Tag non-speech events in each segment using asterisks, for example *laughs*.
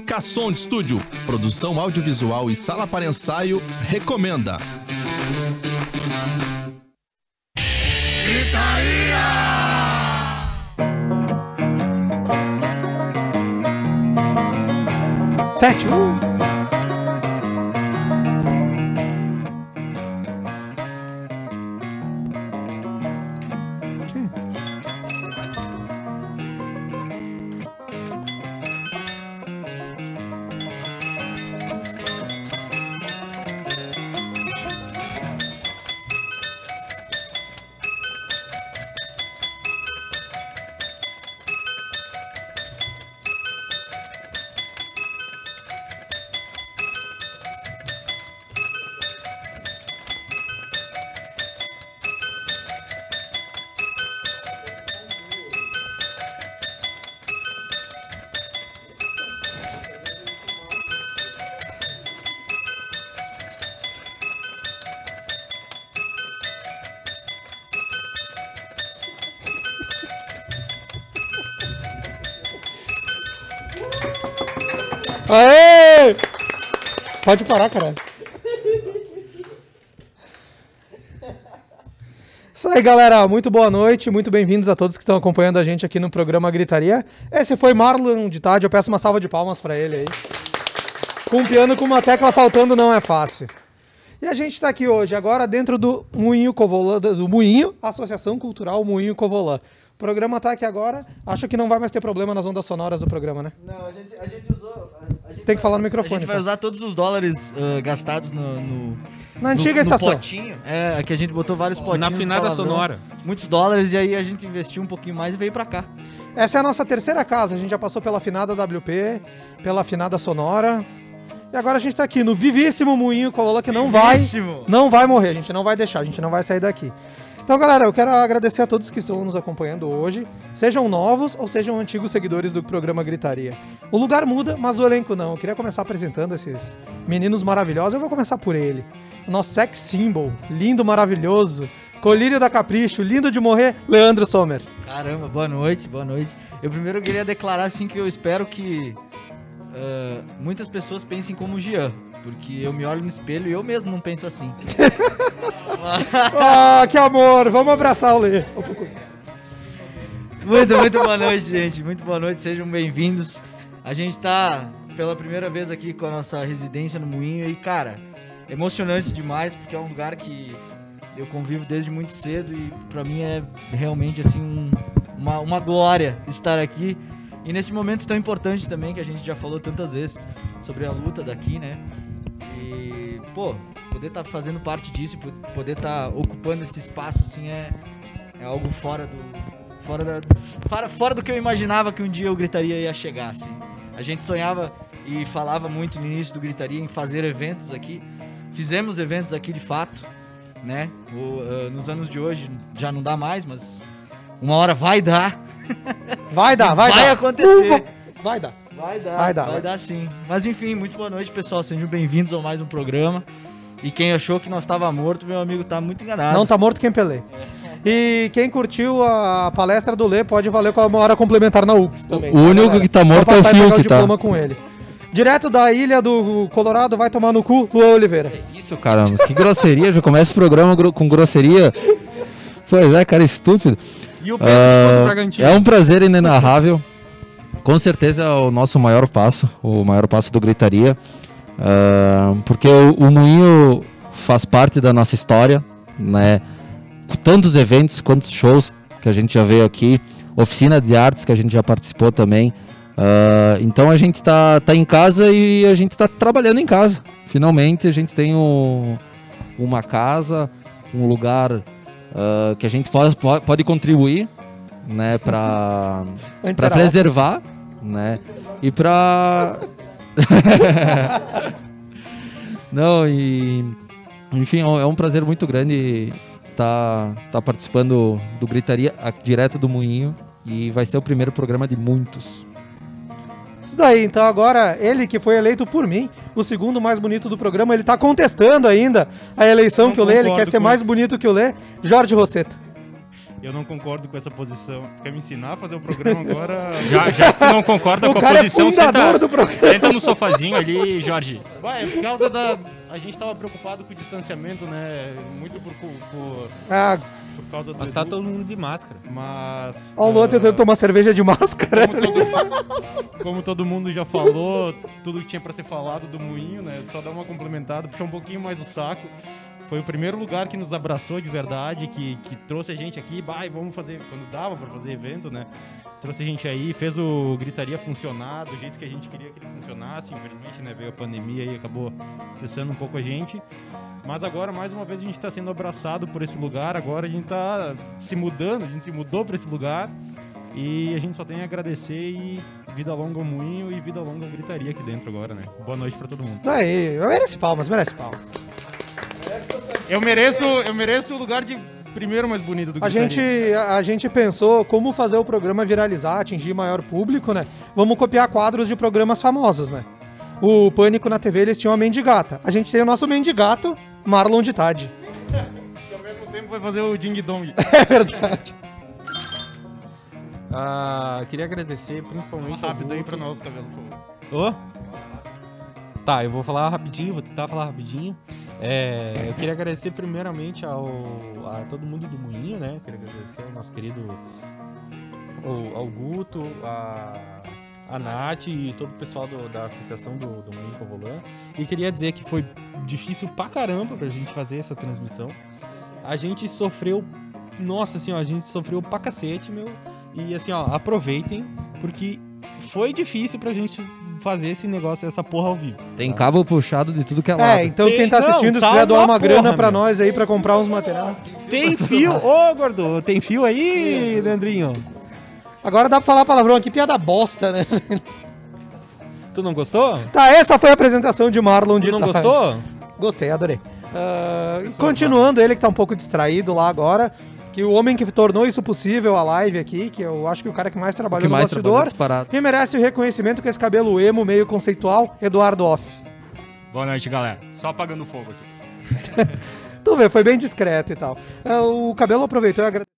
Casson de Estúdio, produção audiovisual e sala para ensaio, recomenda. Sete. Uh. Pode parar, caralho. Isso aí, galera. Muito boa noite. Muito bem-vindos a todos que estão acompanhando a gente aqui no programa Gritaria. Esse foi Marlon de tarde. Eu peço uma salva de palmas para ele aí. Com um piano com uma tecla faltando não é fácil. E a gente está aqui hoje, agora dentro do Moinho Covolã, do Moinho, Associação Cultural Moinho Covolã. O programa tá aqui agora. Acho que não vai mais ter problema nas ondas sonoras do programa, né? Não, a gente, a gente usou. Tem que falar no microfone, A gente vai então. usar todos os dólares ah, gastados no, no- Na antiga no- estação. No potinho. É, aqui a gente botou vários potinhos. Na finada palavrão, sonora. Muitos dólares e aí a gente investiu um pouquinho mais e veio pra cá. Essa é a nossa terceira casa. A gente já passou pela afinada WP, pela afinada sonora. E agora a gente tá aqui no vivíssimo moinho Cola que não vai, não vai morrer, a gente não vai deixar, a gente não vai sair daqui. Então, galera, eu quero agradecer a todos que estão nos acompanhando hoje, sejam novos ou sejam antigos seguidores do programa Gritaria. O lugar muda, mas o elenco não. Eu queria começar apresentando esses meninos maravilhosos. Eu vou começar por ele. O nosso sex symbol, lindo, maravilhoso, colírio da capricho, lindo de morrer, Leandro Sommer. Caramba, boa noite, boa noite. Eu primeiro queria declarar assim que eu espero que ah, muitas pessoas pensem como o Jean. Porque eu me olho no espelho e eu mesmo não penso assim. *laughs* Ah, que amor! Vamos abraçar o Lê. Muito, muito boa noite, gente. Muito boa noite, sejam bem-vindos. A gente tá pela primeira vez aqui com a nossa residência no Moinho e, cara, emocionante demais, porque é um lugar que eu convivo desde muito cedo e pra mim é realmente assim um- uma, uma glória estar aqui. E nesse momento tão importante também, que a gente já falou tantas vezes sobre a luta daqui, né? E, pô, poder estar fazendo parte disso po- poder estar ocupando esse espaço, assim, é, é algo fora do. Fora, da, fora, fora do que eu imaginava que um dia o Gritaria ia chegar, assim. A gente sonhava e falava muito no início do Gritaria em fazer eventos aqui. Fizemos eventos aqui de fato, né? O, ah, nos anos de hoje já não dá mais, mas uma hora vai dar. Vai dar, vai, Vai dar. acontecer. Ufa. Vai dar. Vai dar, Vai dar, vai vai. dar sim. Mas enfim, muito boa noite, pessoal. Sejam bem-vindos a mais um programa. E quem achou que nós estava morto, meu amigo, tá muito enganado. Não tá morto quem pelê. E quem curtiu a palestra do Lê pode valer com uma hora complementar na UX também. O único que tá morto é o e pegar Fiuk, tá? diploma com ele. Direto da ilha do Colorado, vai tomar no cu, Luan Oliveira. Isso, cara, mas que grosseria, já começa o programa com grosseria. Pois é, cara, estúpido. E o Pedro Bragantino. é um prazer inenarrável. Com certeza é o nosso maior passo, o maior passo do Gritaria. Ah, porque o, o Moinho faz parte da nossa história, né? Tantos eventos, quantos shows que a gente já veio aqui, oficina de artes que a gente já participou também. Ah, então a gente tá, tá em casa e a gente tá trabalhando em casa. Finalmente a gente tem um- uma casa, um lugar ah, que a gente pode, pode contribuir, né, para *laughs* era preservar, né, e para *laughs* não e enfim é um- é prazer muito grande estar tá, participando do gritaria a- direto do moinho e vai ser o primeiro programa de muitos. Isso daí, então agora ele que foi eleito por mim, o segundo mais bonito do programa, ele tá contestando ainda a eleição Não que o Lê, ele quer ser com mais bonito que o Lê, Jorge Rosseto. Eu não concordo com essa posição. Tu quer me ensinar a fazer o programa agora? *laughs* já, já que tu não concorda O com a é posição, fundador senta, do programa. senta no sofazinho ali, Jorge. Vai, é por causa da... A gente tava preocupado com o distanciamento, né? Muito por, por, por, Ah, por causa do Mas tá Edu, todo mundo de máscara. Mas... ó o Luan ah, tentando tomar cerveja de máscara. como todo, como todo mundo já falou, tudo que tinha pra ser falado do moinho, né? Só dar uma complementada, puxar um pouquinho mais o saco. Foi o primeiro lugar que nos abraçou de verdade, que, que trouxe a gente aqui, vai, vamos fazer, quando dava pra fazer evento, né? Trouxe a gente aí, fez o Gritaria funcionar do jeito que a gente queria que ele funcionasse. Infelizmente, né, veio a pandemia e acabou cessando um pouco a gente. Mas agora, mais uma vez, a gente está sendo abraçado por esse lugar. Agora a gente está se mudando, a gente se mudou para esse lugar. E a gente só tem a agradecer e vida longa ao moinho e vida longa ao gritaria aqui dentro agora, né? Boa noite para todo mundo. Daí, merece palmas, merece palmas. Eu mereço, eu mereço o lugar de primeiro mais bonito do A gritaria. gente, a, a gente pensou como fazer o programa viralizar, atingir maior público, né? Vamos copiar quadros de programas famosos, né? O Pânico na TV, eles tinham a Mendigata. A gente tem o nosso Mendigato, Marlon de Tade. *laughs* Que ao mesmo tempo vai fazer o Ding Dong. *laughs* É verdade. Ah, queria agradecer principalmente ao Rápido aí Guto. pra nós, cabelo. Ô? Tá, eu vou falar rapidinho, vou tentar falar rapidinho. É, eu queria agradecer primeiramente ao, a todo mundo do Moinho, né? Queria agradecer ao nosso querido ao, ao Guto, a, a Nath e todo o pessoal do- da associação do, do Moinho Covolã. E queria dizer que foi difícil pra caramba pra gente fazer essa transmissão. A gente sofreu, nossa ó, a gente sofreu pra cacete, meu. E assim, ó, aproveitem, porque foi difícil pra gente fazer esse negócio, essa porra ao vivo. Tem cabo puxado de tudo que é lado. É, então quem tá Não, assistindo, se tá quiser doar uma uma grana porra, pra meu. nós aí pra comprar uns materiais. Tem fio, *laughs* ô gordo, tem fio aí, Leandrinho? Agora dá pra falar palavrão aqui, piada bosta, né? Tu não gostou? Tá, essa foi a apresentação de Marlon de Tu não Tade. gostou? Gostei, adorei. Ah, continuando, ele que tá um pouco distraído lá agora, que o homem que tornou isso possível, a live aqui, que eu acho que o cara que mais trabalhou que no mais trabalhou bastidor, e merece o reconhecimento com esse cabelo emo meio conceitual, Eduardo Off. Boa noite, galera. Só apagando fogo aqui. *laughs* Tu vê, foi bem discreto e tal. Ah, o cabelo aproveitou e agradeceu.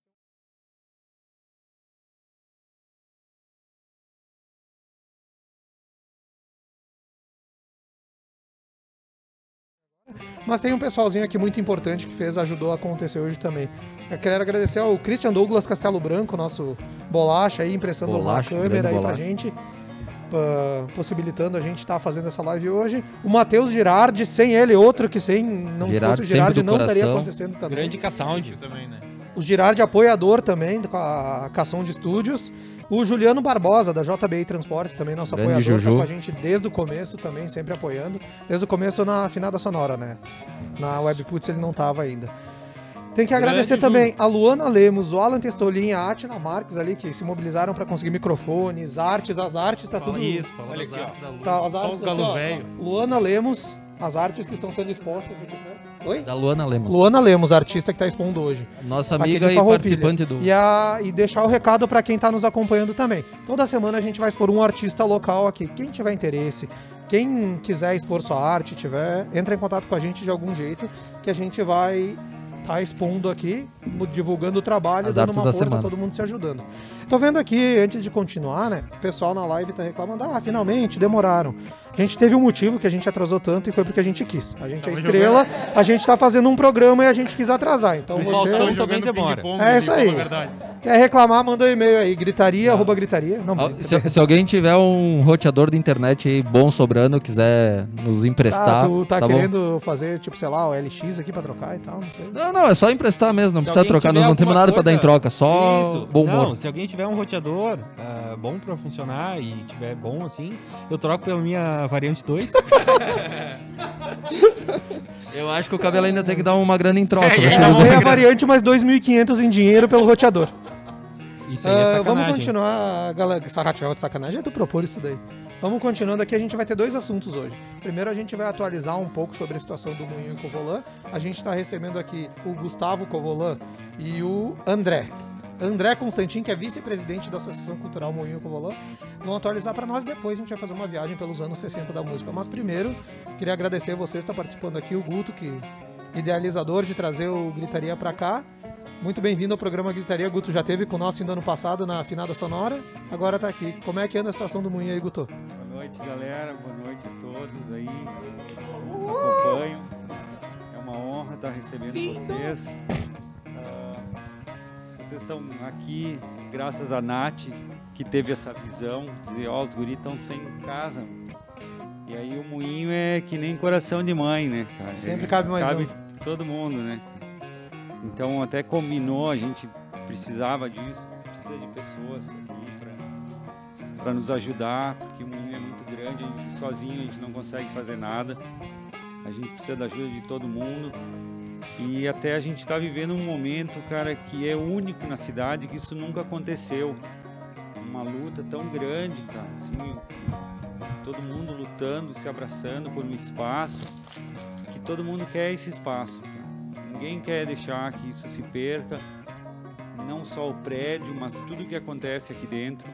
Mas tem um pessoalzinho aqui muito importante que fez, ajudou a acontecer hoje também. Eu quero agradecer ao Christian Douglas Castelo Branco, nosso bolacha aí, emprestando Bolacha, uma câmera aí pra bolacha. gente, pa- possibilitando a gente estar fazendo essa live hoje. O Matheus Girardi, sem ele, outro que sem não Girardi, fosse o Girardi, não estaria acontecendo também. Grande K-Sound. Também, né? O Girardi apoiador também, com a Cação de Estúdios. O Juliano Barbosa, da JBI Transportes, também nosso Grande apoiador, tá Juju. com a gente desde o começo também, sempre apoiando. Desde o começo na afinada sonora, né? Na Webputs ele não tava ainda. Tem que agradecer também a Luana Lemos, o Alan Testolin, a Atina Marques ali, que se mobilizaram para conseguir microfones, artes, as artes, tá Fala tudo... isso, fala Olha das aqui, ó. artes da luz. Tá, as Só artes os galo ó. velho. Luana Lemos, as artes que estão sendo expostas aqui. Oi? Da Luana Lemos. Luana Lemos, artista que tá expondo hoje. Nossa aqui amiga e participante do. E, a, e deixar o recado para quem tá nos acompanhando também. Toda semana a gente vai expor um artista local aqui. Quem tiver interesse, quem quiser expor sua arte, tiver, entra em contato com a gente de algum jeito, que a gente vai tá expondo aqui, divulgando o trabalho, As dando uma força, semana. todo mundo se ajudando. Tô vendo aqui, antes de continuar, né? O pessoal na live tá reclamando, ah, finalmente, demoraram. A gente teve um motivo que a gente atrasou tanto e foi porque a gente quis. A gente é estrela, a gente tá fazendo um programa e a gente quis atrasar. Então O você... Faustão também jogando demora. É isso aí. Quer reclamar, manda um e-mail aí, gritaria, arroba gritaria. Não, Ó, se, se alguém tiver um roteador de internet aí bom sobrando, quiser nos emprestar. ah, tu tá, bom? querendo fazer, tipo, sei lá, o LX aqui pra trocar e tal, não sei. Não, não, é só emprestar mesmo, não Se precisa trocar, nós não temos nada pra dar em troca, só Isso. bom humor. Não, se alguém tiver um roteador ah, bom pra funcionar e tiver bom assim, eu troco pela minha variante 2. *laughs* Eu acho que o cabelo ainda tem que dar uma grana em troca. É, vou- Tem a variante mais 2.500 em dinheiro pelo roteador. Isso aí é Ah, sacanagem. vamos continuar, galera. Sacanagem, sacanagem é tu propor isso daí. Vamos continuando aqui, a gente vai ter dois assuntos hoje. Primeiro, a gente vai atualizar um pouco sobre a situação do Moinho em Covolã. A gente está recebendo aqui o Gustavo Covolã e o André. André Constantin, que é vice-presidente da Associação Cultural Moinho Covolã, vão atualizar para nós. Depois a gente vai fazer uma viagem pelos anos 60 da música. Mas primeiro, queria agradecer você que está participando aqui, o Guto, que idealizador de trazer o Gritaria para cá. Muito bem-vindo ao programa Gritaria. Guto já teve conosco no ano passado na Afinada Sonora, agora tá aqui. Como é que anda a situação do Moinho aí, Guto? Boa noite, galera. Boa noite a todos aí que nos acompanham. É uma honra estar recebendo vocês. Ah, vocês estão aqui graças a Nath, que teve essa visão, dizer, ó, os guris estão sem casa. E aí o moinho é que nem coração de mãe, né, cara? Sempre cabe mais cabe um. todo mundo, né? Então até combinou, a gente precisava disso, precisa de pessoas aqui para nos ajudar, porque o moinho é muito grande, a gente sozinho a gente não consegue fazer nada. A gente precisa da ajuda de todo mundo. E até a gente está vivendo um momento, cara, que é único na cidade, que isso nunca aconteceu. Uma luta tão grande, cara, assim, todo mundo lutando, se abraçando por um espaço, que todo mundo quer esse espaço. Ninguém quer deixar que isso se perca, não só o prédio, mas tudo que acontece aqui dentro.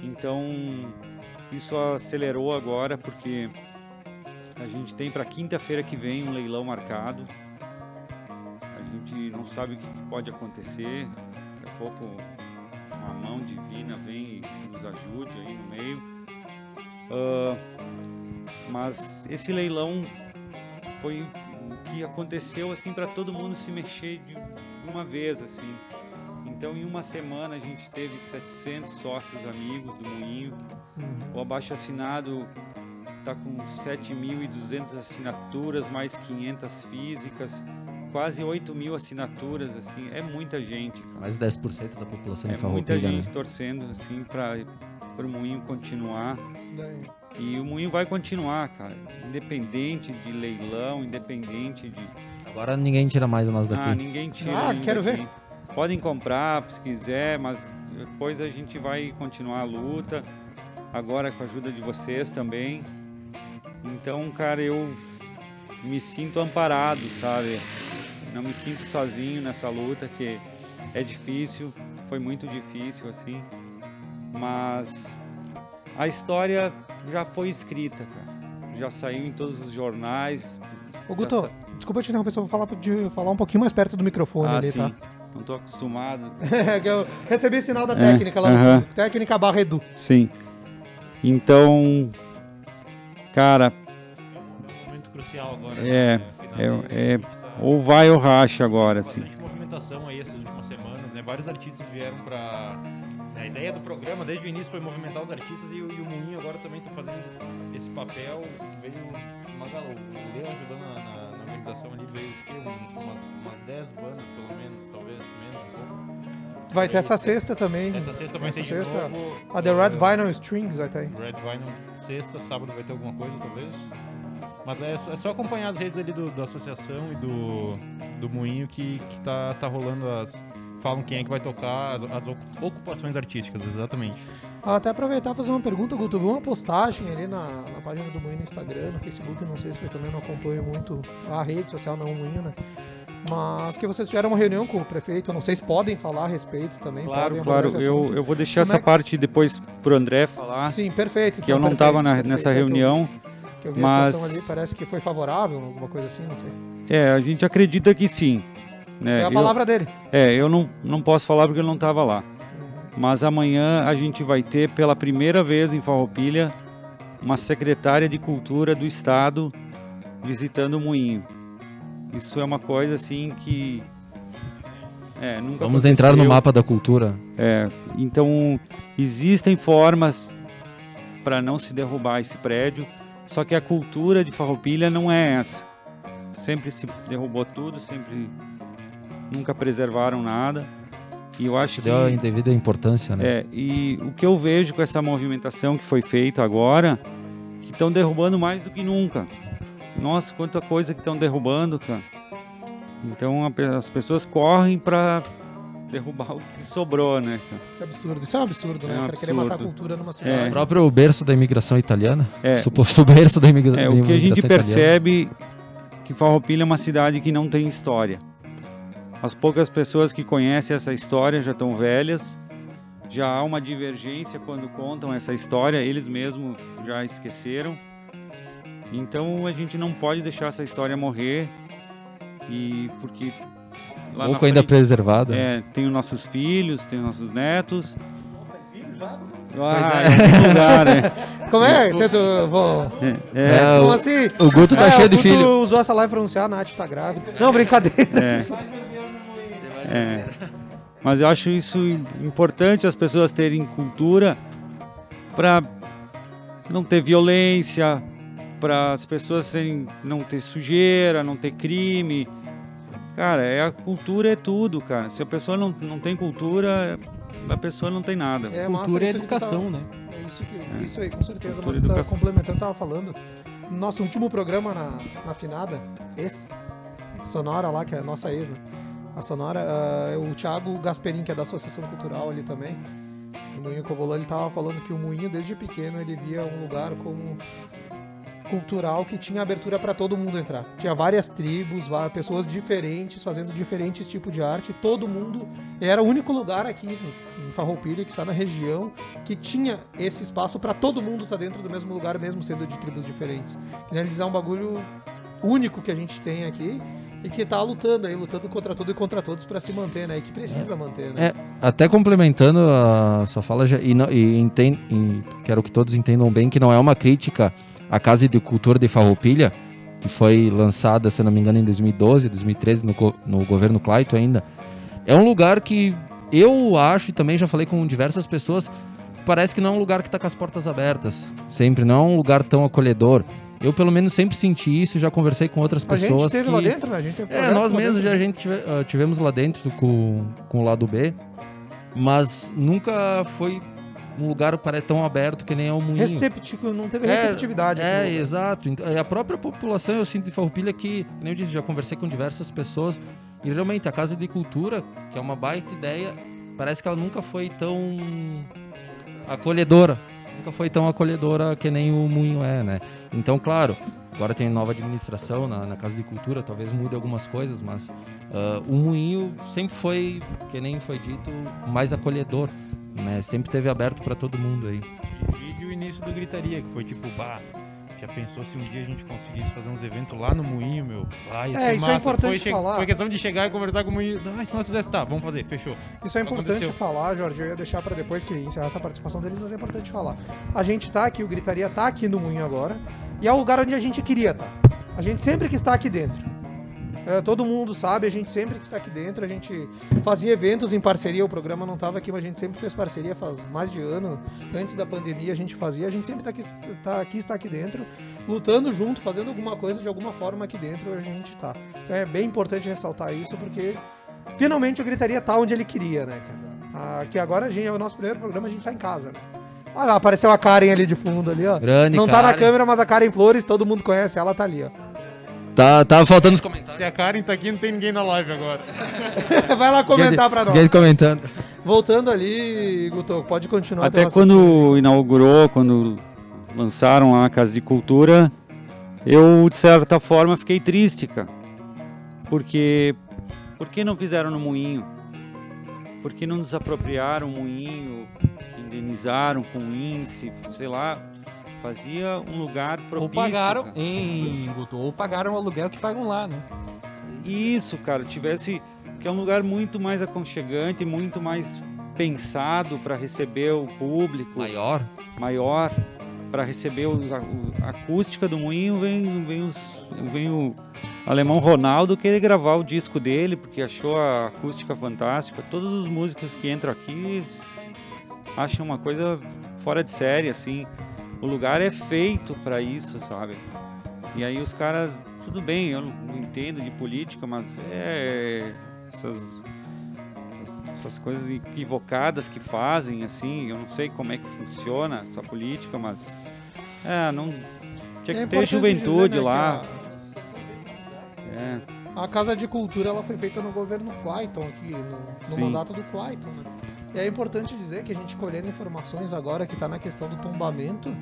Então, isso acelerou agora porque a gente tem para quinta-feira que vem um leilão marcado. A gente não sabe o que pode acontecer. Daqui a pouco uma mão divina vem e nos ajude aí no meio. Ah, mas esse leilão foi o que aconteceu assim para todo mundo se mexer de, uma vez assim. Então em uma semana a gente teve 700 sócios amigos do Moinho. O abaixo assinado está com 7.200 assinaturas, mais 500 físicas, quase 8 mil assinaturas, assim, é muita gente, cara. Mais de 10% da população É muita gente né? torcendo, assim, para o Moinho continuar. Isso daí. E o Moinho vai continuar, cara, independente de leilão, independente de... Agora ninguém tira mais nós Ah, daqui. ninguém tira Ah, quero ver. aqui. Podem comprar se quiser, mas depois a gente vai continuar a luta. Agora com a ajuda de vocês também. Então, cara, eu me sinto amparado, sabe? Não me sinto sozinho nessa luta que é difícil, foi muito difícil assim. Mas a história já foi escrita, cara. Já saiu em todos os jornais. Ô, Guto, Essa- desculpa te interromper, só vou falar, de, falar um pouquinho mais perto do microfone Ah, ali, sim. tá? Não tô acostumado. *laughs* É que eu recebi sinal da É, técnica lá no aham. fundo. Técnica barra Edu. Sim. Então, cara, É um momento crucial agora. É, né? É- do- é- tá- ou vai ou racha agora, assim. bastante movimentação aí essas últimas semanas, né? Vários artistas vieram pra. Né, A ideia do programa desde o início foi movimentar os artistas e, o- e o Moinho agora também tá fazendo esse papel. Veio uma galera, Leo ajudando na, na- na organização ali, veio o quê? Uns- umas, umas 10 bandas pelo menos, talvez menos um pouco. Vai ter essa sexta também. Essa sexta vai Essa ser de sexta, novo. A The Red Vinyl Strings vai ter aí. Red Vinyl sexta, sábado vai ter alguma coisa, talvez. Mas é só, é só acompanhar as redes ali do, da associação e do, do Moinho que, que tá, tá rolando as. Falam quem é que vai tocar, as, as ocu- ocupações artísticas, exatamente. Ah, Até aproveitar e fazer uma pergunta, Guto. Eu vi uma postagem ali na, na página do Moinho no Instagram, no Facebook, não sei se eu também não acompanho muito a rede social, não o Moinho, né? Mas que vocês tiveram uma reunião com o prefeito, não sei se podem falar a respeito também. Claro, claro. Eu, eu vou deixar Como essa é parte depois pro André falar, Sim, perfeito. que eu então, não estava nessa perfeito. É que eu- reunião. Que eu vi a mas- situação ali, parece que foi favorável, alguma coisa assim, não sei. É, a gente acredita que sim. Né? É a Eu- palavra dele. é, eu não, não posso falar porque eu não estava lá. Mas amanhã a gente vai ter pela primeira vez em Farroupilha uma secretária de cultura do estado visitando o moinho. Isso é uma coisa assim que é, nunca Vamos entrar no aconteceu. mapa da cultura. É, então existem formas para não se derrubar esse prédio, só que a cultura de Farroupilha não é essa. Sempre se derrubou tudo, sempre nunca preservaram nada. E eu acho que Deu a indevida importância, né? é, e o que eu vejo com essa movimentação que foi feita agora, que estão derrubando mais do que nunca. Nossa, quanta coisa que estão derrubando, cara. Então a as pessoas correm para derrubar o que sobrou, né? Que absurdo. Isso é um absurdo, né? É um cara querer matar a absurdo. cultura numa O cidade. próprio berço da imigração italiana. É. Suposto berço da imigra- É, da o que a gente imigração italiana. percebe que Farroupilha é uma cidade que não tem história. As poucas pessoas que conhecem essa história já estão velhas, já há uma divergência quando contam essa história, eles mesmos já esqueceram. Então a gente não pode deixar essa história morrer e porque lá Pouco na ainda frente, preservado. é, tem os nossos filhos, tem os nossos netos. Pois Ah, é. lugar, né? *laughs* Como é? Tento, vou... É, É, Como o, assim? o Guto tá É, cheio o de Guto filho. usou essa live pra anunciar, a Nath tá grávida. Não, brincadeira. É. Mas eu acho isso importante as pessoas terem cultura para não ter violência, para as pessoas serem, não ter sujeira, não ter crime. Cara, é a cultura é tudo, cara. Se a pessoa não, não tem cultura, a pessoa não tem nada. É massa Cultura é tu educação, tá- né? É isso, que, isso aí, com certeza. Cultura Mas e você tá educação. complementando, tava falando. No nosso último programa na, na finada, ex, Sonora lá, que é a nossa ex, né? A Sonora, ah, o Thiago Gasperin, que é da Associação Cultural ali também, o Moinho Covolã, ele tava falando que o Moinho, desde pequeno, ele via um lugar como cultural que tinha abertura para todo mundo entrar. Tinha várias tribos, várias pessoas diferentes fazendo diferentes tipos de arte. Todo mundo era o único lugar aqui em Farroupilha, que está na região, que tinha esse espaço para todo mundo estar dentro do mesmo lugar, mesmo sendo de tribos diferentes. Finalizar um bagulho único que a gente tem aqui e que tá lutando aí, lutando contra tudo e contra todos para se manter, né? E que precisa manter, né? É, até complementando a sua fala, já- e, e e quero que todos entendam bem que não é uma crítica à Casa de Cultura de Farroupilha, que foi lançada, se não me engano, em 2012, 2013, no, no governo Clayton ainda. É um lugar que eu acho, e também já falei com diversas pessoas, parece que não é um lugar que está com as portas abertas. Sempre, não é um lugar tão acolhedor. Eu, pelo menos, sempre senti isso, já conversei com outras A pessoas. gente esteve que... lá dentro, né? A gente teve É, nós mesmos já a gente tive- ah, tivemos lá dentro com, com o lado B, mas nunca foi um lugar para tão aberto que nem é o Moinho. Receptivo, não teve É, receptividade. É, exato. Então, é, A própria população, eu sinto em Farroupilha que, nem eu disse, já conversei com diversas pessoas, e realmente a Casa de Cultura, que é uma baita ideia, parece que ela nunca foi tão acolhedora. Nunca foi tão acolhedora que nem o Moinho é, né? Então, claro, agora tem nova administração na, na Casa de Cultura, talvez mude algumas coisas, mas ah, o Moinho sempre foi, que nem foi dito, mais acolhedor, né? Sempre teve aberto para todo mundo aí. E o início do Gritaria, que foi tipo, bah, já pensou se um dia a gente conseguisse fazer uns eventos lá no Moinho, meu? Ah, ia É, isso é massa. importante foi, falar. Foi questão de chegar e conversar com o Moinho. Ah, se nós fizesse, tá, vamos fazer, fechou. Isso é importante Aconteceu. falar, Jorge. Eu ia deixar pra depois que encerrar essa participação deles, mas é importante falar. A gente tá aqui, o Gritaria tá aqui no Moinho agora, e é o lugar onde a gente queria estar. A gente sempre quis estar aqui dentro. É, todo mundo sabe, a gente sempre quis estar aqui dentro. A gente fazia eventos em parceria. O programa não tava aqui, mas a gente sempre fez parceria faz mais de ano. Antes da pandemia a gente fazia. A gente sempre tá aqui, tá aqui, está aqui dentro, lutando junto, fazendo alguma coisa de alguma forma aqui dentro. A gente tá. Então é bem importante ressaltar isso, porque finalmente o Gritaria tá onde ele queria, né, cara? Aqui agora a gente, é o nosso primeiro programa, a gente tá em casa, né? Olha lá, apareceu a Karen ali de fundo ali, ó. Grande Não tá na câmera, mas a Karen Flores, todo mundo conhece, ela tá ali, ó. Tá, tava faltando os comentários. Se a Karen tá aqui, não tem ninguém na live agora. *laughs* Vai lá comentar pra nós. Ninguém comentando. Voltando ali, Guto, pode continuar. Até teu quando inaugurou, quando lançaram a Casa de Cultura, eu, de certa forma, fiquei triste, cara. Porque, por que não fizeram no Moinho? Por que não desapropriaram o Moinho, indenizaram com índice, sei lá, fazia um lugar propício. Ou pagaram, cara. em Guto, ou pagaram o aluguel que pagam lá, né? Isso, cara, tivesse que é um lugar muito mais aconchegante, muito mais pensado para receber o público Maior. maior para receber os, a, a acústica do moinho vem, vem, os, vem o alemão Ronaldo querer gravar o disco dele porque achou a acústica fantástica todos os músicos que entram aqui acham uma coisa fora de série assim o lugar é feito para isso sabe e aí os caras tudo bem eu não entendo de política mas é essas essas coisas equivocadas que fazem, assim, eu não sei como é que funciona essa política, mas é, não tinha que É ter juventude dizer, né, lá. que É, A, a Casa de Cultura ela foi feita no governo Clayton, aqui, no, no mandato do Clayton. Né? E é importante dizer que a gente colhendo informações agora que está na questão do tombamento,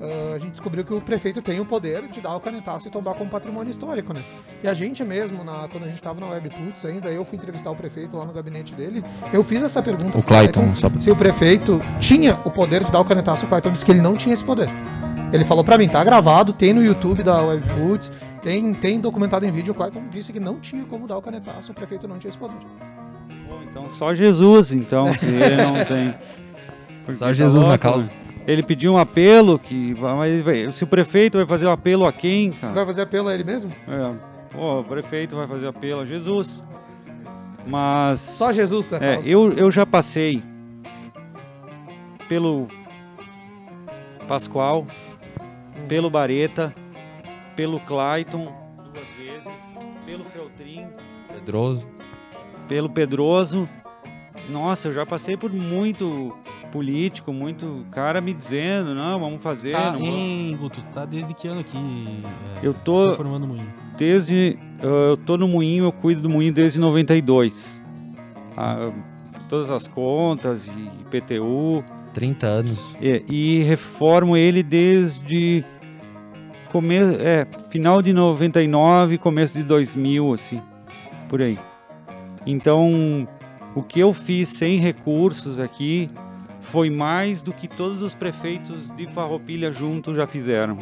ah, a gente descobriu que o prefeito tem o poder de dar o canetaço e tombar como patrimônio histórico, né? E a gente mesmo, na- quando a gente estava na Webputs ainda, eu fui entrevistar o prefeito lá no gabinete dele, eu fiz essa pergunta O Clayton, pra- se o prefeito tinha o poder de dar o canetaço, o Clayton disse que ele não tinha esse poder. Ele falou pra mim, tá gravado, tem no YouTube da Webputs, tem, tem documentado em vídeo. O Clayton disse que não tinha como dar o canetaço, o prefeito não tinha esse poder. Então só Jesus, então, se ele não *laughs* tem. Porque Só Jesus na louco, causa. né? Ele pediu um apelo, que, mas se o prefeito vai fazer o apelo a quem, cara? Vai fazer apelo a ele mesmo? É, pô, o prefeito vai fazer apelo a Jesus. Mas. Só Jesus na É, causa. eu, eu já passei pelo Pascoal, pelo Bareta, pelo Clayton duas vezes, pelo Feltrin, Pedroso. Pelo Pedroso. Nossa, eu já passei por muito político, muito cara me dizendo, não, vamos fazer. Tá, não vamos." hein, Guto? Tá desde que ano aqui? é, Eu tô formando moinho. desde. Eu tô no moinho, eu cuido do moinho desde 92. Ah, todas as contas e IPTU. 30 anos. E, e reformo ele desde come, é, final de 99, começo de 2000, assim, por aí. Então, o que eu fiz sem recursos aqui foi mais do que todos os prefeitos de Farroupilha juntos já fizeram.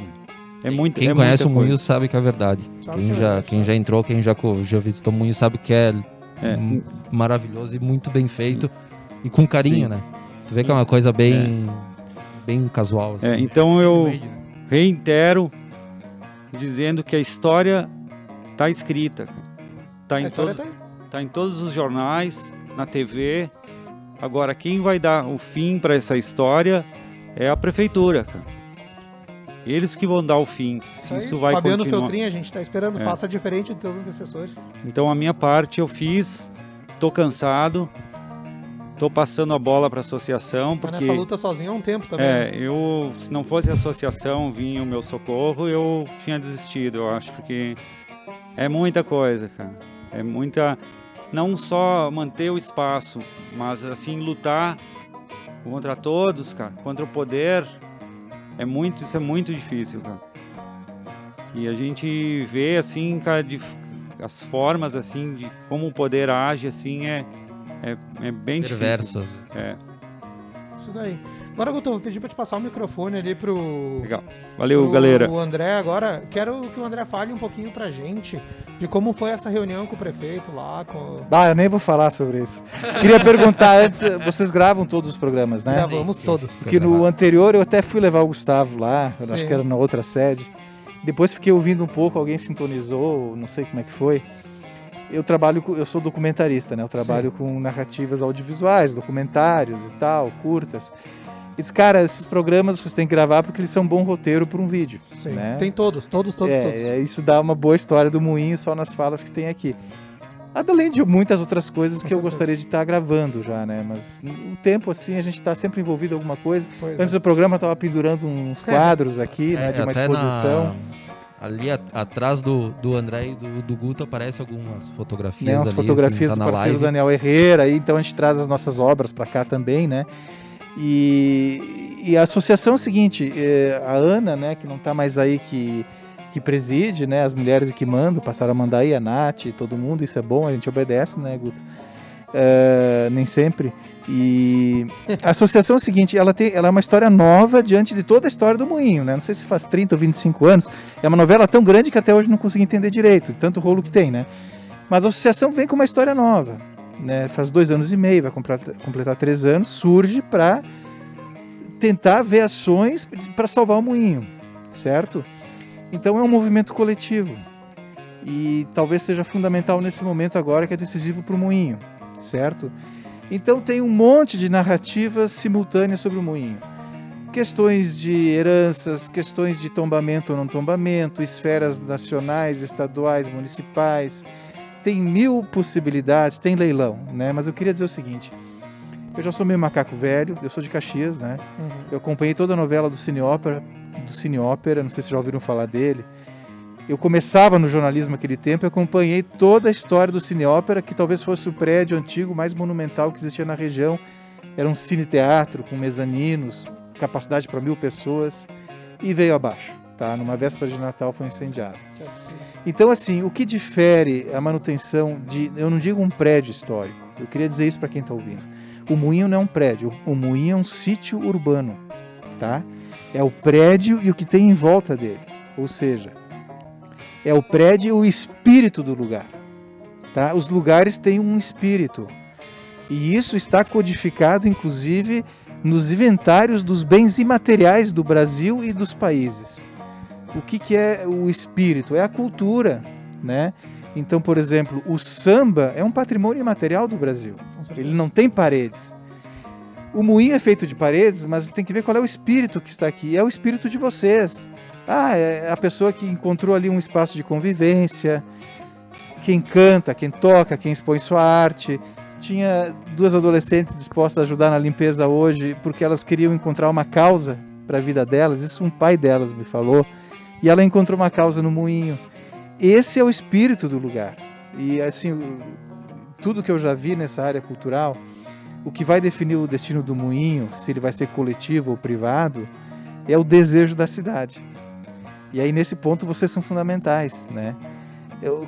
É muito Quem é conhece o Moinho coisa. sabe que é verdade. Sabe Quem que é já, verdade, quem já entrou, quem já, já visitou o Moinho sabe que é, É, maravilhoso e muito bem feito. E com carinho, Sim. né? Tu vê que é uma coisa bem, bem casual. Assim. é, então eu reitero dizendo que a história está escrita. Tá em história todos, tá aí. Tá em todos os jornais, na TV. Agora, quem vai dar o fim para essa história é a prefeitura, cara. Eles que vão dar o fim. Se Isso aí, isso vai Fabiano continuar. Feltrin, a gente tá esperando. É. Faça diferente dos teus antecessores. Então, a minha parte eu fiz. Tô cansado. Tô passando a bola para a associação Tá porque nessa luta sozinho há um tempo também. né? é, eu se não fosse a associação vir o meu socorro, eu tinha desistido, eu acho, porque é muita coisa, cara. É muita não só manter o espaço, mas assim lutar contra todos, cara, contra o poder. É muito, isso é muito difícil, cara. E a gente vê assim, cara, de, as formas assim de como o poder age assim é é, é bem Perverso. difícil. É, Isso daí. Agora, Guto, vou pedir pra te passar o microfone ali pro. legal. Valeu, pro galera. O André agora. Quero que o André fale um pouquinho pra gente de como foi essa reunião com o prefeito lá. Com... Ah, eu nem vou falar sobre isso. Queria perguntar antes, vocês gravam todos os programas, né? Gravamos todos. Porque no anterior eu até fui levar o Gustavo lá, eu acho Sim. que era na outra sede. Depois fiquei ouvindo um pouco, alguém sintonizou, não sei como é que foi. Eu trabalho, com- eu sou documentarista, né? Eu trabalho com narrativas audiovisuais, documentários e tal, curtas. E disse, cara, esses programas vocês têm que gravar porque eles são bom roteiro para um vídeo. Sim. né? Tem todos, todos, todos, é, todos. é, isso dá uma boa história do moinho só nas falas que tem aqui. Além de muitas outras coisas que eu gostaria de estar gravando já, né? Mas o tempo, assim, a gente está sempre envolvido em alguma coisa. Pois Antes é. do programa eu tava pendurando uns quadros aqui, né? É, De uma até exposição. na- ali a- atrás do, do André e do, do Guto aparece algumas fotografias. Né, umas ali, fotografias tá do parceiro live. Daniel Herrera, aí, então a gente traz as nossas obras para cá também, né? E, e a associação é o seguinte, é, a Ana, né, que não está mais aí, que, que preside, né, as mulheres que mandam, passaram a mandar aí, a Nath, todo mundo, isso é bom, a gente obedece, né, Guto? É, nem sempre. E a associação é o seguinte, ela, tem, ela é uma história nova diante de toda a história do Moinho, né? Não sei se faz 30 ou 25 anos. É uma novela tão grande que até hoje não consegui entender direito, tanto rolo que tem, né? Mas a associação vem com uma história nova, né? Faz dois anos e meio, vai completar, completar três anos, surge para tentar ver ações para salvar o Moinho, certo? Então é um movimento coletivo e talvez seja fundamental nesse momento agora que é decisivo para o Moinho, certo? Então tem um monte de narrativas simultâneas sobre o moinho. Questões de heranças, questões de tombamento ou não tombamento, esferas nacionais, estaduais, municipais. Tem mil possibilidades, tem leilão, né? Mas eu queria dizer o seguinte: eu já sou meio macaco velho, eu sou de Caxias, né? Uhum. Eu acompanhei toda a novela do Cine Ópera, do Cine Ópera, não sei se já ouviram falar dele. Eu começava no jornalismo naquele tempo e acompanhei toda a história do Cine Ópera, que talvez fosse o prédio antigo mais monumental que existia na região. Era um cine-teatro com mezaninos, capacidade para mil pessoas, e veio abaixo. Tá? Numa véspera de Natal foi incendiado. Que absurdo. Então, assim, o que difere a manutenção de. Eu não digo um prédio histórico, eu queria dizer isso para quem está ouvindo. O moinho não é um prédio, o moinho é um sítio urbano, tá? É o prédio e o que tem em volta dele. Ou seja, é o prédio e o espírito do lugar. Tá? Os lugares têm um espírito. E isso está codificado, inclusive, nos inventários dos bens imateriais do Brasil e dos países. O que, que é o espírito? É a cultura, né? Então, por exemplo, o samba é um patrimônio imaterial do Brasil. Ele não tem paredes. O moinho é feito de paredes, mas tem que ver qual é o espírito que está aqui. É o espírito de vocês. Ah, é a pessoa que encontrou ali um espaço de convivência, quem canta, quem toca, quem expõe sua arte. Tinha duas adolescentes dispostas a ajudar na limpeza hoje porque elas queriam encontrar uma causa para a vida delas. Isso um pai delas me falou. E ela encontrou uma causa no moinho. Esse é o espírito do lugar. E assim, tudo que eu já vi nessa área cultural, o que vai definir o destino do moinho, se ele vai ser coletivo ou privado, é o desejo da cidade. E aí nesse ponto vocês são fundamentais, né?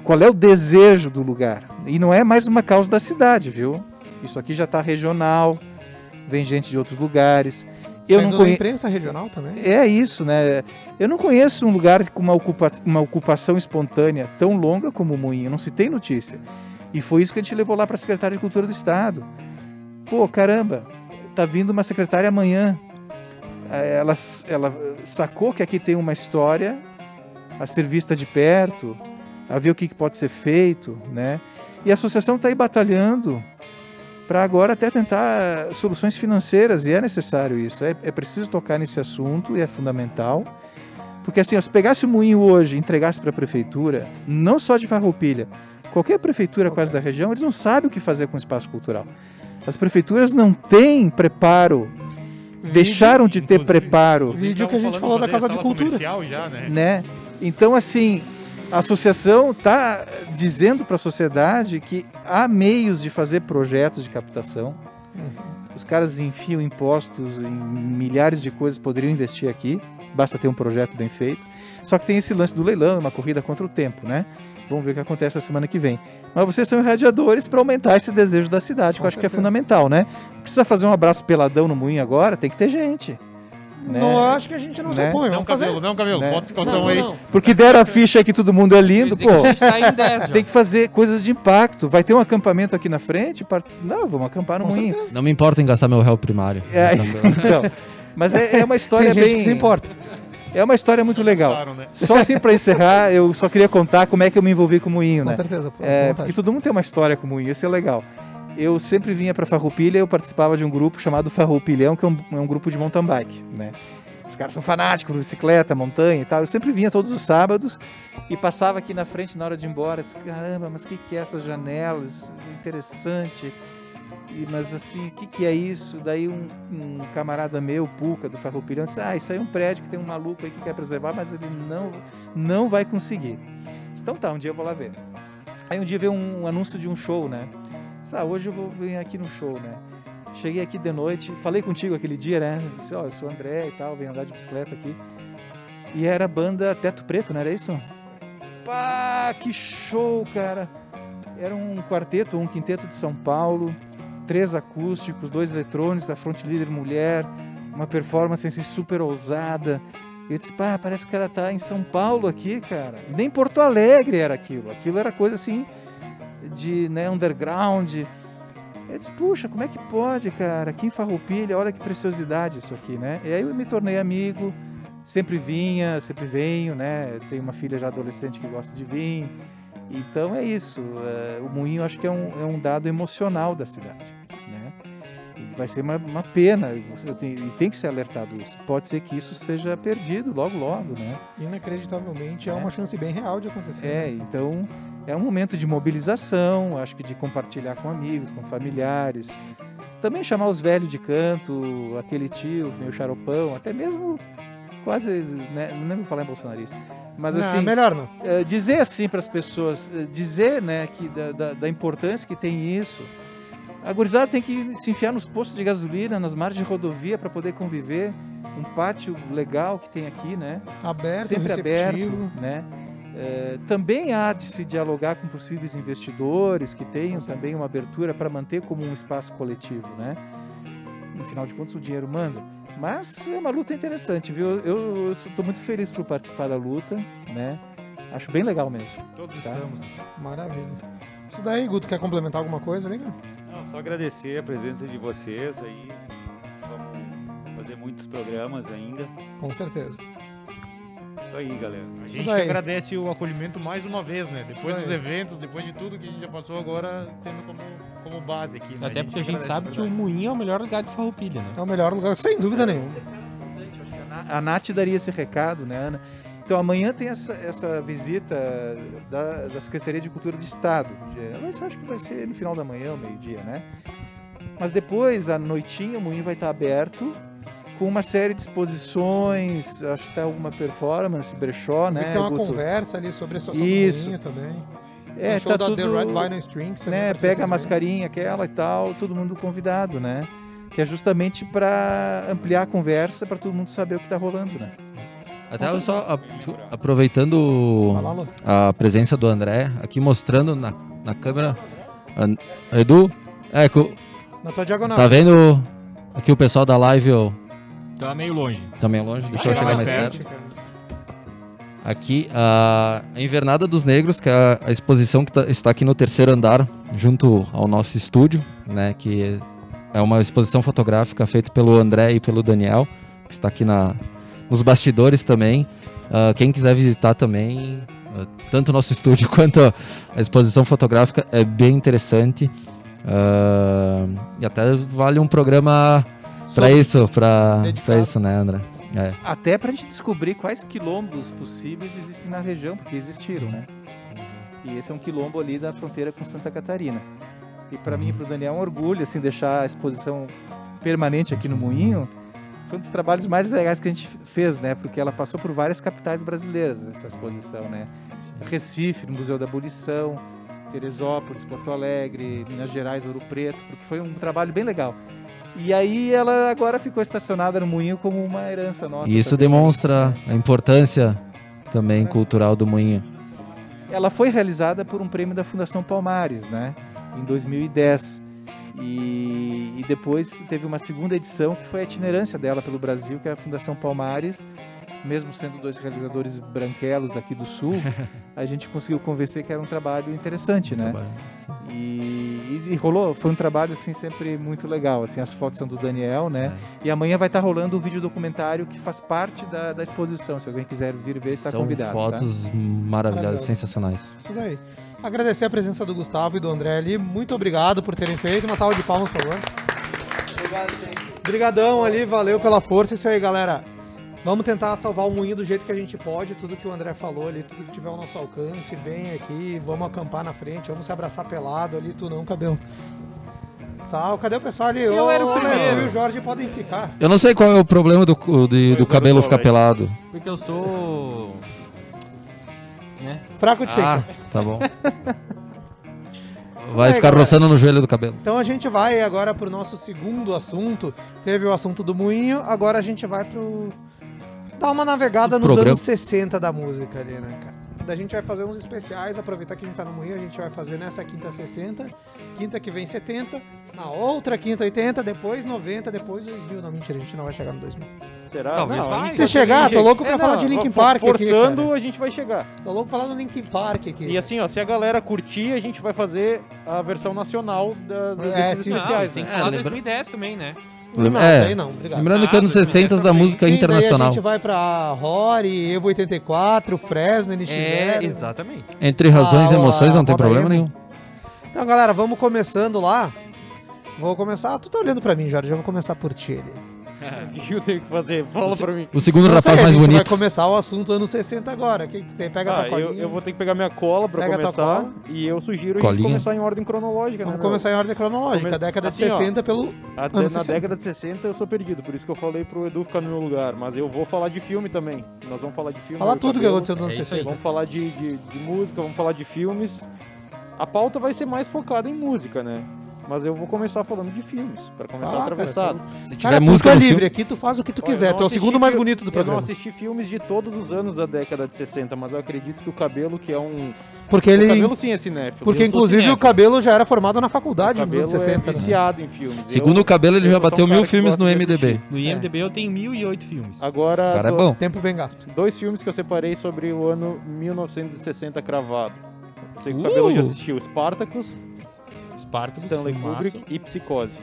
Qual é o desejo do lugar? E não é mais uma causa da cidade, viu? Isso aqui já está regional, vem gente de outros lugares. Eu não conheço imprensa regional também. É isso, né? Eu não conheço um lugar com uma, ocupa... uma ocupação espontânea tão longa como o Moinho, não se tem notícia. E foi isso que a gente levou lá para a secretária de Cultura do Estado. Pô, caramba, tá vindo uma secretária amanhã. Ela, ela sacou que aqui tem uma história a ser vista de perto, a ver o que pode ser feito, né? E a associação está aí batalhando para agora até tentar soluções financeiras, e é necessário isso. É, é preciso tocar nesse assunto e é fundamental. Porque assim, se pegasse o moinho hoje e entregasse para a prefeitura, não só de Farroupilha, qualquer prefeitura quase da região, eles não sabem o que fazer com o espaço cultural. As prefeituras não têm preparo, vídeo, deixaram de ter preparo. Vídeo que a gente falou da Casa de Cultura. Já, né? né? Então, assim, a associação está dizendo para a sociedade que há meios de fazer projetos de captação. Uhum. Os caras enfiam impostos em milhares de coisas, poderiam investir aqui, basta ter um projeto bem feito. Só que tem esse lance do leilão, uma corrida contra o tempo, né? Vamos ver o que acontece na semana que vem. Mas vocês são irradiadores para aumentar esse desejo da cidade, que eu acho que é fundamental, né? Precisa fazer um abraço peladão no moinho agora, tem que ter gente. Né? Não acho que a gente não né? se opõe. Não, fazer. cabelo, não, cabelo. Né? Bota esse calção aí. Não. Porque deram a ficha que todo mundo é lindo, pô. Tá tem que fazer coisas de impacto. Vai ter um acampamento aqui na frente? Part... Não, vamos acampar no moinho. Não me importa em gastar meu réu primário. É, *laughs* então, mas é, é, uma história tem gente bem... que se importa. É uma história muito legal. Claro, né? Só assim para encerrar, eu só queria contar como é que eu me envolvi com o moinho, com né? Com certeza. Pô, é, porque todo mundo tem uma história com o moinho, isso é legal eu sempre vinha para Farroupilha, eu participava de um grupo chamado Farroupilhão, que é um, é um, grupo de mountain bike, né? Os caras são fanáticos bicicleta, montanha e tal. Eu sempre vinha todos os sábados e passava aqui na frente na hora de ir embora. Disse, Caramba, mas o que, que é essas janelas? Interessante. E, mas assim, o que, que é isso? Daí um, um camarada meu, Puca, do Farroupilhão, disse, ah, isso aí é um prédio que tem um maluco aí que quer preservar, mas ele não, não vai conseguir. Então tá, um dia eu vou lá ver. Aí um dia veio um, um anúncio de um show, né? Ah, hoje eu vou vir aqui no show, né? Cheguei aqui de noite, falei contigo aquele dia, né? Disse, ó, oh, eu sou André e tal, venho andar de bicicleta aqui. E era a banda Teto Preto, não era isso? Pá, que show, cara! Era um quarteto, um quinteto de São Paulo, três acústicos, dois eletrônicos, a front líder mulher, uma performance assim, super ousada. Eu disse, pá, parece que ela tá em São Paulo aqui, cara. Nem Porto Alegre era aquilo. Aquilo era coisa assim de né, underground. Eu disse, puxa, como é que pode, cara? Aqui em Farroupilha, olha que preciosidade isso aqui, né? E aí eu me tornei amigo, sempre vinha, sempre venho, né? Tenho uma filha já adolescente que gosta de vir. Então é isso. É, o moinho acho que é um, é um dado emocional da cidade, né? E vai ser uma, uma pena, tenho, e tem que ser alertado isso. Pode ser que isso seja perdido logo, logo, né? Inacreditavelmente é, é uma chance bem real de acontecer. É, né? então é um momento de mobilização, acho que de compartilhar com amigos, com familiares. Também chamar os velhos de canto, aquele tio, meio xaropão, até mesmo quase, né, não vou falar em bolsonarista, mas assim, não, melhor não. É, dizer assim para as pessoas, é, dizer, né, que da, da, da, importância que tem isso. A gurizada tem que se enfiar nos postos de gasolina, nas margens de rodovia para poder conviver. Um pátio legal que tem aqui, né? Aberto, sempre receptivo. aberto, né? É, também há de se dialogar com possíveis investidores que tenham também uma abertura para manter como um espaço coletivo, né? No final de contas, o dinheiro manda. Mas é uma luta interessante, viu? Eu estou muito feliz por participar da luta, né? Acho bem legal mesmo. Todos Tá. estamos. né? Maravilha. Isso daí, Guto, quer complementar alguma coisa? Vem cá. Não, só agradecer a presença de vocês aí. Vamos fazer muitos programas ainda. Com certeza. Isso aí, galera. A gente que agradece o acolhimento mais uma vez, né? Depois dos eventos, depois de tudo que a gente já passou agora, tendo como, como base aqui. Né? Até porque a gente agradece, sabe na que o. Moinho é o melhor lugar de farroupilha, né? É o melhor lugar, sem dúvida nenhuma. A Nath daria esse recado, né, Ana? Então amanhã tem essa, essa visita da, da Secretaria de Cultura de Estado. Mas eu acho que vai ser no final da manhã, ao meio-dia, né? Mas depois, à noitinha, o moinho vai estar aberto com uma série de exposições, acho que tem alguma performance, brechó, que né? tem uma Guto? conversa ali sobre a situação Isso. do também. É, Tem show tá da tudo, The Red Vinyl Strings também. né, pega a mascarinha aquela e tal, todo mundo convidado, né? Que é justamente para ampliar a conversa, para todo mundo saber o que está rolando, né? Até eu só a- aproveitando a presença do André, aqui mostrando na, na câmera. An- Edu, é, co- Na tua diagonal. tá vendo aqui o pessoal da live ó, Tá meio longe. tá meio longe? Deixa eu Chega chegar mais perto. Aqui, a Invernada dos Negros, que é a, exposição que tá- está aqui no terceiro andar, junto ao nosso estúdio, né? Que é uma exposição fotográfica feita pelo André e pelo Daniel, que está aqui na, nos bastidores também. Ah, quem quiser visitar também, ah, tanto o nosso estúdio *laughs* quanto a, exposição fotográfica, é bem interessante. Ah, e até vale um programa para Sobre- isso, para Dedicado. isso, né, André? É. Até para a gente descobrir quais quilombos possíveis existem na região, porque existiram, né? E esse é um quilombo ali da fronteira com Santa Catarina. E para mim e para o Daniel é um orgulho assim deixar a exposição permanente aqui no Moinho. Foi um dos trabalhos mais legais que a gente fez, né? Porque ela passou por várias capitais brasileiras essa exposição, né? Recife, no Museu da Abolição, Teresópolis, Porto Alegre, Minas Gerais, Ouro Preto, porque foi um trabalho bem legal. E aí ela agora ficou estacionada no Moinho como uma herança nossa. E isso também. demonstra a importância também cultural do moinho. Ela foi realizada por um prêmio da Fundação Palmares, né? Em 2010. E, e depois teve uma segunda edição que foi a itinerância dela pelo Brasil, que é a Fundação Palmares. Mesmo sendo dois realizadores branquelos aqui do Sul, *laughs* a gente conseguiu convencer que era um trabalho interessante, né? Trabalho. E, e- e rolou, foi um trabalho assim sempre muito legal. Assim, as fotos são do Daniel, né? E amanhã vai estar rolando um vídeo documentário que faz parte da, da exposição. Se alguém quiser vir ver, está São convidado. tá? fotos maravilhosas, Maravilhoso. sensacionais. Isso daí. Agradecer a presença do Gustavo e do André ali. Muito obrigado por terem feito. Uma salva de palmas, por favor. Obrigadão ali, valeu pela força. Isso aí, galera. Vamos tentar salvar o moinho do jeito que a gente pode. Tudo que o André falou ali, tudo que tiver ao nosso alcance. Vem aqui, vamos acampar na frente, vamos se abraçar pelado ali. Tu não, cadê o. Tá, cadê o pessoal ali? Eu Ô, era o primeiro. e o Jorge podem ficar. Eu não sei qual é o problema do, de- do cabelo ficar pelado. Porque eu sou. Né? Fraco de Ah, feição. tá bom. Isso *laughs* Vai daí, ficar galera. roçando no joelho do cabelo. Então a gente vai agora pro nosso segundo assunto. Teve o assunto do moinho, agora a gente vai pro. Dar uma navegada nos Programa. anos 60 da música ali, né, cara? A gente vai fazer uns especiais, aproveitar que a gente tá no moinho, a gente vai fazer nessa quinta 60, quinta que vem 70, na outra quinta 80, depois 90, depois 2000. Não, mentira, a gente não vai chegar no 2000. Será? Talvez não, a vai. gente Se chegar, tô louco pra falar de Linkin Park aqui, Forçando, cara. a gente vai chegar. Tô louco falando do Linkin Park aqui. E assim, ó, se a galera curtir, a gente vai fazer a versão nacional da, do- É, desses sim. Não, especiais, tem né? que falar lembra- 2010 também, né? Não, é, não, obrigado. lembrando que Ah, anos 2010 60 da música Sim, daí internacional. a gente vai pra Rory, Evo 84, Fresno, NX0. É, exatamente. Entre razões e Ah, emoções não tem problema nenhum. Então, galera, vamos começando lá. Vou começar. Tu tá olhando pra mim, Jorge. Eu vou começar por ti ali. *laughs* O que eu tenho que fazer? Fala pra mim. O segundo Não sei, rapaz a mais gente vai bonito. começar o assunto anos 60 agora. O que, que tu tem? Pega a Ah, tua colinha. eu, eu vou ter que pegar minha cola pra Pega a tua começar. cola. E eu sugiro a Colinha. gente começar em ordem cronológica, Vamos né? começar em ordem cronológica. Come- Década assim, de ó. 60 pelo. meu? Até anos na 60. década de 60 eu sou perdido, por isso que eu falei pro Edu ficar no meu lugar. Mas eu vou falar de filme também. Nós vamos falar de filme. Fala eu e o tudo que Cabelo. aconteceu nos anos É isso aí. 60. Vamos falar de, de, de música, vamos falar de filmes. A pauta vai ser mais focada em música, né? Mas eu vou começar falando de filmes, pra começar Ah, cara, atravessado. Se tiver Cara, música é livre, filme, aqui tu faz o que tu quiser. eu Tu não é o segundo mais bonito do Eu não programa. assisti filmes de todos os anos da década de 60, mas eu acredito que o cabelo, que é um. Porque O ele. cabelo sim é cinéfilo. Porque Eu inclusive o cinéfilo. cabelo já era formado na faculdade o nos cabelo anos 60. é né? viciado em filmes. segundo Eu- o cabelo, ele eu já bateu um mil filmes no de MDB. No IMDB eu tenho 1008 filmes. Agora, O cara é do- bom. Tempo bem gasto. dois filmes que eu separei sobre o ano 1960 cravado. Sei que o Uh! cabelo já assistiu Spartacus, Spartacus, Stanley filmaço. Kubrick e Psicose.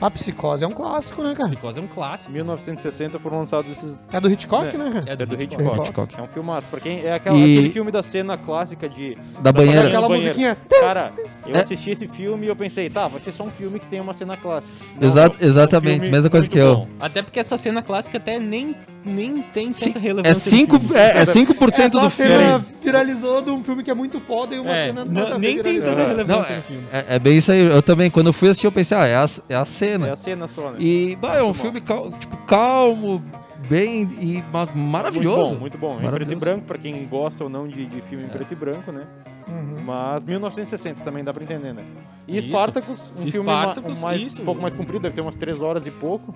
A Psicose é um clássico, né, cara? Psicose é um clássico. 1960 foram lançados esses. É do Hitchcock, É. né, cara? É do, É do Hitchcock. Hitchcock. Hitchcock. É um filmaço. Pra quem é aquela- E- aquele filme da cena clássica de. Da banheira. Aquela banheiro. musiquinha. Cara, eu É. assisti esse filme e eu pensei, tá, vai ser só um filme que tem uma cena clássica. Não, Exa- é um exatamente, filme mesma coisa muito que eu. bom. Até porque essa cena clássica até nem, nem tem Sim, tanta relevância. É no 5%, filme. é, é 5% Essa do filme. cena viralizou de um filme que é muito foda e uma É, cena não- nem tem tanta É. relevância Não, no filme. É, é bem isso aí. Eu também, quando eu fui assistir, eu pensei, ah, é a, é a cena. É a cena só, né? E, bah, é um filme cal- tipo, calmo, bem e ma- maravilhoso. Muito bom, muito bom. Em preto e branco, pra quem gosta ou não de, de filme em preto e branco, né? Uhum. Mas 1960 também dá pra entender, né? E Isso. Spartacus, um filme ma- Spartacus, um mais, isso. um pouco mais comprido, deve ter umas 3 horas e pouco,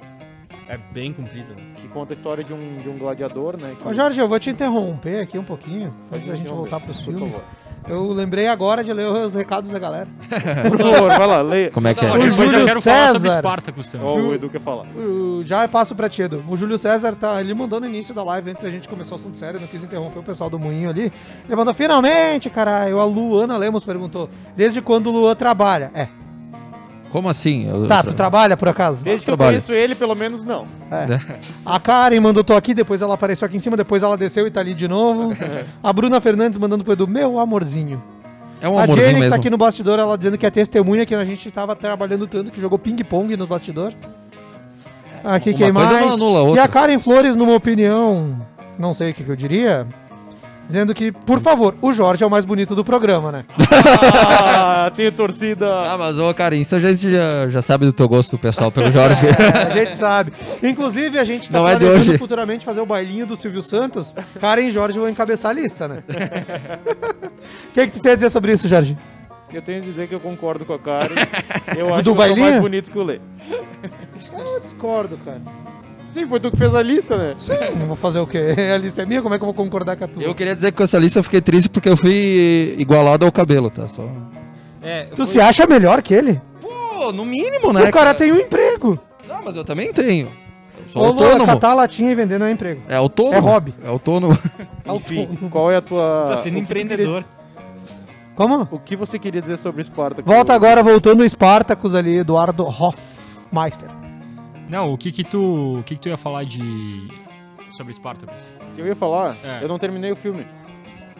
É bem comprida. né? que conta a história de um, de um gladiador, né? que- Ô Jorge, eu vou te interromper aqui um pouquinho, antes da gente voltar pros por filmes. favor. Eu lembrei agora de ler os recados da galera. *laughs* Por favor, vai lá, leia. Como é que é? O depois eu Júlio quero falar sobre César. Spartacus também. Ó, o Edu quer falar. O- Já passo pra ti, Edu. O Júlio César tá, ele mandou no início da live, antes da gente começar o assunto sério, não quis interromper o pessoal do Moinho ali. Ele mandou, finalmente, caralho. A Luana Lemos perguntou, desde quando o Luan trabalha? É. Como assim? Eu- Tá, eu- tu trabalha por acaso? Desde que eu trabalho. conheço ele, pelo menos não. A Karen mandou tô aqui, depois ela apareceu aqui em cima, depois ela desceu e tá ali de novo. A Bruna Fernandes mandando pro Edu, meu amorzinho. É um a amorzinho Jenny que mesmo. tá aqui no bastidor, ela dizendo que é testemunha que a gente tava trabalhando tanto que jogou ping-pong no bastidor. Aqui Uma quem coisa mais? não anula a E a Karen Flores, numa opinião, não sei o que, que eu diria, dizendo que, por favor, o Jorge é o mais bonito do programa, né? Ah, *laughs* tenho torcida. Ah, mas, ô, cara, isso a gente já, já sabe do teu gosto pessoal pelo Jorge. É, a gente sabe. Inclusive, a gente tá Não é de planejando hoje. futuramente fazer o bailinho do Silvio Santos. Karen e Jorge vão encabeçar a lista, né? *laughs* O que, que tu tem a dizer sobre isso, Jorge? Eu tenho que dizer que eu concordo com a Karen. Eu *laughs* Do acho que eu sou bailinho? mais bonito que o Lê. Eu discordo, cara. Sim, foi tu que fez a lista, né? Sim, não vou fazer o quê? *laughs* A lista é minha, como é que eu vou concordar com a tua? eu queria dizer que com essa lista eu fiquei triste porque eu fui igualado ao cabelo, tá? Só... É, Tu foi- se acha melhor que ele? Pô, no mínimo, né? o cara tem um emprego. Não, mas eu também tenho. Eu sou Ô, Lua, autônomo. catar latinha e vender não é emprego. É autônomo. É hobby. É autônomo. *laughs* Enfim, qual é a tua. Você tá sendo empreendedor. Como? O que você queria dizer sobre Spartacus? Volta agora, voltando o Spartacus ali, Eduardo Hoffmeister. Não, o que que tu, o que que tu ia falar de sobre Spartacus? O que eu ia falar? É. Eu não terminei o filme.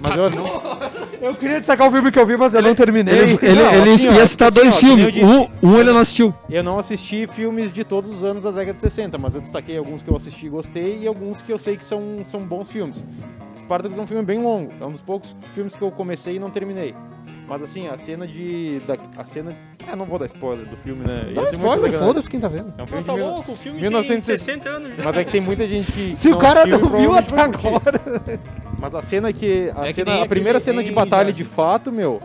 Mas eu. *laughs* Eu queria destacar o filme que eu vi, mas eu não terminei. Ele, *laughs* ele, Não, ele assim, ó, ia citar assim, dois ó, que nem filmes. eu disse. Um, um ele não assistiu. Eu não assisti filmes de todos os anos da década de 60, mas eu destaquei alguns que eu assisti e gostei e alguns que eu sei que são, são bons filmes. Spartacus é um filme bem longo, é um dos poucos filmes que eu comecei e não terminei. Mas assim, a cena de. Da, a cena. Ah, não vou dar spoiler do filme, né? Dá spoiler, foda-se quem tá vendo. É um filme Não, de tá mil- louco, o filme 1960. tem 60 anos já. Mas é que tem muita gente que. Se o cara não viu até agora. Mas a cena que. A, É que cena- nem a primeira cena de batalha já- de fato, meu,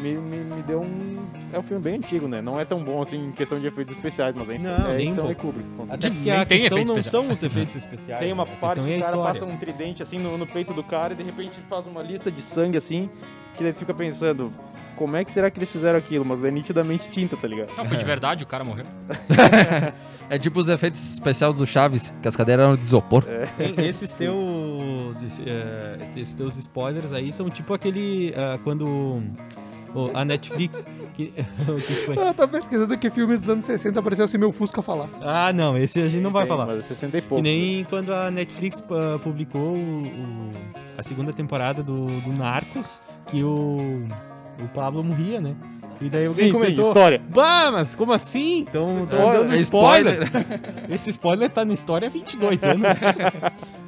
me, me, me deu um. É um filme bem antigo, né? Não é tão bom assim em questão de efeitos especiais, mas é, Não, é nem Stanley. Kubrick. Até porque Nem a tem questão efeitos não especiais. são os efeitos especiais. Tem uma a parte que é a o cara passa um tridente assim no, no peito do cara e de repente faz uma lista de sangue assim, que daí tu fica pensando, como é que será que eles fizeram aquilo? Mas é nitidamente tinta, tá ligado? Não, foi de verdade, o cara morreu. É tipo os efeitos especiais do Chaves, que as cadeiras eram de isopor. Tem esses teus, esse, eh, esses teus spoilers aí são tipo aquele ah, quando o- a Netflix que, *laughs* o que foi? Eu tô pesquisando que filme dos anos 60 apareceu se meu Fusca falasse. Ah, não, esse a gente não vai Tem, falar. Mas é 60 e pouco. nem quando a Netflix ah, publicou o- o- a segunda temporada do, do Narcos, que o, o Pablo morria, né? E daí alguém Sim, sim, comentou. história. Bah, mas como assim? Então, dando É spoiler. *laughs* Esse spoiler tá na história há 22 anos.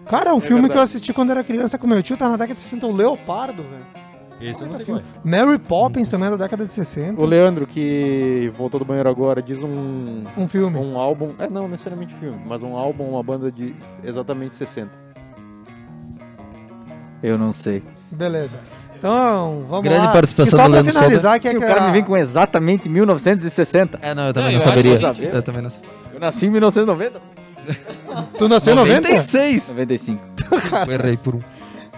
Cara, um filme que eu verdade. assisti quando era criança com meu tio, tá na década de 60, o Leopardo, velho. Esse eu não sei Filme. qual é. Mary Poppins também é da década de 60. O Leandro, que voltou do banheiro agora, diz um, Um filme. um álbum. É, não necessariamente filme, mas um álbum, uma banda de exatamente 60. Eu não sei. Beleza. Então, vamos Grande lá. participação e só do pra Leandro finalizar, que é Se o que cara a- me vem com exatamente 1960. É, não, eu também Não, não, eu acho saberia. que eu sabia. Eu também não sei. Eu nasci em 1990. Tu nasceu em 90? 96! 95. Eu errei por um.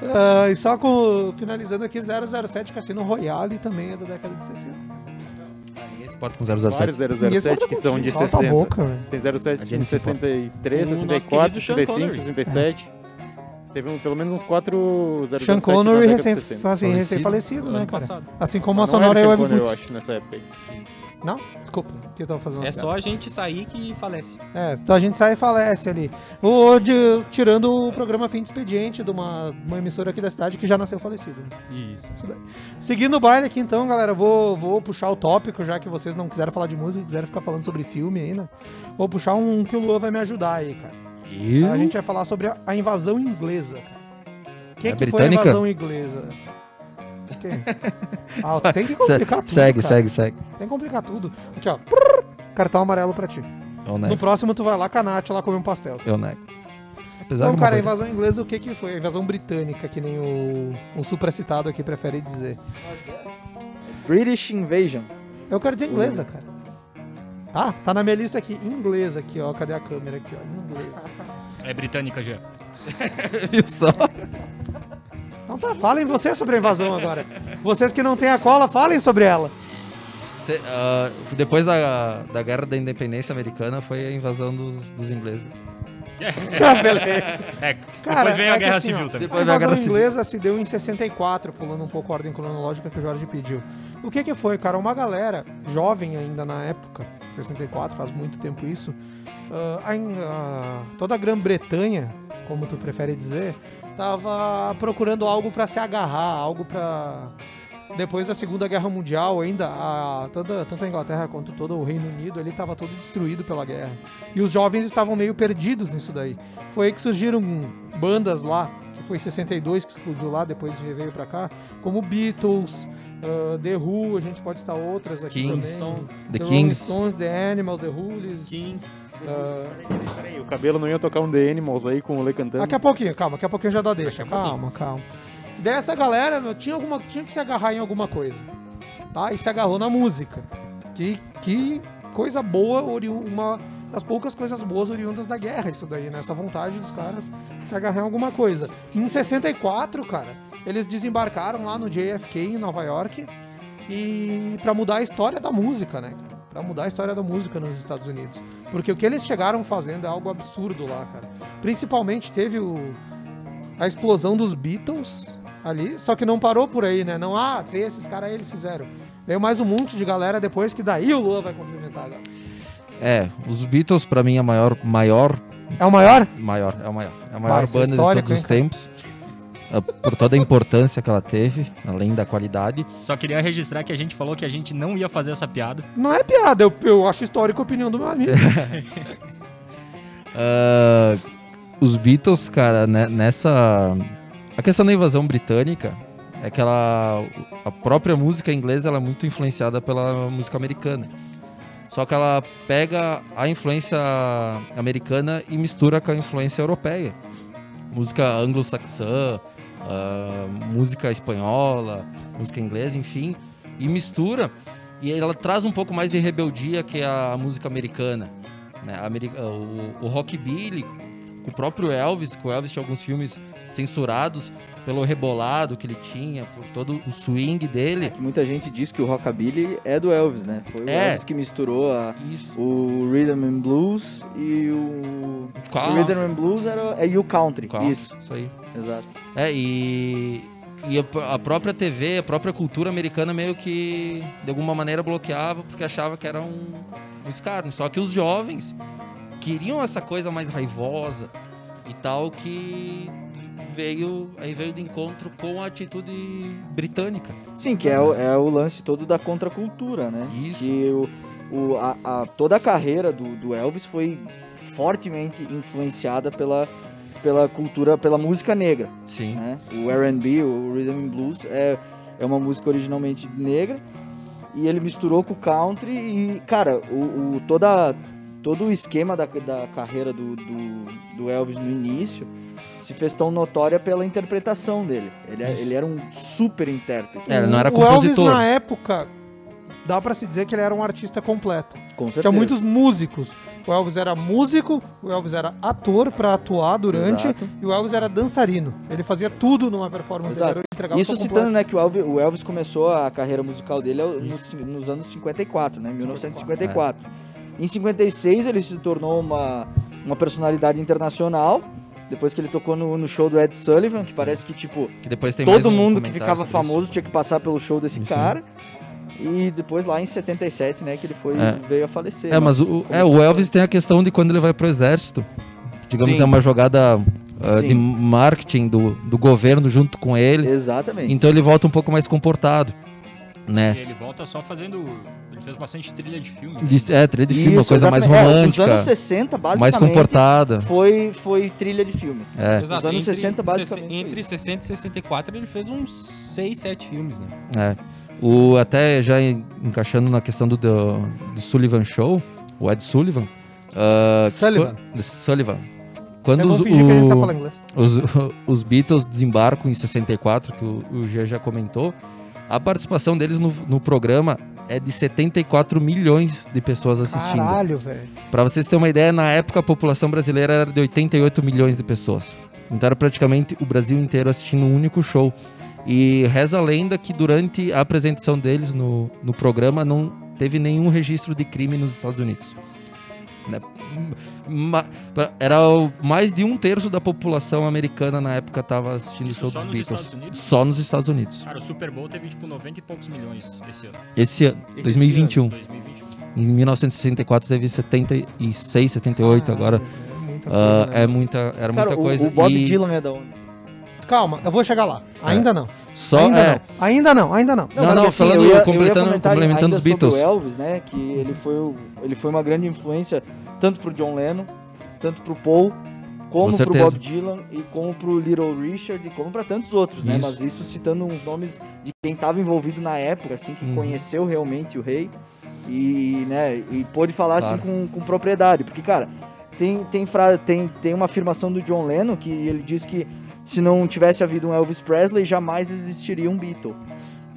Ah, e só com, finalizando aqui, 007 Cassino Royale também é da década de 60. Ninguém se porta com Vários 007. Ninguém 007 se que são de Cala tua 60. boca, velho. Tem 07 A de gente se importa. 63, O nosso 64, querido Sean 65, Connery. 67. Teve um- pelo menos uns 4 007 Sean Connery década de recém, 60. assim, Falecido. recém-falecido, né, Ano cara? passado. Assim como a Sonora e o Web Connery, eu Boots. acho, nessa época aí. Não? Desculpa, que eu tava fazendo É só a gente sair que falece. É, então a gente sai e falece ali. O, de- tirando o programa Fim de Expediente de uma, uma emissora aqui da cidade que já nasceu falecido. Isso. Isso daí. Seguindo o baile aqui então, galera, vou, vou puxar o tópico, já que vocês não quiseram falar de música, quiseram ficar falando sobre filme ainda. Vou puxar um que o Luan vai me ajudar aí, cara. A gente vai falar sobre a, a invasão inglesa, cara. O que, É que foi a invasão inglesa? Ah, tu tem que complicar tudo. segue, cara. segue, segue. Tem que complicar tudo. Aqui, ó. Cartão amarelo pra ti. Eu No nego. próximo tu vai lá com a Nath lá comer um pastel. Eu nego. Apesar Então, de cara, a coisa- invasão inglesa, o que que foi? A invasão britânica, que nem o, o supracitado aqui prefere dizer. British Invasion. Eu quero dizer inglesa, cara. Tá? Tá na minha lista aqui, inglesa aqui, ó. Cadê a câmera aqui, ó? Inglesa. É britânica já. *laughs* Viu só? Então tá, falem vocês sobre a invasão agora. Vocês que não têm a cola, falem sobre ela. Cê, ah, depois da, da Guerra da Independência Americana foi a invasão dos, dos ingleses. Tchau, *laughs* beleza. É, Cara, depois veio é a Guerra assim, ó, Civil também. A a invasão Guerra Civil. inglesa se deu em 64, pulando um pouco a ordem cronológica que o Jorge pediu. O que que foi, cara? Uma galera jovem ainda na época, 64, faz muito tempo isso, ah, a ah, toda a Grã-Bretanha, como tu prefere dizer, tava procurando algo pra se agarrar, algo pra depois da Segunda Guerra Mundial, ainda a, toda, tanto a Inglaterra quanto todo o Reino Unido ele estava todo destruído pela guerra. E os jovens estavam meio perdidos nisso daí. Foi aí que surgiram bandas lá, que foi em 62 que explodiu lá, depois veio pra cá, como Beatles, ah, The Who, a gente pode estar outras aqui Kings, também. The Rolling Kings. Stones, The Animals, The Hoolies. Kings. ah, Peraí, o cabelo não ia tocar um The Animals aí com o Lê cantando. Daqui a pouquinho, calma, daqui a pouquinho já dá deixa. Calma, calma. Dessa galera, meu, tinha, alguma, tinha que se agarrar em alguma coisa. Tá? E se agarrou na música. Que, que coisa boa, uma das poucas coisas boas oriundas da guerra, isso daí, né? Essa vontade dos caras se agarrar em alguma coisa. Em 64, cara, eles desembarcaram lá no JFK em Nova York e para mudar a história da música, né? Pra mudar a história da música nos Estados Unidos. Porque o que eles chegaram fazendo é algo absurdo lá, cara. Principalmente teve o, a explosão dos Beatles ali, só que não parou por aí, né? Não, ah, veio esses caras aí, eles fizeram. Veio mais um monte de galera depois que daí o Lua vai complementar agora. É, os Beatles pra mim é a maior, maior, É o maior? maior, é a maior, é a Vai, maior é banda de todos os hein, cara? tempos. Ah, Por toda a importância que ela teve, além da qualidade. Só queria registrar que a gente falou que a gente não ia fazer essa piada. Não é piada, eu, eu acho histórico a opinião do meu amigo. *laughs* Ah, os Beatles, cara, né, nessa. A questão da invasão britânica é que ela. A própria música inglesa ela é muito influenciada pela música americana. Só que ela pega a influência americana e mistura com a influência europeia. Música anglo-saxã, ah, música espanhola, música inglesa, enfim, e mistura. E ela traz um pouco mais de rebeldia que a música americana né, o, o rockabilly, com o próprio Elvis, que o Elvis tinha alguns filmes censurados pelo rebolado que ele tinha, por todo o swing dele. Muita gente diz que o rockabilly é do Elvis, né? Foi o É. Elvis que misturou a- o rhythm and blues e o, Qual? o rhythm and blues era é, e o country. Qual? Isso, Isso aí. exato. É, e, e a própria TV, a própria cultura americana meio que, de alguma maneira, bloqueava porque achava que era um, um escárnio. Só que os jovens queriam essa coisa mais raivosa e tal que veio, aí veio de encontro com a atitude britânica. Sim, que é o, é o lance todo da contracultura, né? Isso. Que o, o, a, a- toda a carreira do, do Elvis foi fortemente influenciada pela, pela cultura, pela música negra. Sim. né? O R&B, o Rhythm and Blues, é, é uma música originalmente negra e ele misturou com o country e, cara, o, o- toda, todo o esquema da, da carreira do, do, do Elvis no início se fez tão notória pela interpretação dele. Ele, é- ele era um super intérprete. É, ele não era o Elvis, compositor. na época, dá pra se dizer que ele era um artista completo. Com certeza. Tinha muitos músicos. O Elvis era músico, o Elvis era ator pra atuar durante, Exato. e o Elvis era dançarino. Ele fazia tudo numa performance. Exato. Ele Isso citando, né, que o Elvis, o Elvis começou a carreira musical dele nos, nos anos 54, né, 1954. Em 56 ele se tornou uma, uma personalidade internacional, depois que ele tocou no, no show do Ed Sullivan, que parece que, tipo, Que depois todo um mundo que ficava famoso isso. tinha que passar pelo show desse Isso. cara. E depois lá em 77, né, que ele foi, É. veio a falecer. É, mas o, é, o Elvis tem a questão de quando ele vai pro exército. Digamos, Sim. é uma jogada Sim. de marketing do, do governo junto com ele. Exatamente. Então ele volta um pouco mais comportado, né? ele volta só fazendo. Ele fez bastante trilha de filme. né? De, é, trilha de filme, uma Isso, coisa mais exatamente. É, romântica, Os anos 60, basicamente, mais comportada. Foi, foi trilha de filme. É, Os anos 60, basicamente, Entre 60 e 64, ele fez uns 6, 7 filmes, né? é. O, até já en- encaixando na questão do, do, do Sullivan Show, o Ed Sullivan. ah, Sullivan. qu- Sullivan. Quando os, o- inglês. os, *laughs* os Beatles desembarcam em 64, que o, o G já comentou, a participação deles no, no programa é de 74 milhões de pessoas assistindo. Caralho, velho. Pra vocês terem uma ideia, na época a população brasileira era de 88 milhões de pessoas. Então era praticamente o Brasil inteiro assistindo um único show. E reza a lenda que durante a apresentação deles no, no programa não teve nenhum registro de crime nos Estados Unidos. Né? Era o- mais de um terço da população americana na época estava assistindo o Isso show só dos nos Beatles. Estados Unidos? Só nos Estados Unidos. Cara, o Super Bowl teve tipo 90 e poucos milhões esse ano. Esse ano, Esse 2021. ano, 2021. Em 1964 teve 76, 78 agora. muita Ah, coisa, né? é muita, era Cara, muita o- coisa. O, Bob e Dylan é da onde? Calma, eu vou chegar lá. Ainda não. Só ainda é, não. Ainda não, ainda não. Não, mas não, assim, falando- eu ia- eu ia completando- complementando ainda os Beatles. sobre o Elvis, né? Que ele foi, o- ele foi uma grande influência tanto pro John Lennon, tanto pro Paul, como Com pro. Bob Dylan e como pro Little Richard e como pra tantos outros, né? Isso. Mas isso citando uns nomes de quem estava envolvido na época, assim, que Uhum. conheceu realmente o rei e, né, e pôde falar Claro. assim com, com propriedade, porque cara, tem tem, fra tem tem uma afirmação do John Lennon que ele diz que se não tivesse havido um Elvis Presley, jamais existiria um Beatle.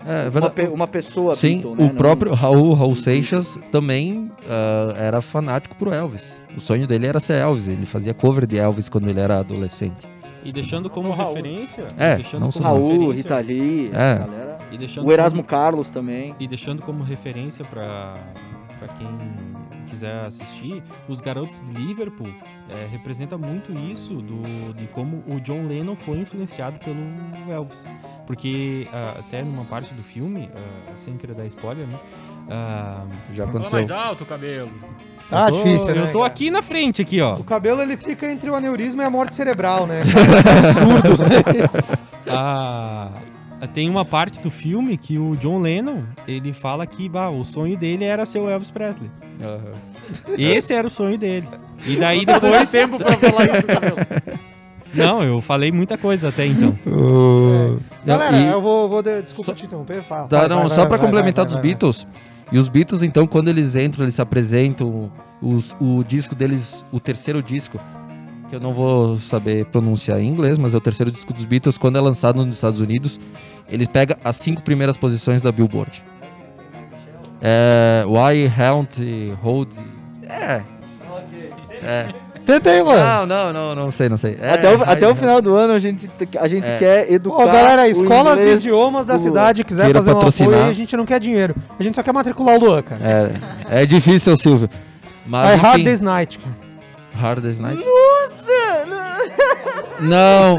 é Uma, verdade. pe- uma pessoa Sim, Beatle, né? o Não- próprio Raul, Raul Seixas também ah, era fanático pro Elvis. O sonho dele era ser Elvis, ele fazia cover de Elvis quando ele era adolescente. E deixando como Raul. referência. É, deixando não como só Raul, referência- Rita Lee, É. galera. E O Erasmo como- Carlos também. E deixando como referência pra quem quiser assistir, os Garotos de Liverpool é, representa muito isso do, de como o John Lennon foi influenciado pelo Elvis. Porque ah, até numa parte do filme, ah, sem querer dar spoiler, né? ah, Já Fala aconteceu. mais alto, cabelo. Tá eu tô- difícil, né? Eu tô cara? aqui na frente, aqui, ó. O cabelo ele fica entre o aneurisma e a morte cerebral, né? cara? *laughs* Absurdo. *laughs* Ah, tem uma parte do filme que o John Lennon, ele fala que bah, o sonho dele era ser o Elvis Presley. Esse era o sonho dele. E *laughs* daí depois... tempo pra falar isso, cabelo. *laughs* Não, eu falei muita coisa até então. Galera, E- eu vou, vou de- desculpa te interromper. Fala, Tá, vai, não, vai, só vai, pra vai, complementar vai, dos vai, vai. Beatles. E os Beatles, então, quando eles entram, eles se apresentam, os- o disco deles, o terceiro disco, que eu não vou saber pronunciar em inglês, mas é o terceiro disco dos Beatles, quando é lançado nos Estados Unidos, ele pega as cinco primeiras posições da Billboard. É, Why Haun't Hold... É. É. Tentei, mano. Não, não, não, não sei, não sei. É, até, o, até o final do ano a gente, a gente É. quer educar. Ô, galera, escolas de idiomas da cidade quiser Queira fazer um patrocinar. apoio, a gente não quer dinheiro. A gente só quer matricular o Luan, cara. É, é difícil, Silvio. Mas, I Hard enfim, Day's Night. cara. Hard Day's Night? Nossa! Não,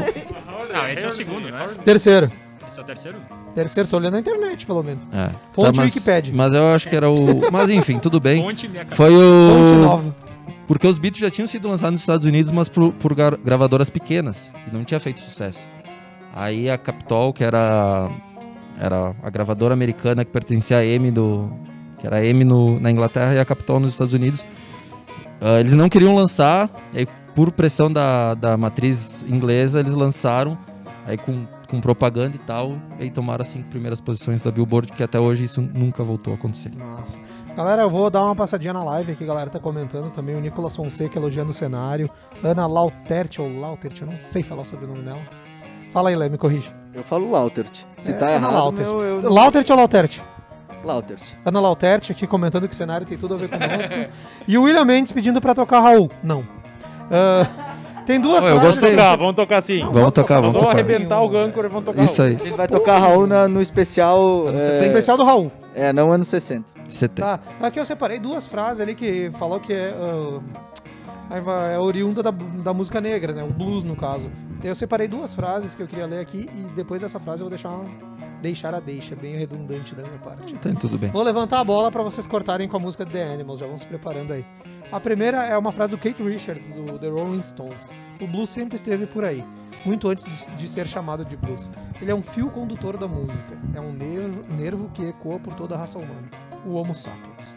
Não, esse é o segundo, né? Terceiro. Esse é o terceiro? Terceiro, tô olhando na internet, pelo menos. É. Fonte mas, Wikipedia. Mas eu acho que era o. Mas enfim, tudo bem. Fonte minha cara. Foi o. Fonte nova. Porque os Beatles já tinham sido lançados nos Estados Unidos, mas por, por gra- gravadoras pequenas. E não tinha feito sucesso. Aí a Capitol, que era. Era a gravadora americana que pertencia à M do. Que era a M no, na Inglaterra e a Capitol nos Estados Unidos. Ah, eles não queriam lançar, aí, por pressão da, da matriz inglesa, eles lançaram. Aí com com propaganda e tal, e aí tomaram as cinco primeiras posições da Billboard, que até hoje isso nunca voltou a acontecer. Nossa. Galera, eu vou dar uma passadinha na live aqui, a galera tá comentando também. O Nicolas Fonseca elogiando o cenário. Ana Lautert, ou Lautert, eu não sei falar sobre o nome dela. Fala aí, Lé, me corrija. Eu falo Lautert. Se É, tá Ana errado, Lautert. meu, eu... Lautert ou Lautert? Lautert. Ana Lautert aqui comentando que o cenário tem tudo a ver conosco. *laughs* e o William Mendes pedindo pra tocar Raul. Não. Ah, tem duas eu frases. gostei. Tocar, vamos tocar sim. Vamos tocar, Nós vamos vamos tocar. arrebentar o Gancor e vamos tocar Isso o- aí. A gente vai tocar Raul na- no especial. É, 70. Especial do Raul. É, não anos 60. Você tem. Tá, aqui eu separei duas frases ali que falou que é, vai- é oriunda da, da música negra, né? O blues, no caso. Eu separei duas frases que eu queria ler aqui e depois dessa frase eu vou deixar, uma- deixar a deixa, bem redundante da minha parte. Tem tudo bem. Vou levantar a bola pra vocês cortarem com a música The Animals, já vão se preparando aí. A primeira é uma frase do Kate Richards, do The Rolling Stones. O blues sempre esteve por aí, muito antes de, de ser chamado de blues. Ele é um fio condutor da música, é um nervo, nervo que ecoa por toda a raça humana, o Homo sapiens.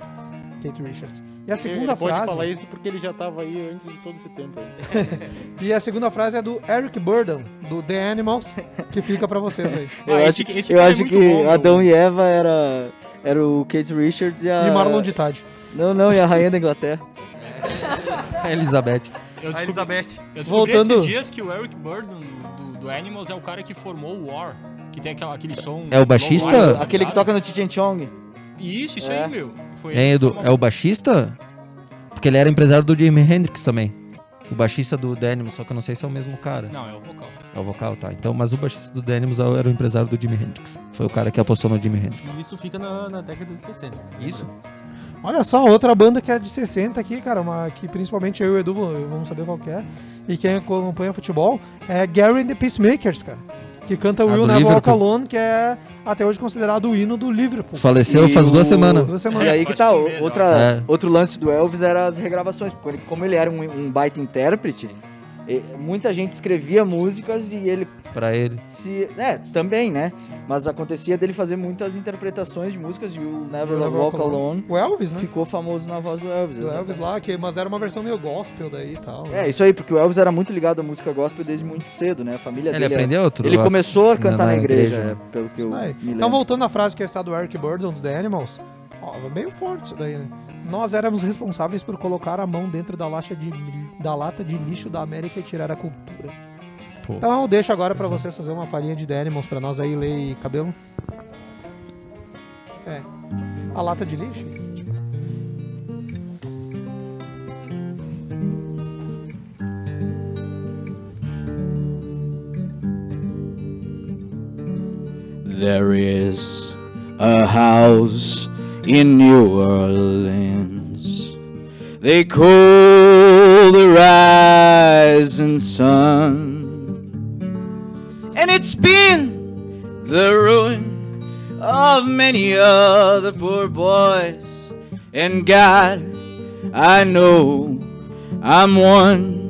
Kate Richards. E a segunda ele pode frase. falar isso porque ele já tava aí antes de todo esse tempo aí. *laughs* E a segunda frase é do Eric Burden, do The Animals, que fica pra vocês aí. *laughs* Eu Ah, acho, esse eu é acho que bom, meu. Adão e Eva era, era o Kate Richards e a. E Marlon de Tade. Não, não, e a Rainha da Inglaterra. *laughs* A Elizabeth. Eu A descobri, Elizabeth. eu descobri Voltando- esses dias que o Eric Burden do, do, do Animals é o cara que formou o War. Que tem aquela, aquele som. É o baixista? Aquele que toca no Chechen Chong. Isso, isso É. aí, meu. Foi que Edu? É o baixista? Porque ele era empresário do Jimi Hendrix também. O baixista do The Animals, só que eu não sei se é o mesmo cara. Não, é o vocal. É o vocal, tá. Então, mas o baixista do The Animals era o empresário do Jimi Hendrix. Foi o cara que apostou no Jimi Hendrix. E isso fica na, na década de 60. Isso? Olha só, outra banda que é de 60 aqui, cara, uma, que principalmente eu e o Edu vamos saber qual que é. E quem acompanha futebol é Gary and the Peacemakers, cara. Que canta Will Never Walk Liverpool. Alone, que é até hoje considerado o hino do Liverpool. Faleceu E faz duas o- semanas. Duas E semanas. aí que tá, outra, É. outro lance do Elvis era as regravações. porque Como ele era um, um baita intérprete, e- muita gente escrevia músicas e ele Pra ele. se. É, também, né? Mas acontecia dele fazer muitas interpretações de músicas e o Never Never Walk Walk Alone O Elvis, né? ficou famoso na voz do Elvis. Exatamente. Elvis lá, que, mas era uma versão meio gospel daí e tal. né? É, isso aí, porque o Elvis era muito ligado à música gospel desde muito cedo, né? A família Ele dele. era- aprendeu outro? Ele começou a cantar na na, igreja, igreja. é, pelo que eu Isso aí. lembro. Então, voltando à frase que está do Eric Burden, do The Animals, ó, meio forte isso daí, né? Nós éramos responsáveis por colocar a mão dentro da, lata de, da lata de lixo da América e tirar a cultura. Pô. Então eu deixo agora pra vocês fazer uma palhinha de The Animals pra nós aí, Lei e Cabelo. É. A lata de lixo? There is a house in New Orleans. They call the rising sun. And it's been the ruin of many other poor boys. And God, I know I'm one.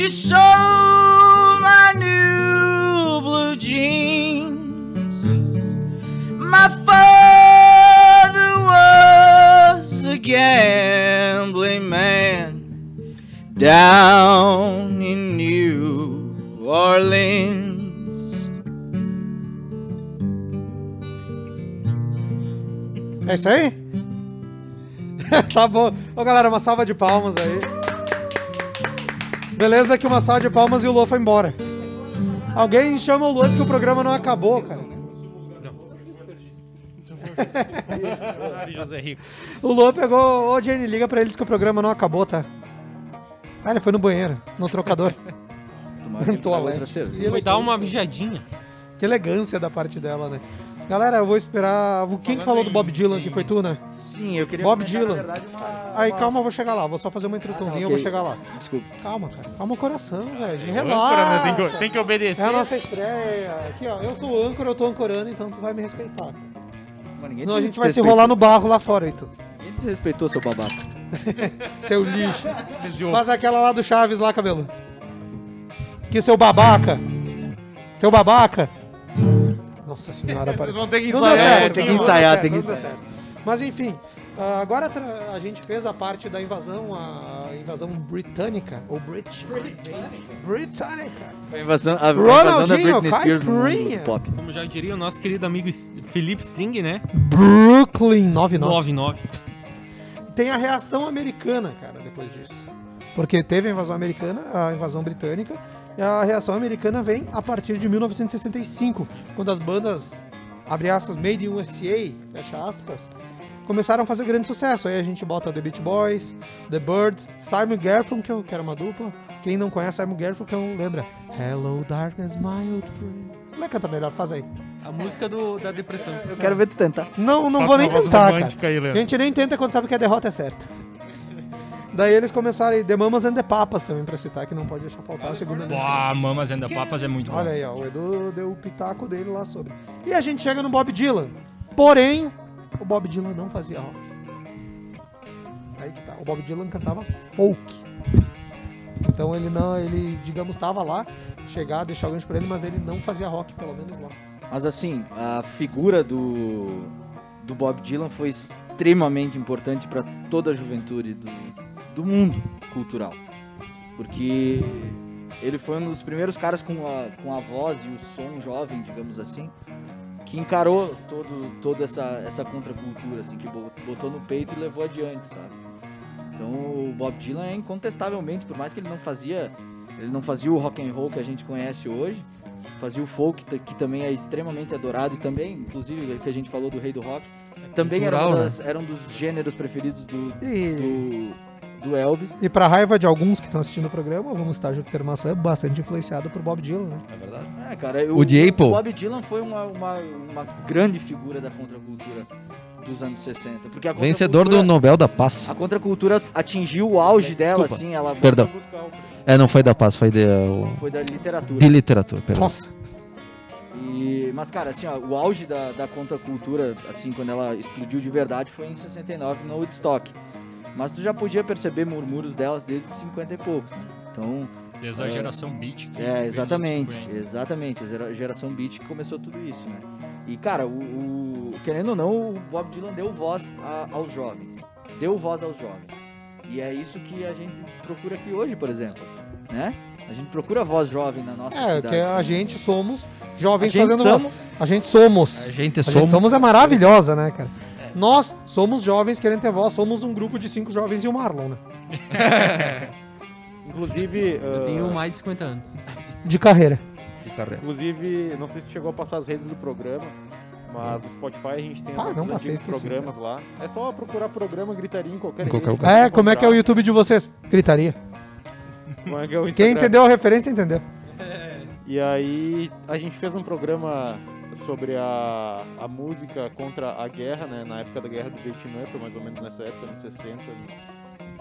She sewed my new blue jeans. My father was a gambling man down in New Orleans. É isso aí? *laughs* tá bom. Ô galera, uma salva de palmas aí. Beleza que uma salva de palmas e o Lô foi embora. Alguém chama o Lô diz que o programa não acabou, cara. José Rico. *laughs* O Lô pegou. Ô Jenny, liga pra ele diz que o programa não acabou, tá? Ah, ele foi no banheiro, no trocador. Tomara que *laughs* outra cerveja. Foi dar uma mijadinha. Que elegância da parte dela, né? Galera, eu vou esperar. Quem que falou do Bob Dylan, que foi tu, né? Sim, eu queria Bob comentar, Dylan. na verdade, uma- Aí, uma- calma, eu vou chegar lá. Vou só fazer uma introduçãozinha, eu vou chegar lá. Desculpa. Calma, cara. Calma o coração, velho. Âncora, né? Relaxa. Tem que, tem que obedecer. É a nossa estreia. Aqui, ó. Eu sou o âncora, eu tô ancorando, então tu vai me respeitar. cara. Mas ninguém Senão a te gente vai se desrespeitou. rolar no barro lá fora, então. Ninguém desrespeitou, seu babaca. *laughs* Seu lixo. Faz aquela lá do Chaves lá, cabelo. Que seu babaca. Seu babaca. Nossa senhora, para. Vocês vão ter que ensaiar, certo, tem que ensaiar, certo, tem que ensaiar. certo. Mas enfim, ah, agora a gente fez a parte da invasão, a invasão britânica, ou British. Britânica. A invasão, a, a invasão da Britney Spears no do pop. Como já diria o nosso querido amigo Felipe String, né? Brooklyn 99. 99. Tem a reação americana, cara, depois disso. Porque teve a invasão americana, a invasão britânica, a reação americana vem a partir de 1965, quando as bandas, abre aspas, Made in USA, fecha aspas, começaram a fazer grande sucesso. Aí a gente bota The Beach Boys, The Birds, Simon Garfunkel, que era uma dupla. Quem não conhece Simon Garfunkel, lembra? Hello Darkness, my old friend. Como é que canta melhor? Faz aí. A música do, da depressão. Eu quero ver tu tentar. Não, não Faça vou nem tentar, cara. aí, a gente nem tenta quando sabe que a derrota é certa. Daí eles começaram aí, The Mamas and the Papas também pra citar, que não pode deixar faltar a segunda Pô, Mamas and the Papas é muito bom. Olha aí, ó, o Edu deu o pitaco dele lá sobre. E a gente chega no Bob Dylan. Porém, o Bob Dylan não fazia rock. Aí que tá. O Bob Dylan cantava folk. Então ele não, ele, digamos, tava lá, chegar, deixar o gancho pra ele, mas ele não fazia rock, pelo menos lá. Mas assim, a figura do, do Bob Dylan foi extremamente importante para toda a juventude do, do mundo cultural. Porque ele foi um dos primeiros caras com a, com a voz e o som jovem, digamos assim, que encarou todo, toda essa, essa contracultura, assim, que bo- botou no peito e levou adiante, sabe? Então o Bob Dylan é incontestavelmente, por mais que ele não fazia, ele não fazia o rock and roll que a gente conhece hoje, fazia o folk que também é extremamente adorado e também, inclusive, que a gente falou do rei do rock, também era, uma cultural, das- era um dos gêneros preferidos do, E, do, do Elvis. e pra raiva de alguns que estão assistindo o programa, vamos estar Júpiter Maçã bastante influenciado por Bob Dylan, né? É verdade. É, cara, O de Apple. o Bob Dylan foi uma, uma, uma grande figura da contracultura dos anos 60. Porque a Vencedor do Nobel da Paz. A contracultura atingiu o auge dela, Desculpa. assim, ela Perdão. É, não foi da Paz, foi de, o- foi da literatura. de literatura, perdão. Nossa. E, mas, cara, assim, ó, o auge da, da contracultura, assim, quando ela explodiu de verdade, foi em 69 no Woodstock. Mas tu já podia perceber murmúrios delas desde 50 e poucos. né? Então, Desde a É. geração beat. Que é, exatamente, 50. exatamente. A gera- geração beat que começou tudo isso, né? E, cara, o, o- querendo ou não, o Bob Dylan deu voz a- aos jovens. Deu voz aos jovens. E é isso que a gente procura aqui hoje, por exemplo, né? A gente procura voz jovem na nossa É, cidade. que a gente somos jovens A gente fazendo somos- A gente somos. A gente A somos- gente somos é maravilhosa, né, cara? Nós somos jovens querendo ter voz, somos um grupo de cinco jovens e o Marlon, né? *laughs* Inclusive. Eu ah, tenho mais de 50 anos. De carreira. de carreira. Inclusive, não sei se chegou a passar as redes do programa, mas no Spotify a gente tem Pá, os não passei, esqueci. programas lá. É só procurar programa gritaria em qualquer Em qualquer lugar. É, como é que é o. YouTube de vocês? Gritaria. Como é que é o Quem entendeu a referência, entendeu. E aí a gente fez um programa sobre a, a música contra a guerra, né? Na época da guerra do Vietnã, foi mais ou menos nessa época, nos 60. né?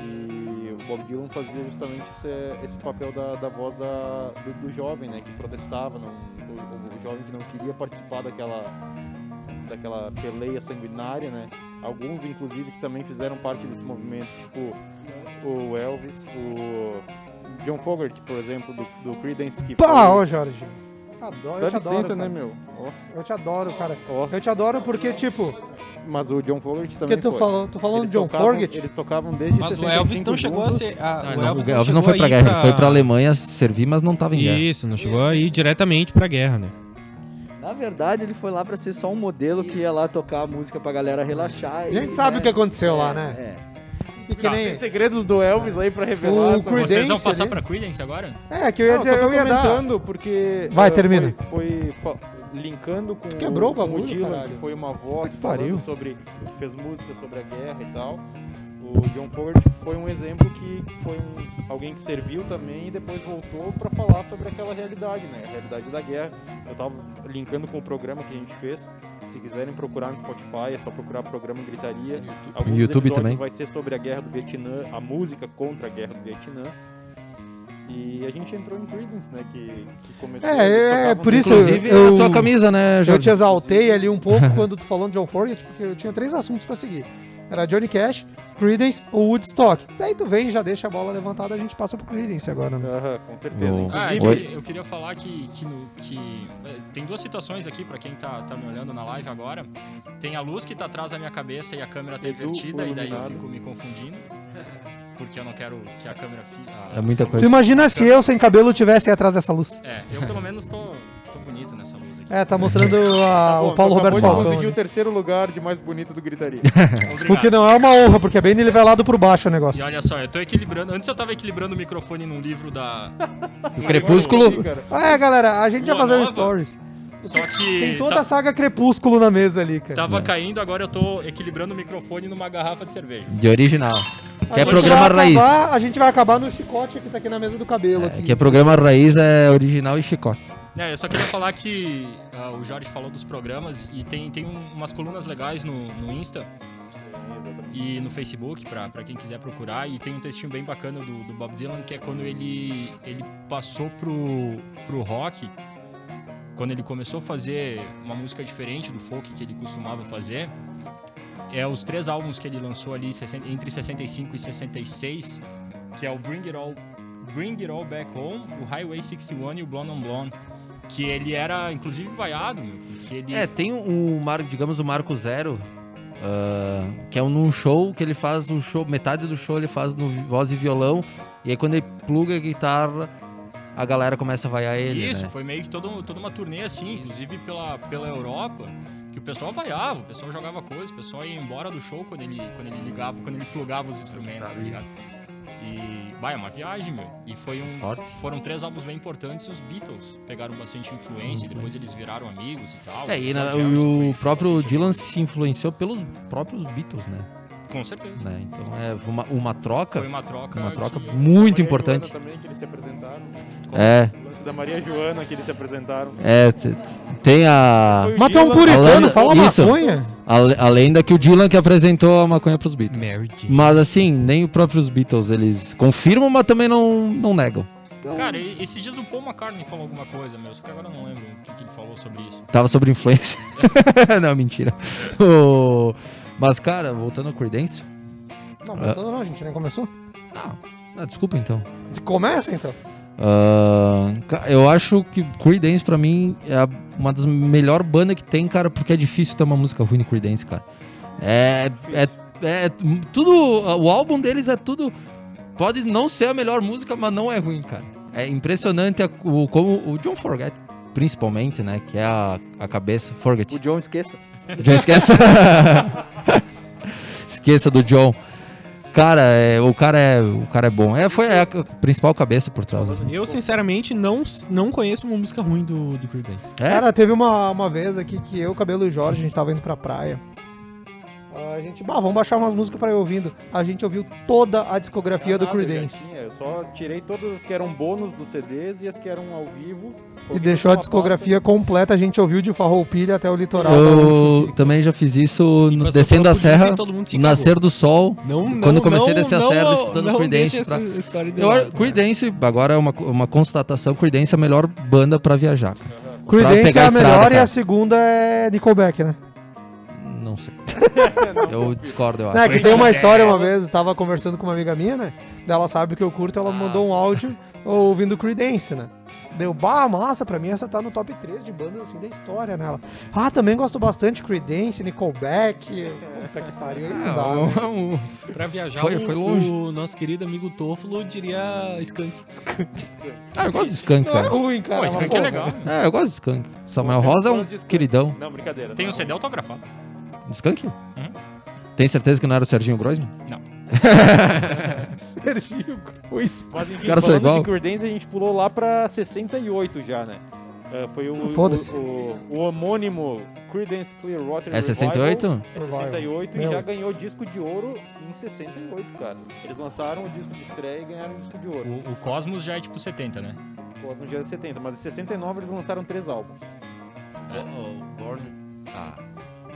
E o Bob Dylan fazia justamente esse, esse papel da, da voz da, do, do jovem, né? Que protestava, não, o, o jovem que não queria participar daquela, daquela peleia sanguinária, né? Alguns, inclusive, que também fizeram parte desse movimento, tipo o Elvis, o John Fogerty, por exemplo, do, do Creedence, que Pá, foi- ó, Jorge. Adoro, Dá eu te adoro, licença, cara. né, meu? Ó, Eu te adoro, cara. ó. Eu te adoro porque, tipo, Mas o John Fogerty também que tu foi. falou, tu falando Eles de John tocavam- Fogerty? Eles tocavam desde Mas o 65 Elvis não chegou a juntos. ser. a- Ah, o não, Elvis, o Elvis não chegou foi pra a ir guerra, ele foi pra Alemanha servir, mas não tava em guerra. Isso, não chegou a ir diretamente pra guerra, né? Na verdade, ele foi lá pra ser só um modelo que ia lá tocar a música pra galera relaxar. A gente sabe o que aconteceu lá, né? É. E que nem... Tem segredos do Elvis aí pra revelar. O Vocês vão passar ali. pra Creedence agora? É, que eu ia Não, dizer, só tô eu ia dar... comentando porque... Vai, eh, termina. Foi, foi fa- linkando com, quebrou o com bagulho, Dylan, caralho. que foi uma voz que falando pariu. sobre... Que fez música sobre a guerra e tal. O John Fogerty foi um exemplo que foi um, alguém que serviu também e depois voltou pra falar sobre aquela realidade, né? A realidade da guerra. Eu tava linkando com o programa que a gente fez. Se quiserem procurar no Spotify, é só procurar programa Gritaria. Alguns No YouTube também. vai ser sobre a guerra do Vietnã, a música contra a guerra do Vietnã. E a gente entrou em Creedence, né? Que, que começou. É, é, por isso Inclusive, eu- a tua camisa, né, Eu Jorge? te exaltei ali um pouco *laughs* quando tu falou de John Fogerty, porque eu tinha três assuntos pra seguir. Era Johnny Cash, Creedence ou Woodstock. Daí tu vem, já deixa a bola levantada, a gente passa pro Creedence agora, né? Aham, com certeza. Eu- Ah, eu, eu queria falar que, que, no- que, eh, tem duas situações aqui pra quem tá, tá me olhando na live agora. Tem a luz que tá atrás da minha cabeça e a câmera tá invertida, e daí eu fico me confundindo. Porque eu não quero que a câmera fi, a- É muita Tu coisa. imagina se eu sem cabelo tivesse atrás dessa luz. É, eu pelo menos tô, tô bonito nessa luz. É, tá mostrando a- tá bom, o Paulo tu Roberto acabou de Falcão. conseguir ali. o terceiro lugar de mais bonito do Gritaria. *laughs* Obrigado. O que não é uma honra, porque é bem nivelado por baixo o E negócio. olha só, eu tô equilibrando. Antes eu tava equilibrando o microfone num livro da. *laughs* O Crepúsculo. É, galera, a gente vai Lua fazer um Nova? stories. Só que. Tem toda tá- a saga Crepúsculo na mesa ali, cara. Tava caindo, agora eu tô equilibrando o microfone numa garrafa de cerveja. De original. Que é gente programa vai raiz. acabar- a gente vai acabar no chicote que tá aqui na mesa do cabelo. É, aqui. que é programa raiz é original e chicote. É, eu só queria falar que ah, o Jorge falou dos programas e tem, tem um- umas colunas legais no, no Insta e no Facebook, pra quem quiser procurar. E tem um textinho bem bacana do, do Bob Dylan, que é quando ele, ele passou pro, pro rock, quando ele começou a fazer uma música diferente do folk que ele costumava fazer. É os três álbuns que ele lançou ali entre 65 e 66, que é o Bring It All, Bring It All Back Home, o Highway 61 e o Blonde on Blonde. Que ele era, inclusive, vaiado, meu, porque ele... É, tem o, Mar- digamos, o Marco Zero, ah, que é um num show que ele faz o show, metade do show ele faz no voz e violão, e aí quando ele pluga a guitarra, a galera começa a vaiar ele, Isso, né? foi meio que todo, toda uma turnê assim, inclusive pela, pela Europa, que o pessoal vaiava, o pessoal jogava coisa, o pessoal ia embora do show quando ele, quando ele ligava, quando ele plugava os instrumentos, tá ligado? E, vai, é uma viagem, meu. E foi um, Forte. foram três álbuns bem importantes e os Beatles pegaram bastante influência e depois eles viraram amigos e tal. É, e na- o foi próprio Dylan se influenciou pelos próprios Beatles, né? Com certeza. Né? Então é uma, uma troca, Foi uma troca uma troca que- muito Maria importante. Joana também, que eles se apresentaram. É, O lance da Maria Joana, que eles se apresentaram. é, tem a... É um puritano, Além- fala isso. maconha. A, a lenda que o Dylan que apresentou a maconha pros Beatles. Mas assim, nem os próprios Beatles, eles confirmam, mas também não, não negam. Cara, e- esses dias o Paul McCartney falou alguma coisa, meu, só que agora eu não lembro o que, que ele falou sobre isso. Tava sobre influência. *laughs* não, mentira. O- Mas, cara, voltando ao Creedence. Não, voltando não, a gente nem começou. Ah, desculpa então. Começa então. Ah, ca- eu acho que Creedence pra mim é a- uma das melhores bandas que tem, cara, porque é difícil ter uma música ruim no Creedence, cara. É, é, é tudo. O álbum deles é tudo. Pode não ser a melhor música, mas não é ruim, cara. É impressionante a- o, como o John Forget, principalmente, né? Que é a, a cabeça. Forget. O John esqueça. John esqueça. *laughs* esqueça do John. Cara, é, o cara é, o cara é bom. É, foi é a principal cabeça por trás. assim. Eu, sinceramente, não, não conheço uma música ruim do, do Creedence. É? Cara, teve uma, uma vez aqui que eu, Cabelo e Jorge, a gente tava indo pra praia. A gente, bah, vamos baixar umas músicas pra ir ouvindo. A gente ouviu toda a discografia do Nada, eu Creedence. tinha, Eu só tirei todas as que eram bônus dos CDs e as que eram ao vivo. E deixou a discografia completa. A gente ouviu de Farroupilha até o litoral. Eu também já fiz isso no- descendo a serra, e nascer do sol. Não, quando não, eu comecei a não, descer a serra, não, escutando não Creedence. pra- Eu, acho- Creedence, agora é uma, uma constatação: Creedence é a melhor banda pra viajar. Cara. Pra Creedence é a estrada, melhor e cara. a segunda é Nickelback, né? Não sei. *laughs* eu discordo, eu acho. Não, é que tem uma história uma vez, eu tava conversando com uma amiga minha, né? Daí Ela sabe que eu curto, ela me mandou um áudio ouvindo Creedence, né? Deu, bah, massa, pra mim essa tá no top 3 de bandas assim da história, né? Ela, ah, também gosto bastante Creedence, Nickelback. Puta que pariu, aí não dá, né? Pra viajar, Foi- o, foi longe. o nosso querido amigo Toffolo diria Skunk. Ah, eu gosto de Skunk, Não é cara. ruim, cara. Pô, mas, Skunk é legal. É, eu gosto de Skunk. Samuel Rosa é um queridão. Não, brincadeira. Tem um. CD autografado. Skunk? Tem certeza que não era o Serginho Groisman? Não. *laughs* *laughs* Serginho Cruz. Mas enfim, caras são igual. de Creedence, a gente pulou lá pra 68 já, né? É, foi o, o, o, o homônimo Creedence Clearwater É 68? Revival. É 68 e Meu. já ganhou disco de ouro em 68, cara. Eles lançaram o disco de estreia e ganharam o disco de ouro. O, o Cosmos já é tipo 70, né? Cosmo já é 70, mas em 69 eles lançaram três álbuns. Ah,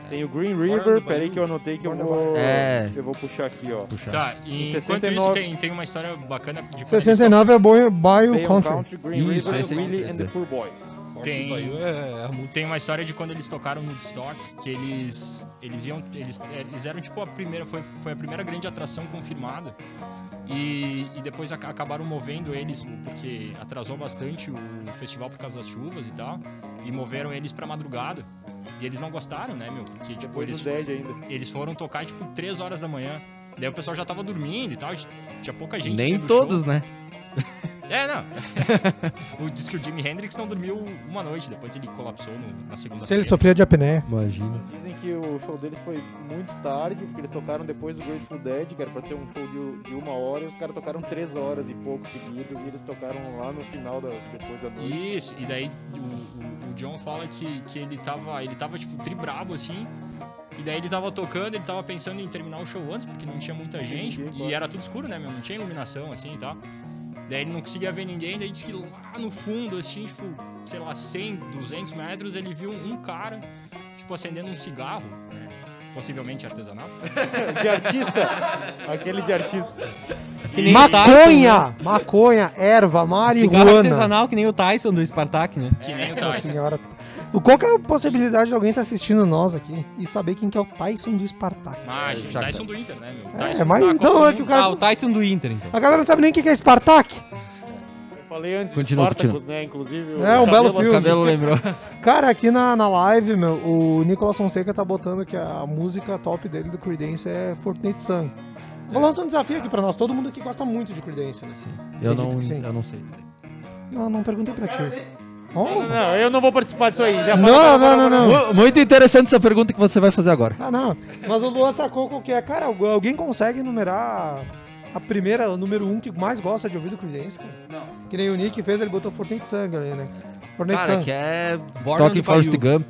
Tem o Green River, peraí Bayou. que eu anotei que eu vou, É. eu vou puxar aqui, ó. puxa. Tá, e Em enquanto 69 isso tem, tem uma história bacana de quando eles 69 é Bio, Bio Bay on Country. Country, Green Isso, River, aí, Willie quer and the dizer. Poor Boys. Tem, Bayou é a música. tem uma história de quando eles tocaram no Woodstock, que eles eles iam eles, eles eram tipo a primeira foi, foi a primeira grande atração confirmada. E, e depois aca- acabaram movendo eles porque atrasou bastante o festival por causa das chuvas e tal, e moveram eles pra madrugada. E eles não gostaram, né, meu? Porque tipo Depois eles do Dead ainda. eles foram tocar tipo 3 horas da manhã. Daí o pessoal já tava dormindo e tal, tinha pouca gente Nem todos, show. né? *laughs* É, não. *laughs* o, diz que o Jimi Hendrix não dormiu uma noite, depois ele colapsou no- na segunda Se ele sofria de apneia. Imagina. Dizem que o show deles foi muito tarde, porque eles tocaram depois do Grateful Dead, que era pra ter um show de, de uma hora, e os caras tocaram três horas e pouco seguidas, e eles tocaram lá no final, da, depois da noite. Isso, e daí o, o- o John fala que, que ele tava, ele tava tipo tribrabo assim. E daí ele tava tocando, ele tava pensando em terminar o show antes, porque não tinha muita gente. E era tudo escuro, né, meu? Não tinha iluminação assim e tal. Daí ele não conseguia ver ninguém, daí disse que lá no fundo, assim, tipo, sei lá, 100, 200 metros, ele viu um cara, tipo, acendendo um cigarro, né? Possivelmente artesanal. *laughs* de artista! Aquele de artista. Que nem o Tyson, Maconha! Maconha, erva, Cigarro marihuana. artesanal que nem o Tyson do Spartak, né? Que nem o Tyson. senhora. O- Qual que é a possibilidade de alguém estar assistindo nós aqui e saber quem que é o Tyson do Spartak? Imagem, Já- Tyson do Inter, né, meu? É, Tyson mas da Copa não, é que o cara- Ah, o Tyson do Inter, então. A galera não sabe nem o que é Spartak. Eu falei antes Continua, né? Inclusive. É, um belo filme. O cabelo lembrou. *laughs* Cara, aqui na, na live, meu, o Nicolas Fonseca tá botando que a música top dele do Creedence é Fortnite Sun. Vou lançar um desafio aqui pra nós. Todo mundo aqui gosta muito de Creedence, né? Eu não, Acredito que sim. eu não sei. Não, não perguntei pra ti. Não, não, eu não vou participar disso aí. Já Não, não, não, não. Mu- Muito interessante essa pergunta que você vai fazer agora. Ah, não. Mas o Luan sacou qual que é. Cara, algu- alguém consegue numerar a primeira, o número um que mais gosta de ouvir do Creedence? Não. Que nem o Nick fez, ele botou Fortnite Sun ali, né? Fortnite Cara, Sun. que é Born Talking on the Forrest Bayou. Gump.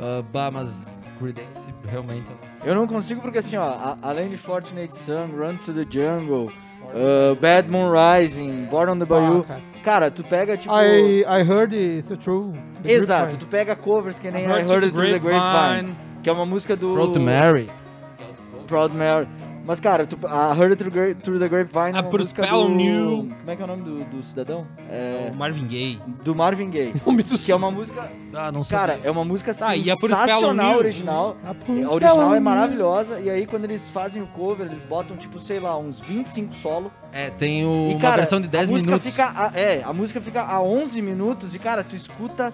Ah, bah, mas Creedence realmente... Eu não consigo porque assim, ó, a- além de Fortnite Sun, Run to the Jungle, uh, Bad Moon Rising, Born on the Bayou, Ah, cara. tu pega tipo... I, I heard it through the Exato, grapevine. tu pega covers que nem I Heard Heard, to It Through the Grapevine, Grapevine. que é uma música do... Proud Mary. Proud Mary. Mas, cara, tu, a Heard It Through, Through the Grapevine é A uma música Prospel do... New. Como é que é o nome do, do cidadão? É, O Marvin Gaye. do Marvin Gaye. *laughs* Nome do Que é uma música... Ah, não sei. Cara, é uma música Ah, e a Prospel sensacional New? original. A A original é maravilhosa. E aí, quando eles fazem o cover, eles botam, tipo, sei lá, uns 25 solo. É, tem o- E, uma cara, versão de 10 a música minutos. Fica a, é, a música fica a 11 minutos e, cara, tu escuta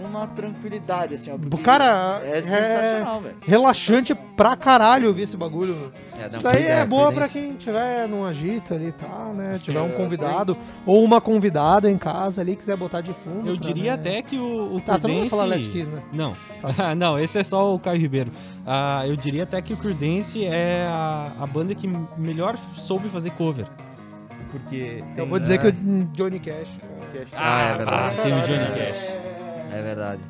numa tranquilidade, assim, ó. porque Cara, é é sensacional, velho. relaxante pra caralho ouvir esse bagulho. É, Isso daí é é, boa pra Creedence. quem tiver num agito ali e tal, né? Tiver um É, convidado ou uma convidada em casa ali, quiser botar de fundo. Eu pra, diria né? até que o, o Tá, não vai Creedence... falar Let's Kiss, né? Não. Tá. *laughs* não, esse é só o Caio Ribeiro. Ah, eu diria até que o Creedence é a, a banda que melhor soube fazer cover. Porque Eu tem- vou dizer que o Johnny Cash. cara. Ah, é verdade. tem o Johnny Cash. É verdade.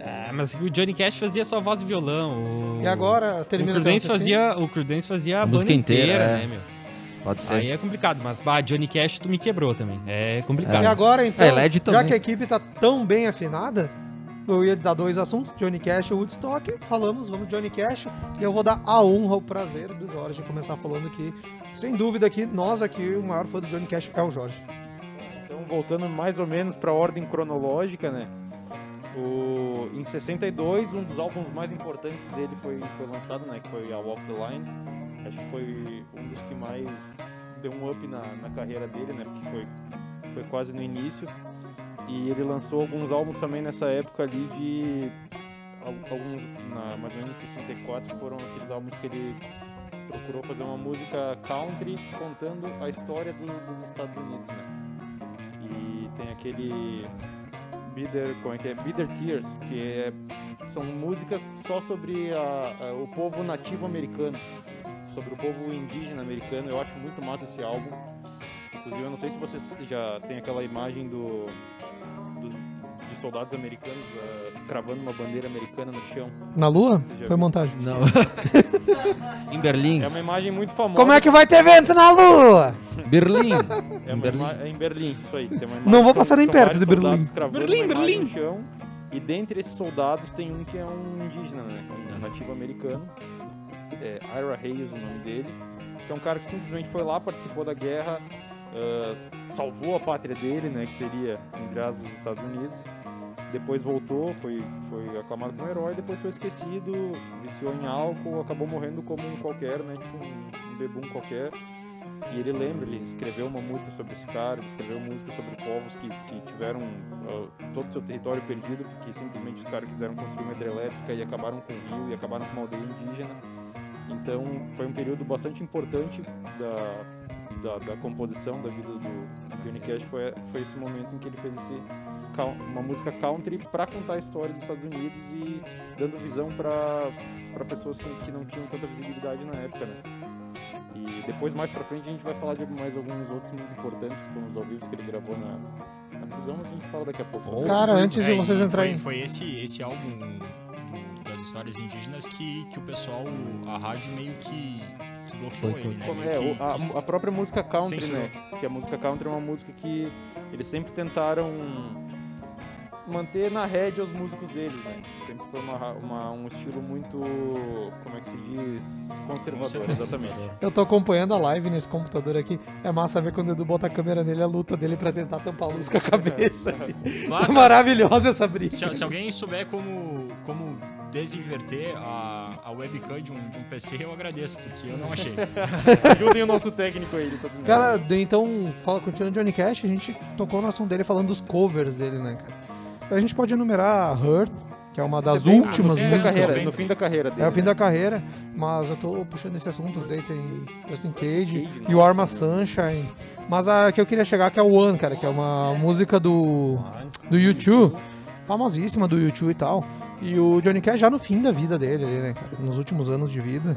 É, mas o Johnny Cash fazia só voz e violão. O... E agora termina Creedence o teu fazia, o Creedence fazia a, A banda música inteira, inteira, é. né, meu? Pode ser. Aí é complicado, mas bah, Johnny Cash tu me quebrou também. É complicado. E agora, então, É, LED já também. que a equipe tá tão bem afinada, eu ia dar dois assuntos, Johnny Cash e Woodstock. Falamos, vamos Johnny Cash. E eu vou dar a honra, o prazer do Jorge começar falando que, sem dúvida, aqui, nós aqui, o maior fã do Johnny Cash é o Jorge. Então, voltando mais ou menos para a ordem cronológica, né? O, em 62, um dos álbuns mais importantes dele foi, foi lançado, né? Que foi a Walk the Line. Acho que foi um dos que mais deu um up na, na carreira dele, né? Porque foi, foi quase no início. E ele lançou alguns álbuns também nessa época ali de... al- Alguns, na, mais ou menos em 64, foram aqueles álbuns que ele procurou fazer uma música country contando a história do- dos Estados Unidos, né? E tem aquele Bitter, como é que é? Bitter Tears, que é, são músicas só sobre a- a- o povo nativo americano, sobre o povo indígena americano. Eu acho muito massa esse álbum. Inclusive, eu não sei se vocês já tem aquela imagem do, soldados americanos ah, cravando uma bandeira americana no chão. Na lua? Foi viu? montagem. Não. *laughs* em Berlim. É uma imagem muito famosa. Como é que vai ter vento na lua? Berlim. É, Em Berlim. é em Berlim, isso aí. Tem uma Não vou passar nem perto de Berlim. Berlim, Berlim. no chão, e dentre esses soldados tem um que é um indígena, né? Um nativo americano. É, Ira Hayes, o nome dele. Que é um cara que simplesmente foi lá, participou da guerra, ah, salvou a pátria dele, né? Que seria, entre aspas, os Estados Unidos. Depois voltou, foi, foi aclamado como herói, depois foi esquecido, viciou em álcool, acabou morrendo como um qualquer, né? Tipo um, um bebum qualquer. E ele lembra, ele escreveu uma música sobre esse cara, ele escreveu música sobre povos que, que tiveram uh, todo o seu território perdido porque simplesmente os caras quiseram construir uma hidrelétrica e acabaram com o rio e acabaram com uma aldeia indígena. Então foi um período bastante importante da, da, da composição da vida do, do Johnny Cash, foi, foi esse momento em que ele fez esse, uma música country para contar a história dos Estados Unidos e dando visão para pessoas que, que não tinham tanta visibilidade na época, né? E depois, mais pra frente, a gente vai falar de mais alguns outros muito importantes, que foram os ao vivo que ele gravou na, na prisão, mas a gente fala daqui a pouco. Cara, antes de É, vocês entrarem- Foi, foi esse, esse álbum das histórias indígenas que, que o pessoal, a rádio meio que, que bloqueou ele, né? É, que- a, que a própria música country, censurou. né? Porque a música country é uma música que eles sempre tentaram manter na rédea os músicos deles, né? Sempre foi uma, uma- um estilo muito, como é que se diz? Conservador, exatamente. Eu tô acompanhando a live nesse computador aqui. É massa ver quando o Edu bota a câmera nele, a luta dele pra tentar tampar a luz com a cabeça. *laughs* É *laughs* maravilhosa essa briga. Se, se alguém souber como, como desinverter a, a webcam de um, de um PC, eu agradeço, porque eu não achei. *laughs* Ajudem o nosso técnico aí, ele tá. Cara, então, fala, continuando Johnny Cash, a gente tocou no assunto dele falando dos covers dele, né, cara? A gente pode enumerar Hurt, que é uma das é bem- últimas no fim da músicas. carreira, no fim da carreira dele, É o fim né? da carreira, mas eu tô puxando esse assunto, daí tem Justin Cage, You Are My Sunshine. Mas a que eu queria chegar que é o One, cara, que é uma música do, do YouTube, famosíssima do YouTube e tal. E o Johnny Cash já no fim da vida dele, ali, né, cara? Nos últimos anos de vida.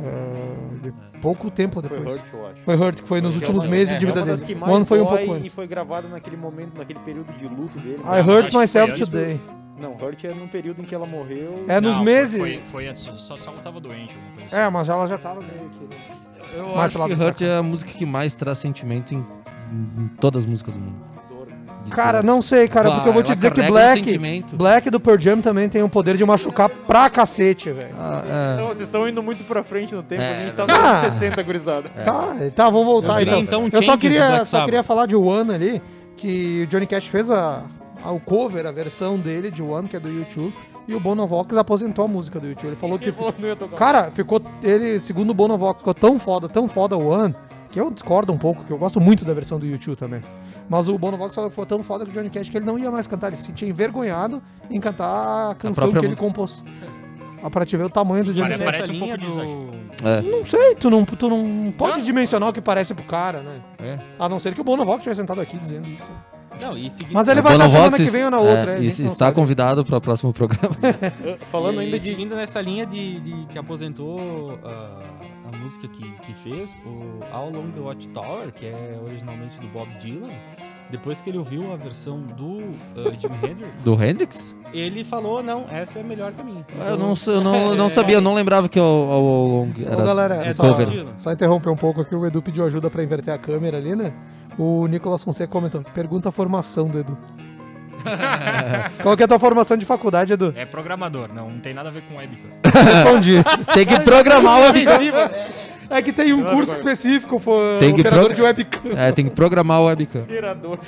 eh, de pouco tempo Foi depois. Hurt, eu acho. Foi Hurt, que foi nos é últimos uma- meses é, de vida é dele. O One foi um pouco E antes. foi gravada naquele momento, naquele período de luto dele. I hurt myself today. Não, Hurt é num período em que ela morreu. É nos Não, meses. Foi, foi antes, só, só ela tava doente, alguma coisa assim. É, mas ela já tava meio que. né? Eu acho que Hurt é a música que mais traz sentimento em, em todas as músicas do mundo. Cara, não sei, cara, porque eu vou te dizer que um Black. Black do Pearl Jam também tem o poder de machucar pra cacete, velho. Não, vocês estão indo muito pra frente no tempo, É, a gente tá verdade. nos Ah. 60, gurizada. Tá, tá, vamos voltar Eu então. então, eu só do queria, só queria falar de One ali, que o Johnny Cash fez a, a- o cover, a versão dele de One, que é do YouTube, e o Bono Vox aposentou a música do YouTube. Ele falou que. Ele falou que Cara, ficou. Ele, segundo o Bono Vox, ficou tão foda, tão foda o One, que eu discordo um pouco, que eu gosto muito da versão do YouTube também. Mas o Bono Vox falou que foi tão foda que o Johnny Cash que ele não ia mais cantar, ele se sentia envergonhado em cantar a canção que própria ele música. compôs. Ah, pra te ver o tamanho do Johnny Cash. parece um pouco de exagero. É. Não sei, tu não, tu não pode dimensionar o que parece pro cara, né? É. A não ser que o Bono Vox tivesse sentado aqui dizendo isso. Não, e seguindo- Mas ele vai na semana que vem ou na é, outra, é, a e- não está sabe. convidado para o próximo programa. *laughs* Falando e, ainda de- seguindo nessa linha de, de que aposentou ah, a música que, que fez, o All Along the Watchtower, que é originalmente do Bob Dylan, depois que ele ouviu a versão do Jimi *laughs* Hendrix, Do Hendrix? ele falou, não, essa é melhor que a minha. Eu não, eu não, *laughs* não sabia, eu não lembrava que o, o, o- era galera, é só, só interromper um pouco aqui, o Edu pediu ajuda pra inverter a câmera ali, né? O Nicolas Fonseca comentou, pergunta a formação do Edu. Qual que é a tua formação de faculdade, Edu? É programador, não, não tem nada a ver com webcam. Respondi. *laughs* Tem que programar o webcam. É que tem um curso específico, for Tem que operador pro- de webcam. É, tem que programar o webcam. Operador.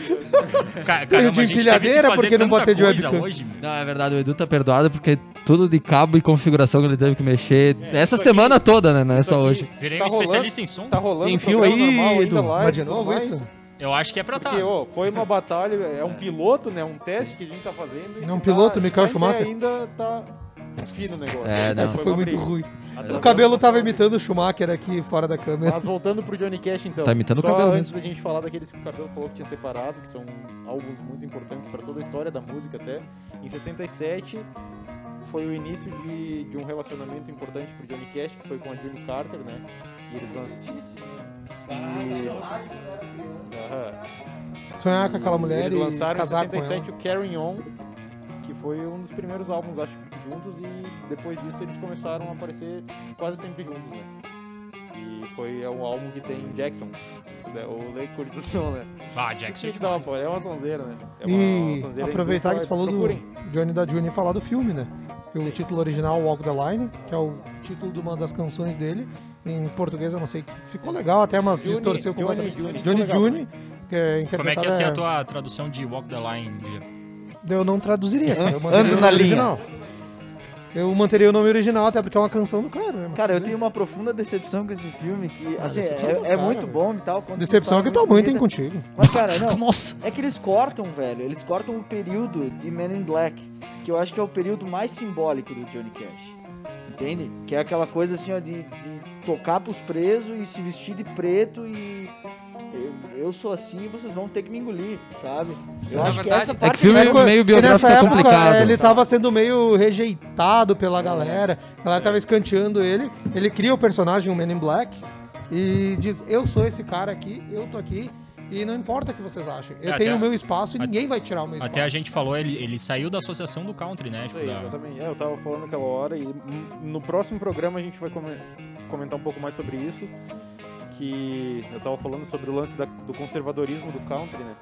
Ca- caramba, de empilhadeira, porque não pode ter de webcam. hoje, meu. Não, é verdade, o Edu tá perdoado porque tudo de cabo e configuração que ele teve que mexer essa semana toda, né? Não é só hoje. Virei Tá um rolando- especialista em som. Tá rolando Tem fio aí, Edu? Mas de novo mais. isso? Eu acho que é pra tá. Porque, ó, foi uma batalha, é um piloto, né? Um teste que a gente tá fazendo. É um piloto, tá- Michael tá Schumacher. Ainda tá fino o negócio. É, não. Essa foi uma muito briga. ruim. Atrasou O cabelo tava imitando o Schumacher aqui fora da câmera. Mas voltando pro Johnny Cash, então. Tá imitando o só cabelo antes mesmo. da gente falar daqueles que o cabelo falou que tinha separado, que são álbuns muito importantes para toda a história da música até. Em 67 foi o início de, de um relacionamento importante pro Johnny Cash, que foi com a Jimmy Carter, né? E eles lançaram. E... Sonhar com aquela mulher Eles e lançaram casar em com ela. 67 o Carry On, que foi um dos primeiros álbuns, acho, juntos, e depois disso eles começaram a aparecer quase sempre juntos, né? E foi é um álbum que tem Jackson, né? o Lecurização, né? Ah, Jackson é que dá uma, demais. é uma sonzeira, né? É uma, E uma sonzeira aproveitar que tu falou Procurem. do Johnny da June e falar do filme, né? Que o título original Walk the Line, que é o título de uma das canções dele. Em português eu não sei, ficou legal até, mas Johnny- distorceu Johnny completamente. June, Johnny. June, que é Como é que ia ser a tua tradução de Walk the Line? Eu não traduziria. cara. Eu Ando na nome linha. original. Eu manteria o nome original, até porque é uma canção do cara. né? Cara, eu tenho uma profunda decepção com esse filme, que assim, decepção é, do é cara, muito velho. bom e tal. Decepção é que tua mãe tem bonita. contigo. Mas, cara, não. *laughs* Nossa. É que eles cortam, velho. Eles cortam o período de Men in Black, que eu acho que é o período mais simbólico do Johnny Cash. Entende? Que é aquela coisa assim, ó, de, de tocar pros presos e se vestir de preto e. Eu, eu sou assim e vocês vão ter que me engolir, sabe? Eu Na acho que verdade, essa é parte. que filme é- meio Porque nessa biográfico é complicado. Ele tava sendo meio rejeitado pela galera. A galera tava escanteando ele. Ele cria o personagem, o Men in Black, e diz: Eu sou esse cara aqui, eu tô aqui. E não importa o que vocês achem. Eu É, tenho o meu espaço e ninguém vai tirar o meu espaço. Até a gente falou, ele, ele saiu da associação do country, né? Tipo, aí, da- exatamente. É, eu tava falando aquela hora e no próximo programa a gente vai come- comentar um pouco mais sobre isso. Que eu tava falando sobre o lance da- do conservadorismo do country, né?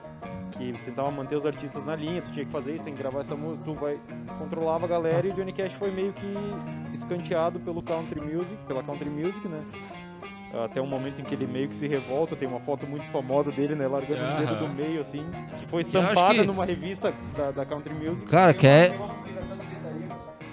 Que tentava manter os artistas na linha, tu tinha que fazer isso, tem que gravar essa música, tu vai. controlava a galera e o Johnny Cash foi meio que escanteado pelo country music, pela country music, né? Até um momento em que ele meio que se revolta, tem uma foto muito famosa dele, né? Largando o dedo do meio, assim, que foi estampada que- numa revista da, da country music. Cara, que é.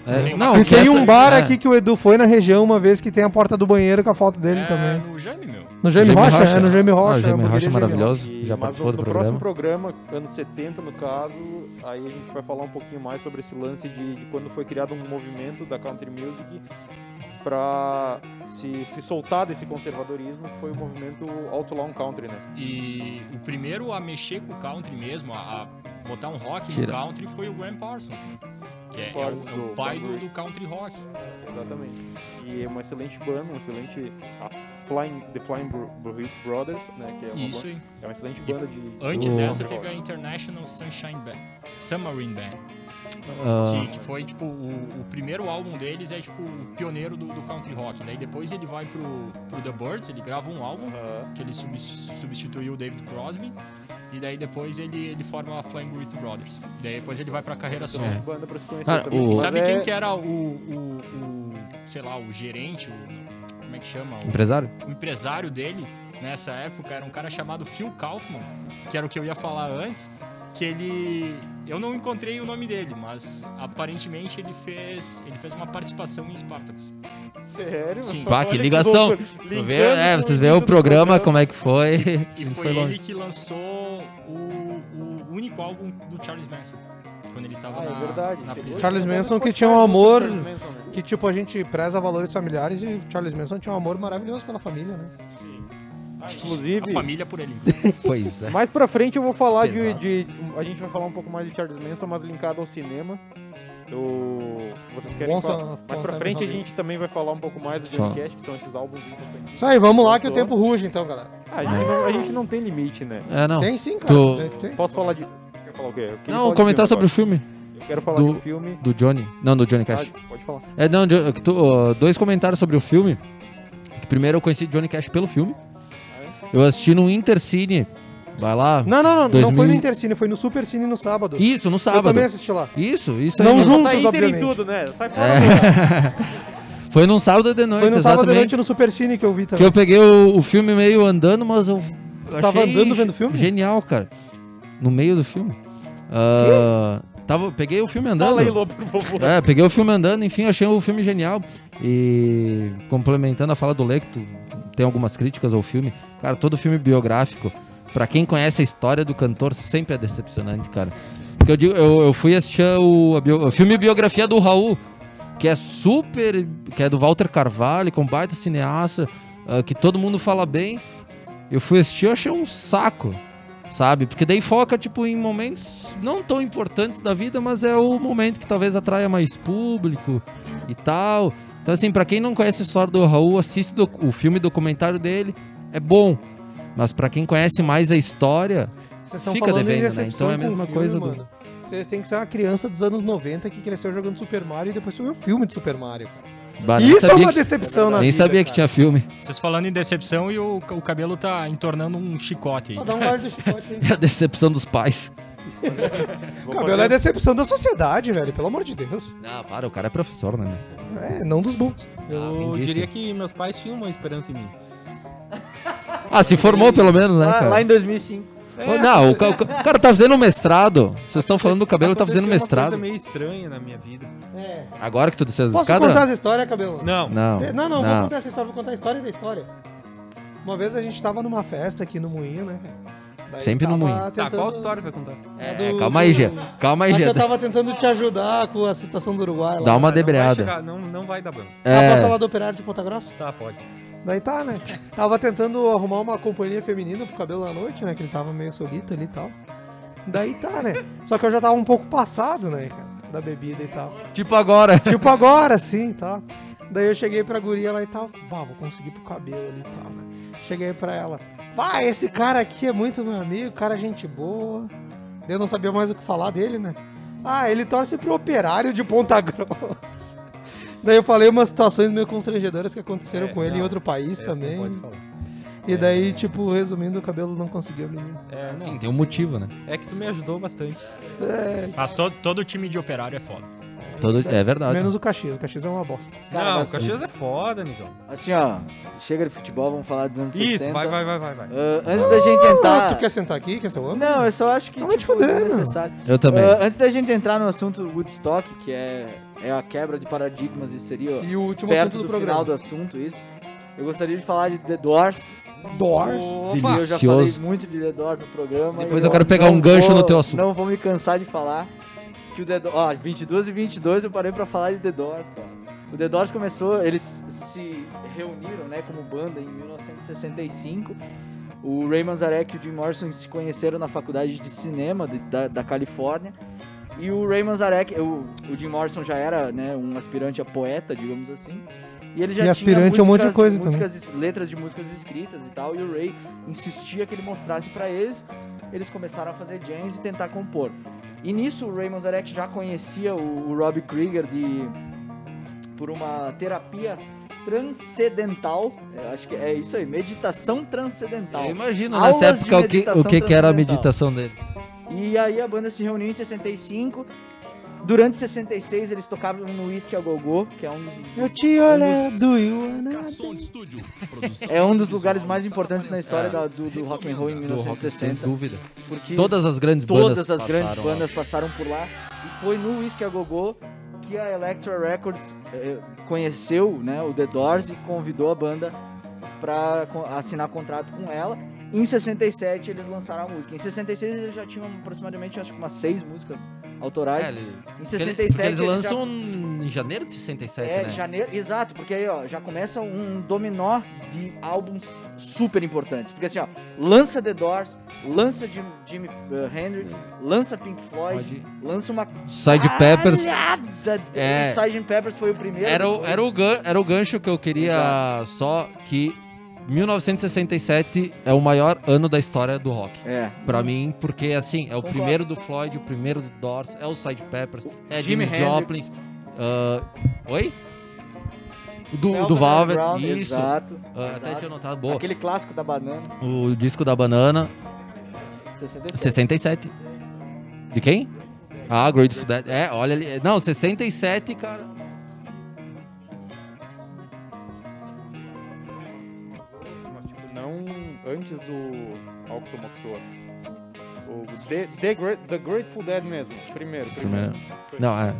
É, não, E que tem essa- um bar é. aqui que o Edu foi na região uma vez que tem a porta do banheiro com a foto dele é, também. no Jaime, meu. No Jaime Rocha? Rocha. É, no Jaime Ah, Rocha. o Jaime Rocha é genial. maravilhoso. E- Já participou no, do no programa. próximo programa, anos 70 no caso, aí a gente vai falar um pouquinho mais sobre esse lance de, de quando foi criado um movimento da country music para se, se soltar desse conservadorismo, que foi o movimento Outlaw Country, né? E o primeiro a mexer com o country mesmo, a, a botar um rock Tira. no country, foi o Graham Parsons, né? Que é, é o, é o pai do, do country rock. Exatamente. E é uma excelente banda, um excelente. A Flying, The Flying Burrito Brothers, né? Que é uma, Isso banda- aí. é uma excelente E banda de. Antes dessa teve a. International Sunshine Band, Submarine Band, Ah, que, que foi tipo o, o primeiro álbum deles é tipo o pioneiro do, do country rock. Daí depois ele vai pro, pro The Birds, ele grava um álbum Aham. que ele subs- substituiu o David Crosby. E daí depois ele, ele forma a Flying Burrito Brothers. Daí depois ele vai pra carreira solo. Excelente banda pra se conhecer Cara, também. o- E sabe é- quem que era o, o, o, sei lá, o gerente, o, como é que chama? O, empresário? o empresário dele nessa época era um cara chamado Phil Kaufman, que era o que eu ia falar antes, que ele eu não encontrei o nome dele, mas aparentemente ele fez ele fez uma participação em Spartacus. Sério? Sim. Pá, que ligação. vê- é, vocês o veem o do programa, como é que foi. E Não foi longe. ele que lançou o, o único álbum do Charles Manson, quando ele tava Ah, é na, verdade. na prisão. Charles Manson que tinha um amor que tipo a gente preza valores familiares e Charles Manson tinha um amor maravilhoso pela família, né? A Inclusive, família por ele. *laughs* Pois é. mais pra frente eu vou falar de, de- A gente vai falar um pouco mais de Charles Manson, mas linkado ao cinema. Eu, vocês querem falar? Mais a pra Time frente a gente também vai falar um pouco mais do. Johnny Cash, que são esses álbuns. Isso aí, vamos lá que o tempo ruge então, galera. Ah, a, gente não, a gente não tem limite, né? É, não. Tem sim, cara. Tu- Tem que tem. Posso falar de. Quer falar o quê? Eu Não, comentar sobre o filme. Eu quero falar do- do filme. do Johnny. Não, do Johnny Cash. Ah, pode falar. É, não, tu- dois comentários sobre o filme. Primeiro eu conheci Johnny Cash pelo filme. Eu assisti no Intercine. Vai lá. Não, não, não, não 2000 foi no Intercine, foi no Supercine no sábado. Isso, no Eu sábado. também assisti lá. Isso, isso aí. Não juntos, Tá Inter obviamente. em tudo, né? Sai fora. É. *laughs* Foi num sábado de noite, Foi no sábado exatamente. noite no Supercine que eu vi Que também. eu peguei o, o filme meio andando, mas eu. eu Tava achei andando vendo o filme? Genial, cara. No meio do filme. Ah, tava, peguei o filme andando. Fala aí, Lô, por favor. É, peguei o filme andando, enfim, achei o filme genial. E complementando a fala do Lecto, tem algumas críticas ao filme. Cara, todo filme biográfico, pra quem conhece a história do cantor, sempre é decepcionante, cara. Porque eu digo, eu, eu fui assistir o, bio- o filme biografia do Raul, que é super. que é do Walter Carvalho, com baita cineasta, ah, que todo mundo fala bem. Eu fui assistir, eu achei um saco, sabe? Porque daí foca, tipo, em momentos não tão importantes da vida, mas é o momento que talvez atraia mais público e tal. Então, assim, pra quem não conhece a história do Raul, assiste do- o filme documentário dele, é bom. Mas pra quem conhece mais a história, Vocês estão fica devendo, em né? Então é a mesma filme, coisa do- mano. Vocês têm que ser uma criança dos anos 90 que cresceu jogando Super Mario e depois foi o filme de Super Mario. cara. Bah, Isso é uma que- decepção na nem vida, sabia que cara. tinha filme. Vocês falando em decepção e o, o cabelo tá entornando um chicote aí. Dá um guarda do chicote aí. *laughs* É a decepção dos pais. O cabelo é decepção da sociedade, velho, pelo amor de Deus. Não, para, o cara é professor, né? meu? É, não dos bons. Eu quem disse? diria que meus pais tinham uma esperança em mim. Ah, se formou pelo menos, né, Lá, cara? lá em 2005. Ô, Não, o, ca- o ca- o cara tá fazendo mestrado. Vocês estão falando do cabelo, tá fazendo Aconteceu uma mestrado. coisa meio estranha na minha vida. É. Agora que tu desceu as Posso escadas? contar essa história, cabelo? Não. Não. É, Não, não, não. vou contar essa história, vou contar a história da história. Uma vez a gente tava numa festa aqui no Moinho, né? cara? Daí Sempre no tava Moinho. Tá, tentando- qual história vai contar? a É, do- calma aí, Gê. Calma aí, Gê. eu tava tentando te ajudar com a situação do Uruguai lá. Dá uma Não vai debreada. chegar, não, não vai dar bom. Ah, É. posso falar do operário de Ponta Grossa? Tá, pode. Daí tá, né? Tava tentando arrumar uma companhia feminina pro cabelo da noite, né? Que ele tava meio solito ali e tal. Daí tá, né? Só que eu já tava um pouco passado, né, cara? Da bebida e tal. Tipo agora. *laughs* Tipo agora, sim, tá? Daí eu cheguei pra guria lá e tal. Bah, vou conseguir pro cabelo ali e tal, né? Cheguei pra ela. Bah, esse cara aqui é muito meu amigo, cara é gente boa. Daí eu não sabia mais o que falar dele, né? Ah, ele torce pro operário de Ponta Grossa. *laughs* Daí eu falei umas situações meio constrangedoras que aconteceram É, com ele em não, outro país essa não também. pode falar. E daí, tipo, resumindo, o cabelo não conseguiu a menina. É, não. Sim, tem um motivo, né? É que tu me ajudou bastante. É, Mas todo, todo time de operário é foda. Todo, é verdade. menos o Caxias. O Caxias é uma bosta. Cara, não, o mas- Caxias é foda, amigão. Assim, ó, chega de futebol, vamos falar dos anos Isso, 60. vai, vai, vai, vai, vai. Ah, antes da gente entrar... Ah, tu quer sentar aqui? Quer ser o Não, eu só acho que Não tipo, é necessário. Eu também. Ah, antes da gente entrar no assunto Woodstock, que é, é a quebra de paradigmas, isso seria E o último perto assunto do, do, programa. final do assunto, isso. Eu gostaria de falar de The Doors. Doors. E eu já falei muito de The Doors no programa. Depois e eu quero pegar um gancho vou- no teu assunto. Não vou me cansar de falar que o The Doors... Ó, 22 e 22 eu parei pra falar de The Doors, cara. O The Doors começou, eles se reuniram, né, como banda em 1965. O Ray Manzarek e o Jim Morrison se conheceram na faculdade de cinema de- da, da Califórnia. E o Ray Manzarek, o, o Jim Morrison já era, né, um aspirante a poeta, digamos assim. E ele já E tinha aspirante é um monte de músicas- coisa também. músicas, letras de músicas escritas e tal. E o Ray insistia que ele mostrasse pra eles. Eles começaram a fazer jams e tentar compor. E nisso o Ray Manzarek já conhecia o, o Robbie Krieger de por uma terapia transcendental. Eu acho que é isso aí, meditação transcendental. Eu imagino Aulas nessa época o que, o que, que era a meditação dele. E aí a banda se reuniu em 65. Durante 66 eles tocavam no Whisky a Gogô, que é um dos Eu te olhando o nada. Som de estúdio. Produção é um dos lugares mais importantes na história parençáio. da- do, do rock and roll em Do rock, sem 1960. dúvida. Porque Todas as grandes bandas todas as grandes passaram lá. bandas passaram por lá. E foi no Whisky a Gogô que a Elektra Records eh, conheceu né, o The Doors e convidou a banda para assinar contrato com ela. Em 67 eles lançaram a música. Em 66 eles já tinham aproximadamente acho que umas seis músicas autorais. É, ele- Em Porque 67 eles já- lançam em janeiro de 67, é, né? janeiro, exato, porque aí, ó, já começa um dominó de álbuns super importantes. Porque assim, ó, lança The Doors, lança Jim, Jimi uh, Hendrix, lança Pink Floyd, lança uma Sgt. Peppers. É. Sgt. Peppers foi o primeiro. Era o, era, o gan, era o gancho que eu queria só que 1967 é o maior ano da história do rock. É. Pra mim, porque assim, é o Concordo. primeiro do Floyd, o primeiro do Doors, é o Sgt. Peppers, é Jimi James. Joplin. ah, oi? O do, do Velvet, isso. Exato. Até exato. tinha notado, boa. Aquele clássico da banana. O disco da banana, 67. 67. De quem? Ah, Grateful Dead. É, olha ali. Não, 67, cara. Antes do Oxomoxoa. O The, The, Great- The Grateful Dead mesmo. Primeiro. Primeiro. Primeiro. Não, é.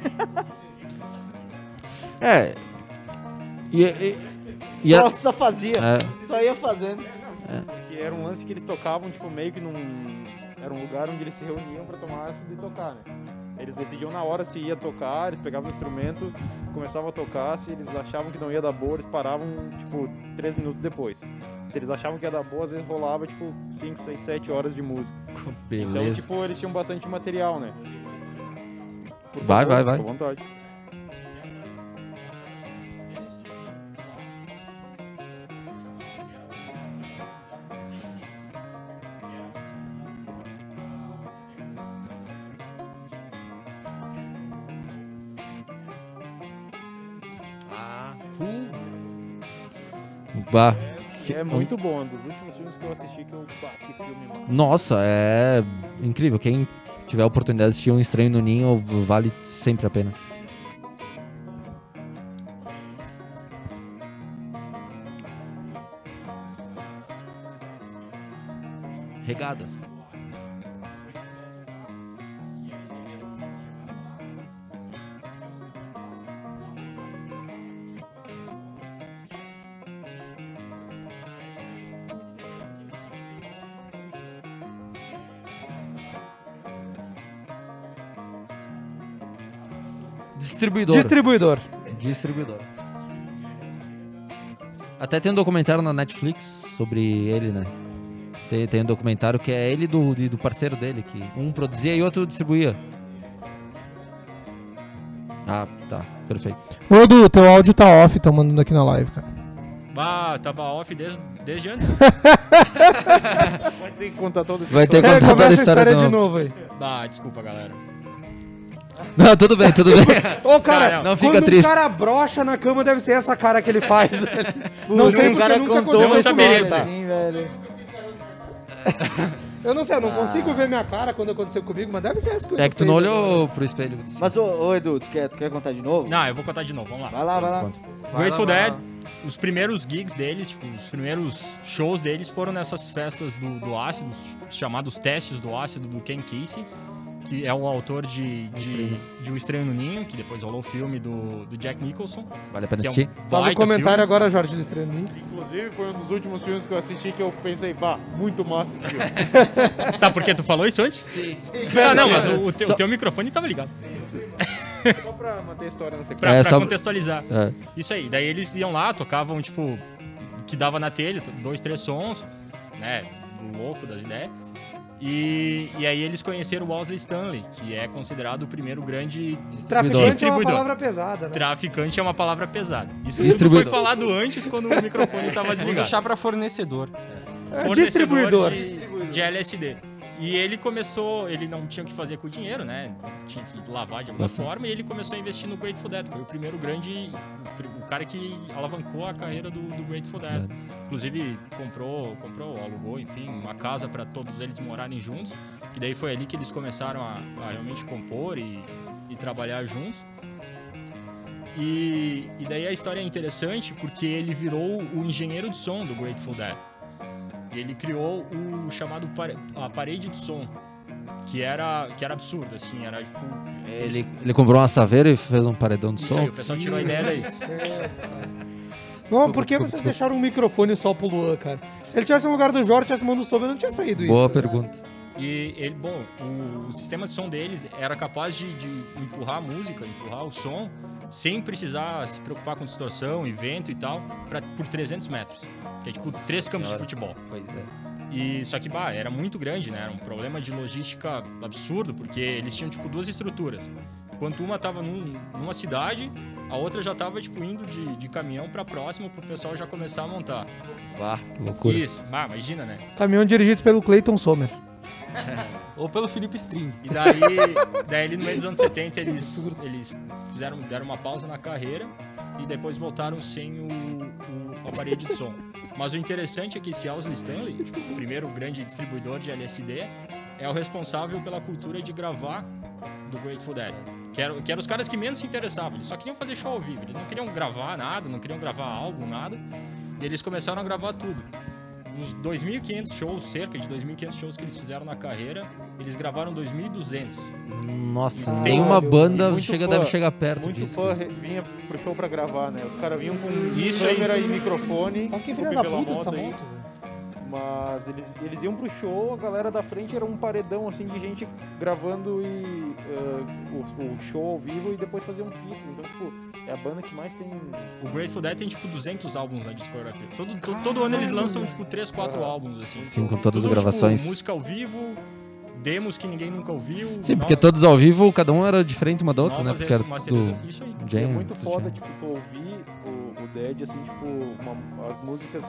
*laughs* É. E, e, e a- Só, só fazia. É. Só ia fazendo. Que era um lance que eles tocavam, tipo, meio que num. Era um lugar onde eles se reuniam pra tomar ácido e tocar, né? Eles decidiam na hora se ia tocar, eles pegavam o instrumento, começavam a tocar, se eles achavam que não ia dar boa, eles paravam, tipo, três minutos depois. Se eles achavam que ia dar boa, às vezes rolava, tipo, 5, 6, 7 horas de música. Então, Beleza. tipo, eles tinham bastante material, né? Por Vai, favor, vai, vai. à vontade. Bah. E é muito bom, um dos últimos filmes que eu assisti que eu. Bah, que filme, mano. Nossa, é incrível. Quem tiver a oportunidade de assistir Um Estranho no Ninho, vale sempre a pena. regada. Distribuidor. Distribuidor. Distribuidor. Até tem um documentário na Netflix sobre ele, né? Tem, tem um documentário que é ele do, e do parceiro dele, que um produzia e outro distribuía. Ah, tá. Perfeito. Ô, Edu, teu áudio tá off, tá mandando aqui na live, cara. Bah, tava off desde, desde antes. *laughs* Vai ter que contar toda essa Vai ter que contar toda a começa história de novo. novo aí. Bah, desculpa, galera. Não, tudo bem, tudo bem. Ô, cara, Não, não fica quando triste. um cara brocha na cama, deve ser essa cara que ele faz. velho. *laughs* não sei um porque cara nunca contou aconteceu uma comigo. história assim, velho. *laughs* Eu não sei, eu não Ah. consigo ver minha cara quando aconteceu comigo, mas deve ser essa coisa. É que tu não olhou pro espelho. Mas, ô, ô, Edu, tu quer, tu quer contar de novo? Não, eu vou contar de novo, vamos lá. Vai lá, vai lá. Grateful Dead, os primeiros gigs deles, tipo, os primeiros shows deles foram nessas festas do, do ácido, os chamados testes do ácido do Ken Casey, que é o autor de, de, de O Estranho no Ninho, que depois rolou o filme do, do Jack Nicholson. Vale a pena que é um assistir? Faz um comentário filme. agora, Jorge do Estranho. Inclusive, foi um dos últimos filmes que eu assisti que eu pensei, bah, muito massa esse filme. *laughs* Tá, porque tu falou isso antes? Sim. Ah, não, mas o, o teu, o teu microfone tava ligado. Só pra manter a história na sequência. Pra, É, pra só- contextualizar. É. Isso aí. Daí eles iam lá, tocavam, tipo, o que dava na telha, dois, três sons, né? Louco das ideias. E, e aí eles conheceram o Owsley Stanley, que é considerado o primeiro grande Traficante é uma palavra pesada, né? Traficante é uma palavra pesada. Isso foi Distribuidor. falado antes quando o microfone estava Vou desligado. deixar pra fornecedor. É, Fornecedor distribuidor. De, de LSD. E ele começou, ele não tinha o que fazer com o dinheiro, né? Tinha que lavar de alguma Bastante. forma e ele começou a investir no Grateful Dead. Foi o primeiro grande, o cara que alavancou a carreira do, do Grateful Dead. Inclusive comprou, comprou, alugou, enfim, uma casa para todos eles morarem juntos. E daí foi ali que eles começaram a, a realmente compor e, e trabalhar juntos. E, e daí a história é interessante porque ele virou o engenheiro de som do Grateful Dead. E ele criou o chamado pare- a parede de som, que era que era absurdo assim, era tipo Ele, ele comprou uma saveira e fez um paredão de isso som. aí, o pessoal tirou a ideia daí. Bom, *laughs* por que vocês desculpa. deixaram um microfone só pro Luan, cara? Se ele tivesse no lugar do Jorge, tivesse mão do Sober, não tinha saído isso. Boa pergunta. E ele, bom, o, o sistema de som deles era capaz de, de empurrar a música, empurrar o som, sem precisar se preocupar com distorção e vento e tal, pra, por 300 metros. Que é tipo três campos de Senhora. futebol. Pois é. E só que, bah, era muito grande, né? Era um problema de logística absurdo, porque eles tinham, tipo, duas estruturas. Enquanto uma tava num- numa cidade, a outra já tava, tipo, indo de, de caminhão pra próximo pro pessoal já começar a montar. Que loucura. Isso. Ah, imagina, né? Caminhão dirigido pelo Clayton Sommer. Ou pelo Felipe String. E daí, daí ali no meio dos anos *laughs* 70, eles, eles fizeram, deram uma pausa na carreira e depois voltaram sem o, o, a parede de som. Mas o interessante é que esse Owsley Stanley, tipo, o primeiro grande distribuidor de LSD, é o responsável pela cultura de gravar do Grateful Dead. Que eram, que eram os caras que menos se interessavam, eles só queriam fazer show ao vivo, eles não queriam gravar nada, não queriam gravar álbum, nada. E eles começaram a gravar tudo. Dos 2.500 shows, cerca de 2.500 shows que eles fizeram na carreira, eles gravaram 2.200. Nossa, Caralho. nenhuma banda Muito chega, fã- deve chegar perto Muito disso. fã re- vinha pro show pra gravar, né? Os caras vinham com Isso aí. câmera e microfone. Olha que desculpe filha da pela puta dessa aí, moto. Mas eles, eles iam pro show, a galera da frente era um paredão assim de gente gravando e eh, o, o show ao vivo e depois faziam fits. Então, tipo, é a banda que mais tem. O Grateful Dead tem tipo 200 álbuns na discografia. Todo, to- todo ano eles lançam tipo 3, 4 álbuns assim. Sim, com todas as Tudo, gravações. Tipo, música ao vivo, demos que ninguém nunca ouviu. Sim, porque nova- todos ao vivo, cada um era diferente uma da outra, né? novas Porque era tudo Isso aí. Jam, é muito foda, jam. tipo, tu ouvir Dead, assim, tipo, uma- as músicas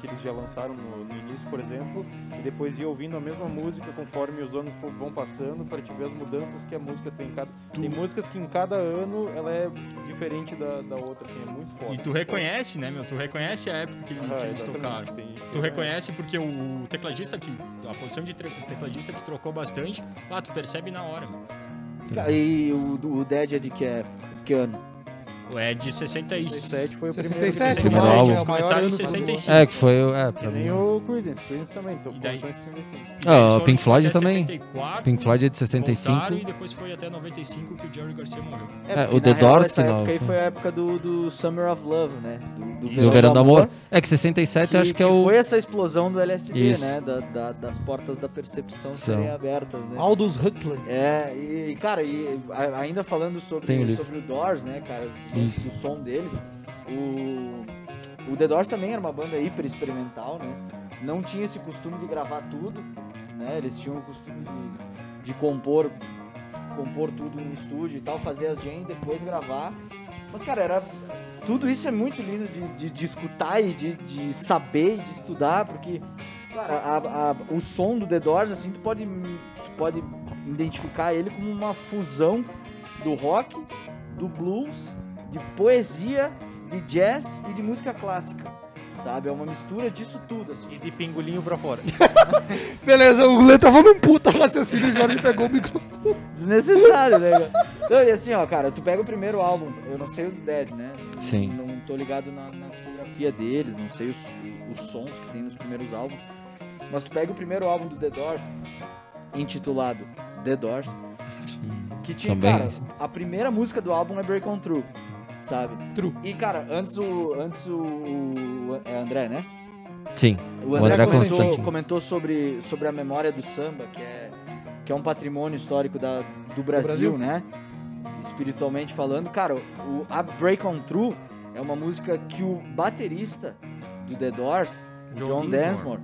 que eles já lançaram no, no início, por exemplo, e depois ir ouvindo a mesma música conforme os anos vão passando, pra te ver as mudanças que a música tem. em Cada, tem músicas que em cada ano ela é diferente da, da outra, assim, é muito foda. E tu reconhece, né, meu? Tu reconhece a época que, Ah, que eles tocaram. tem Tu né? reconhece porque o tecladista que. A posição de tecladista que trocou bastante, ah, tu percebe na hora, meu. E o, o Dead é de que época? De que ano? É de 67. 67 foi o 67, primeiro. o maior- que é o eles começaram em ano do 65. É, que foi. o- É, pra Que mim. nem o Creedence. Creedence também. Então, E daí? começou em 65. Ah, o Pink Floyd também. 74, Pink Floyd é de 65. voltaram e depois foi até 95 que o Jerry Garcia morreu. É, porque o The Doors essa que não- época aí foi a época do, do Summer of Love, né? Do, Do Verão do Amor. É que 67 eu acho que é o. Foi essa explosão do LSD, Isso. né? Da, da- das portas da percepção serem abertas, né? Aldous Huxley. É, e, cara, e ainda falando sobre, sobre o Doors, né, cara, Isso. do som deles, o, o The Doors também era uma banda hiper experimental, né? Não tinha esse costume de gravar tudo, né? Eles tinham o costume de, de compor, compor tudo em estúdio e tal, fazer as jam depois gravar. Mas, cara, era. Tudo isso é muito lindo de, de, de escutar e de, de saber e de estudar, porque, cara, a- a- o som do The Doors, assim, tu pode, tu pode identificar ele como uma fusão do rock, do blues, de poesia, de jazz e de música clássica. Sabe? É uma mistura disso tudo, assim. E de pingolinho pra fora. *laughs* Beleza, o Lê tava num puta raciocínio e o Jorge pegou o microfone. Desnecessário, né? Então, e assim, ó, cara, tu pega o primeiro álbum, eu não sei o do Dead, né? Sim. Não tô ligado na, na discografia deles, não sei os, os sons que tem nos primeiros álbuns. Mas tu pega o primeiro álbum do The Doors, intitulado The Doors, que tinha, Também. cara, a primeira música do álbum é Break On Through, sabe? True. E, cara, antes o. Antes o. o- é André, né? Sim. O André, André comentou, comentou sobre, sobre a memória do samba, que é, que é um patrimônio histórico da, do Brasil, Brasil. né? Espiritualmente falando. Cara, o, a Break On Through é uma música que o baterista do The Doors, o John John Densmore. Densmore,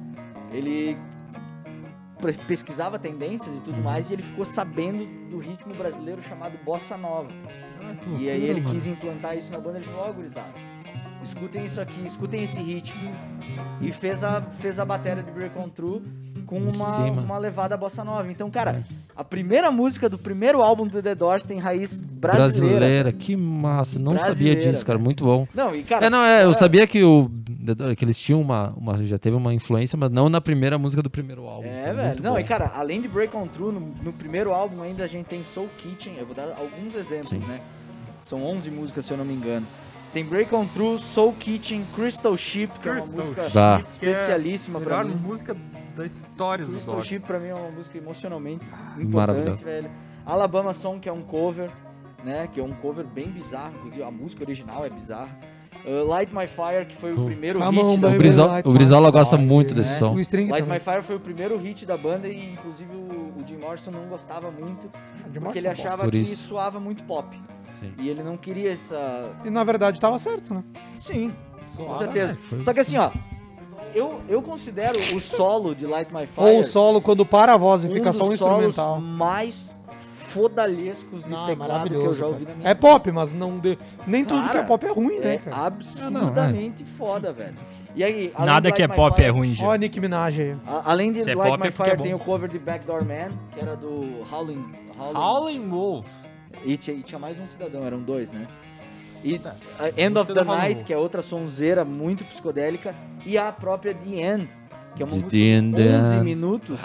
ele pesquisava tendências e tudo Uhum. mais e ele ficou sabendo do ritmo brasileiro chamado Bossa Nova. Que E aí ele mano. quis implantar isso na banda, ele falou, ó, gurizada, escutem isso aqui, escutem esse ritmo. E fez a, fez a bateria de Break On Through com uma, uma levada bossa nova. Então, cara, a primeira música do primeiro álbum do The Doors tem raiz brasileira. Brasileira, que massa. Não sabia Brasileira, disso, cara. Muito bom. Não, e cara... É, não, é, eu fora- sabia que, o, que eles tinham uma, uma. Já teve uma influência, mas não na primeira música do primeiro álbum. É, velho. Não, bom. e cara, além de Break On Through, no, no primeiro álbum ainda a gente tem Soul Kitchen, eu vou dar alguns exemplos, Sim. né? São 11 músicas, se eu não me engano. Tem Break On Through, Soul Kitchen, Crystal Ship, que é uma Crystal música. Tá. especialíssima pra Melhor mim. música da história do Crystal. Ship pra mim é uma música emocionalmente Maravilhoso. importante, velho. Alabama Song, que é um cover, né? Que é um cover bem bizarro, inclusive a música original é bizarra. Uh, Light My Fire, que foi o primeiro Come on, hit da. O, Brizola, o Brizola gosta Fire, muito né? desse som. Light também. My Fire foi o primeiro hit da banda e inclusive o, o Jim Morrison não gostava muito, De porque ele gosto. achava Por que soava muito pop. Sim. E ele não queria essa... E na verdade tava certo, né? Sim, com certeza. foi- Só que assim, ó, eu, eu considero o solo de Light My Fire... Ou o solo quando para a voz e um fica só um solos instrumental. mais fodalescos de Não, é teclado que eu já ouvi na minha É pop, mas não de... nem tudo Cara, que é pop é ruim, né, É cara? absurdamente foda, velho. E aí, Nada que é My pop Fire- é ruim, já. Ó a Nick Minaj aí. a- além de Se é Light pop My é porque é Fire, bom. tem o cover de Backdoor Man, que era do Howling... Howling, Howling Wolf. E, tinha, e tinha mais um cidadão, eram dois, né? E Tá. a End of the Night, que é outra sonzeira muito psicodélica, e a própria The End, que é uma música End, de 11 é. minutos,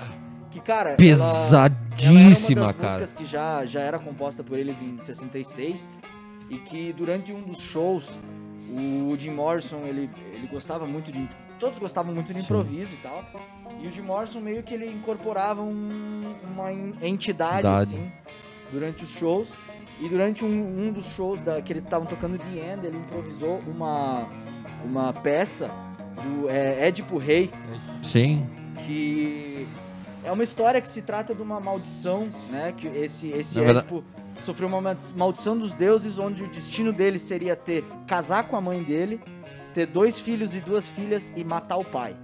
que, cara... ela- Pesadíssima, ela era uma das cara. músicas que já, já era composta por eles em 66 e que durante um dos shows o Jim Morrison ele, ele gostava muito de todos gostavam muito de Sim. improviso e tal e o Jim Morrison meio que ele incorporava um- uma en- entidade Entidade. assim durante os shows e durante um, um dos shows da, que eles estavam tocando The End ele improvisou uma uma peça do é, Édipo Rei Sim. que é uma história que se trata de uma maldição, né? Que esse esse Na verdade- sofreu uma maldi- maldição dos deuses, onde o destino dele seria ter casar com a mãe dele, ter dois filhos e duas filhas e matar o pai.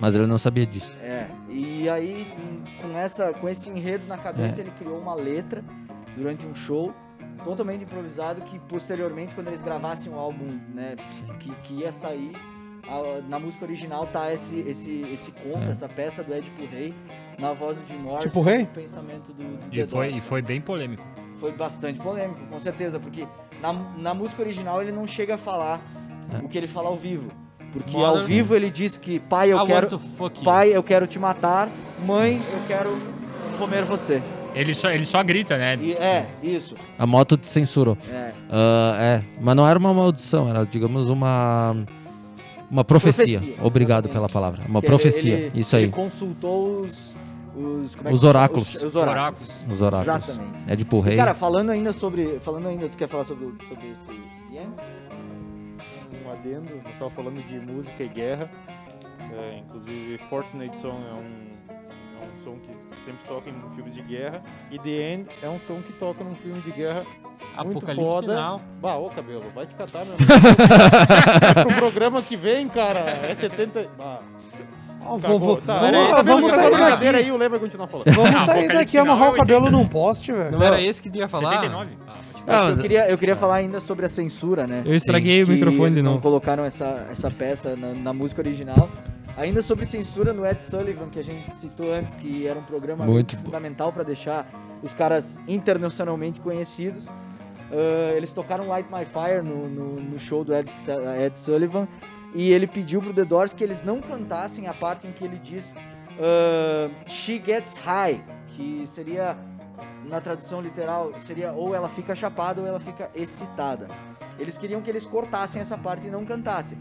Mas ele não sabia disso. É. E aí com- com essa com esse enredo na cabeça É. ele criou uma letra durante um show totalmente improvisado que posteriormente quando eles gravassem o álbum, né, que, que ia sair a- na música original tá esse esse esse conto, É. essa peça do Édipo Rei na voz do Jim Morrison, Tipo Rei? pensamento do, do E foi, e foi bem polêmico. Foi bastante polêmico, com certeza, porque na, na música original ele não chega a falar É. o que ele fala ao vivo. Porque Modern- ao vivo ele diz que pai, eu I quero pai, eu quero te matar, mãe, eu quero comer você. Ele só, ele só grita, né? E- é, isso. A moto te censurou. É. Ah, é, mas não era uma maldição, era, digamos, uma. Uma profecia. Profecia, Obrigado exatamente. pela palavra. Uma Que profecia. ele- Isso aí. Ele consultou os. Os, como é Os oráculos. Os, os oráculos. Os oráculos. Exatamente. É de pro E, rei. cara, falando ainda sobre. Falando ainda, tu quer falar sobre, sobre esse? Um adendo, nós estávamos falando de música e guerra. É, inclusive, Fortunate Song é um, é um som que sempre toca em filmes de guerra. E The End é um som que toca num filme de guerra muito Apocalipse foda. Sinal. Bah, ô cabelo, vai te catar, meu amigo. é pro programa que vem, cara, é 70... Ah. Ó, Cagou. vou- vou- Tá, vamos- era vamos sair daqui. aí, o Lê vai continuar falando. Vamos sair daqui e amarrar o cabelo num poste, velho. Não era esse que tu ia falar? 79? Ah, Mas eu, queria, eu queria falar ainda sobre a censura, né? Eu estraguei o microfone de não novo. colocaram essa, essa peça na, na música original. Ainda sobre censura no Ed Sullivan, que a gente citou antes, que era um programa Muito fundamental para deixar os caras internacionalmente conhecidos. Ah, eles tocaram Light My Fire no, no, no show do Ed, Ed Sullivan e ele pediu pro The Doors que eles não cantassem a parte em que ele diz ah, She Gets High, que seria na tradução literal, seria ou ela fica chapada ou ela fica excitada. Eles queriam que eles cortassem essa parte e não cantassem.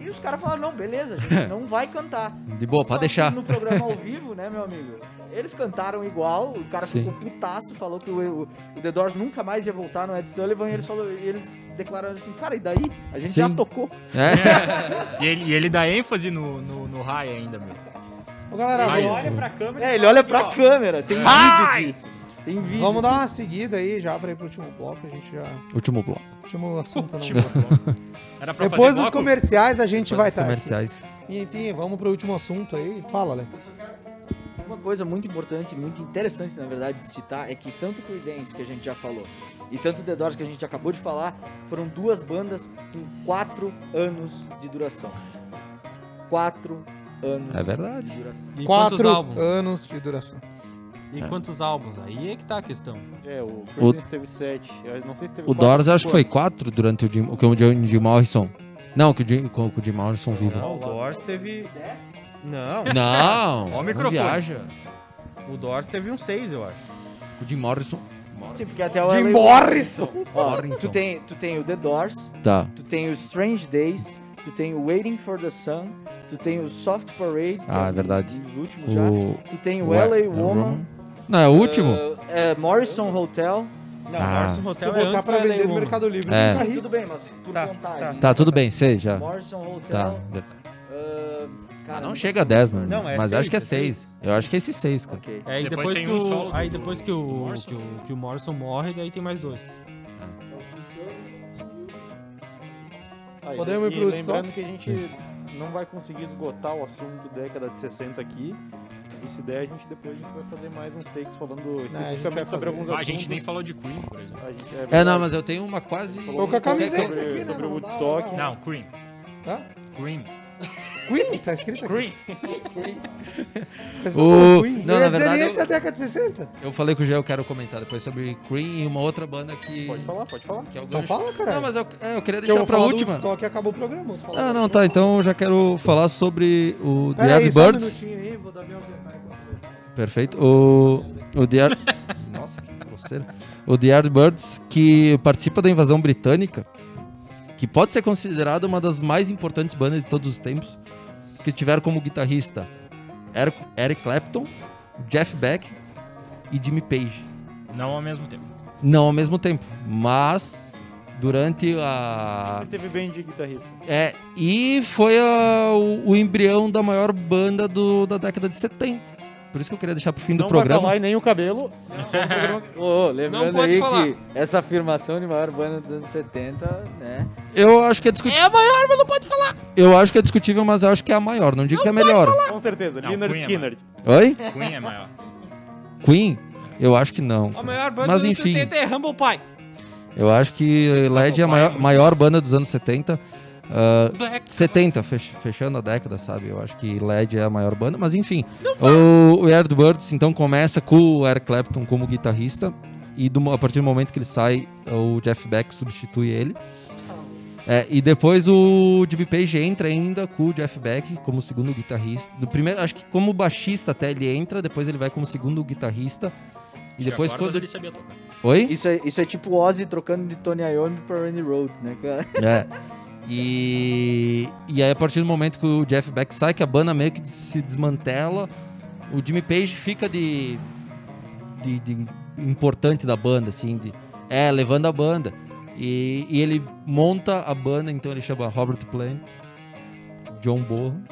E os caras falaram, não, beleza, a gente *laughs* não vai cantar. De boa, Só pode deixar. no programa ao *laughs* vivo, né, meu amigo? Eles cantaram igual, o cara Sim. ficou putaço, falou que o, o, o The Doors nunca mais ia voltar no Ed Sullivan e eles, falou, e eles declararam assim, cara, e daí? A gente já Sim. tocou. É. *laughs* E ele, e ele dá ênfase no, no, no high ainda, meu. Ô, galera, vamos- Olha pra câmera É, ele olha assim, pra ó, câmera, tem vídeo disso. Tem vídeo. Vamos dar uma seguida aí já pra ir pro último bloco, a gente já... Último bloco. Último assunto, não. Tipo, *laughs* Era pra Depois dos bloco? comerciais a gente vai Os estar. comerciais. Enfim, vamos pro último assunto aí. Fala, Lê. Uma coisa muito importante, muito interessante, na verdade, de citar é que tanto Creedence, que a gente já falou, e tanto The Doors, que a gente acabou de falar, foram duas bandas com quatro anos de duração. Quatro anos É verdade. de duração. E quantos Quatro álbuns? anos de duração. E quantos álbuns? Aí é que tá a questão. É, o Creedence teve sete. Eu não sei se teve O Doors acho que foi quatro durante o Jim, o que o Jim, Jim Morrison. Não, que o Jim, com- com o Jim Morrison vivo. Não, o Doors teve. Não, Não, Ó o microfone. viaja. o Doors teve um 6, eu acho. O Jim Morrison. Sim, porque até o De LA Morrison! Ó, Morrison. tu, tem, tu tem o The Doors, Tá. tu tem o Strange Days, tu tem o Waiting for the Sun, tu tem o Soft Parade, Ah, é é verdade. um dos últimos já. O. Tu tem o o- LA é, Woman. Não, é o último. uh, é, Morrison Hotel. Não, Ah. Morrison Se tu Hotel é botar antes pra vender no. Mercado Livre, É. tá rico. tudo bem, mas por Tá, contar. tá. Tá, tudo bem, sei já. Morrison Hotel. Tá. uh, cara, Não não chega a 10, né? Não, é Mas seis, acho que é é seis. 6. Eu acho que é esse 6, cara. Ok. É, e Depois depois, que, um o, solo aí do- depois que o, Morrison. que, o, que o Morrison morre, daí tem mais dois. Ah, Podemos ir e pro lembrando que a gente não vai conseguir esgotar o assunto década de 60 aqui. E se der, a gente depois a gente vai fazer mais uns takes falando especificamente sobre fazer. alguns Ah, a assuntos. gente nem falou de Cream, por exemplo. A gente- É, verdade. não, mas eu tenho uma quase. Tô com a um camiseta sobre- aqui, né? Sobre o Woodstock. Não, Cream. Hã? Cream. Queen? Tá escrito aqui. Tá O- Queen. não, Eu na verdade, eu- da década de 60. Eu falei com o Gé, eu quero comentar depois sobre Cream e uma outra banda que. Pode falar, pode falar. que é o Então gancho. fala, cara. Não, mas eu, é, eu queria Que eu deixar vou pra falar do última. Woodstock e acabou o programa. Ah, não, tá. Então eu já quero falar sobre o The Pera aí, só um Yardbirds. minutinho aí, vou dar minha Perfeito. O, o The Yard... *laughs* Nossa, que grosseira. O The Yardbirds, que participa da invasão britânica, que pode ser considerada uma das mais importantes bandas de todos os tempos, que tiveram como guitarrista Eric, Eric Clapton, Jeff Beck e Jimmy Page. Não ao mesmo tempo. Não ao mesmo tempo, mas durante a Mas teve bem de guitarrista. é, e foi a- o, o embrião da maior banda do- da década de 70. Por isso que eu queria deixar pro fim do não vai programa. falar e nem o cabelo. Programa- *laughs* Ô, lembrando Não pode aí falar. que essa afirmação de maior banda dos anos 70, né? Eu acho que é discutível. É a maior, mas não pode falar. Eu acho que é discutível, mas eu acho que é a maior. Não digo que é a melhor. Com certeza, Não, Leonard Queen é Skinner. Oi? Queen é maior. Queen? Eu acho que não. A maior banda Mas dos enfim. 70 é Humble Pie. Eu acho que LED é a maior, maior banda dos anos 70. Ah, Black. 70, fech- fechando a década, sabe? Eu acho que LED é a maior banda, mas enfim. O, o Yardbirds, então, começa com o Eric Clapton como guitarrista. E do a partir do momento que ele sai, o Jeff Beck substitui ele. É, e depois o Jimmy Page entra ainda com o Jeff Beck como segundo guitarrista. Do primeiro, acho que como baixista até ele entra, depois ele vai como segundo guitarrista. E depois quando. ele sabia tocar. Oi? Isso é, isso é tipo Ozzy trocando de Tony Iommi pra Randy Rhodes, né, cara? É. *laughs* E, e aí, a partir do momento que o Jeff Beck sai, que a banda meio que se desmantela, o Jimmy Page fica de, de, de importante da banda, assim, de, é, levando a banda. E, e ele monta a banda, então ele chama Robert Plant, John Bonham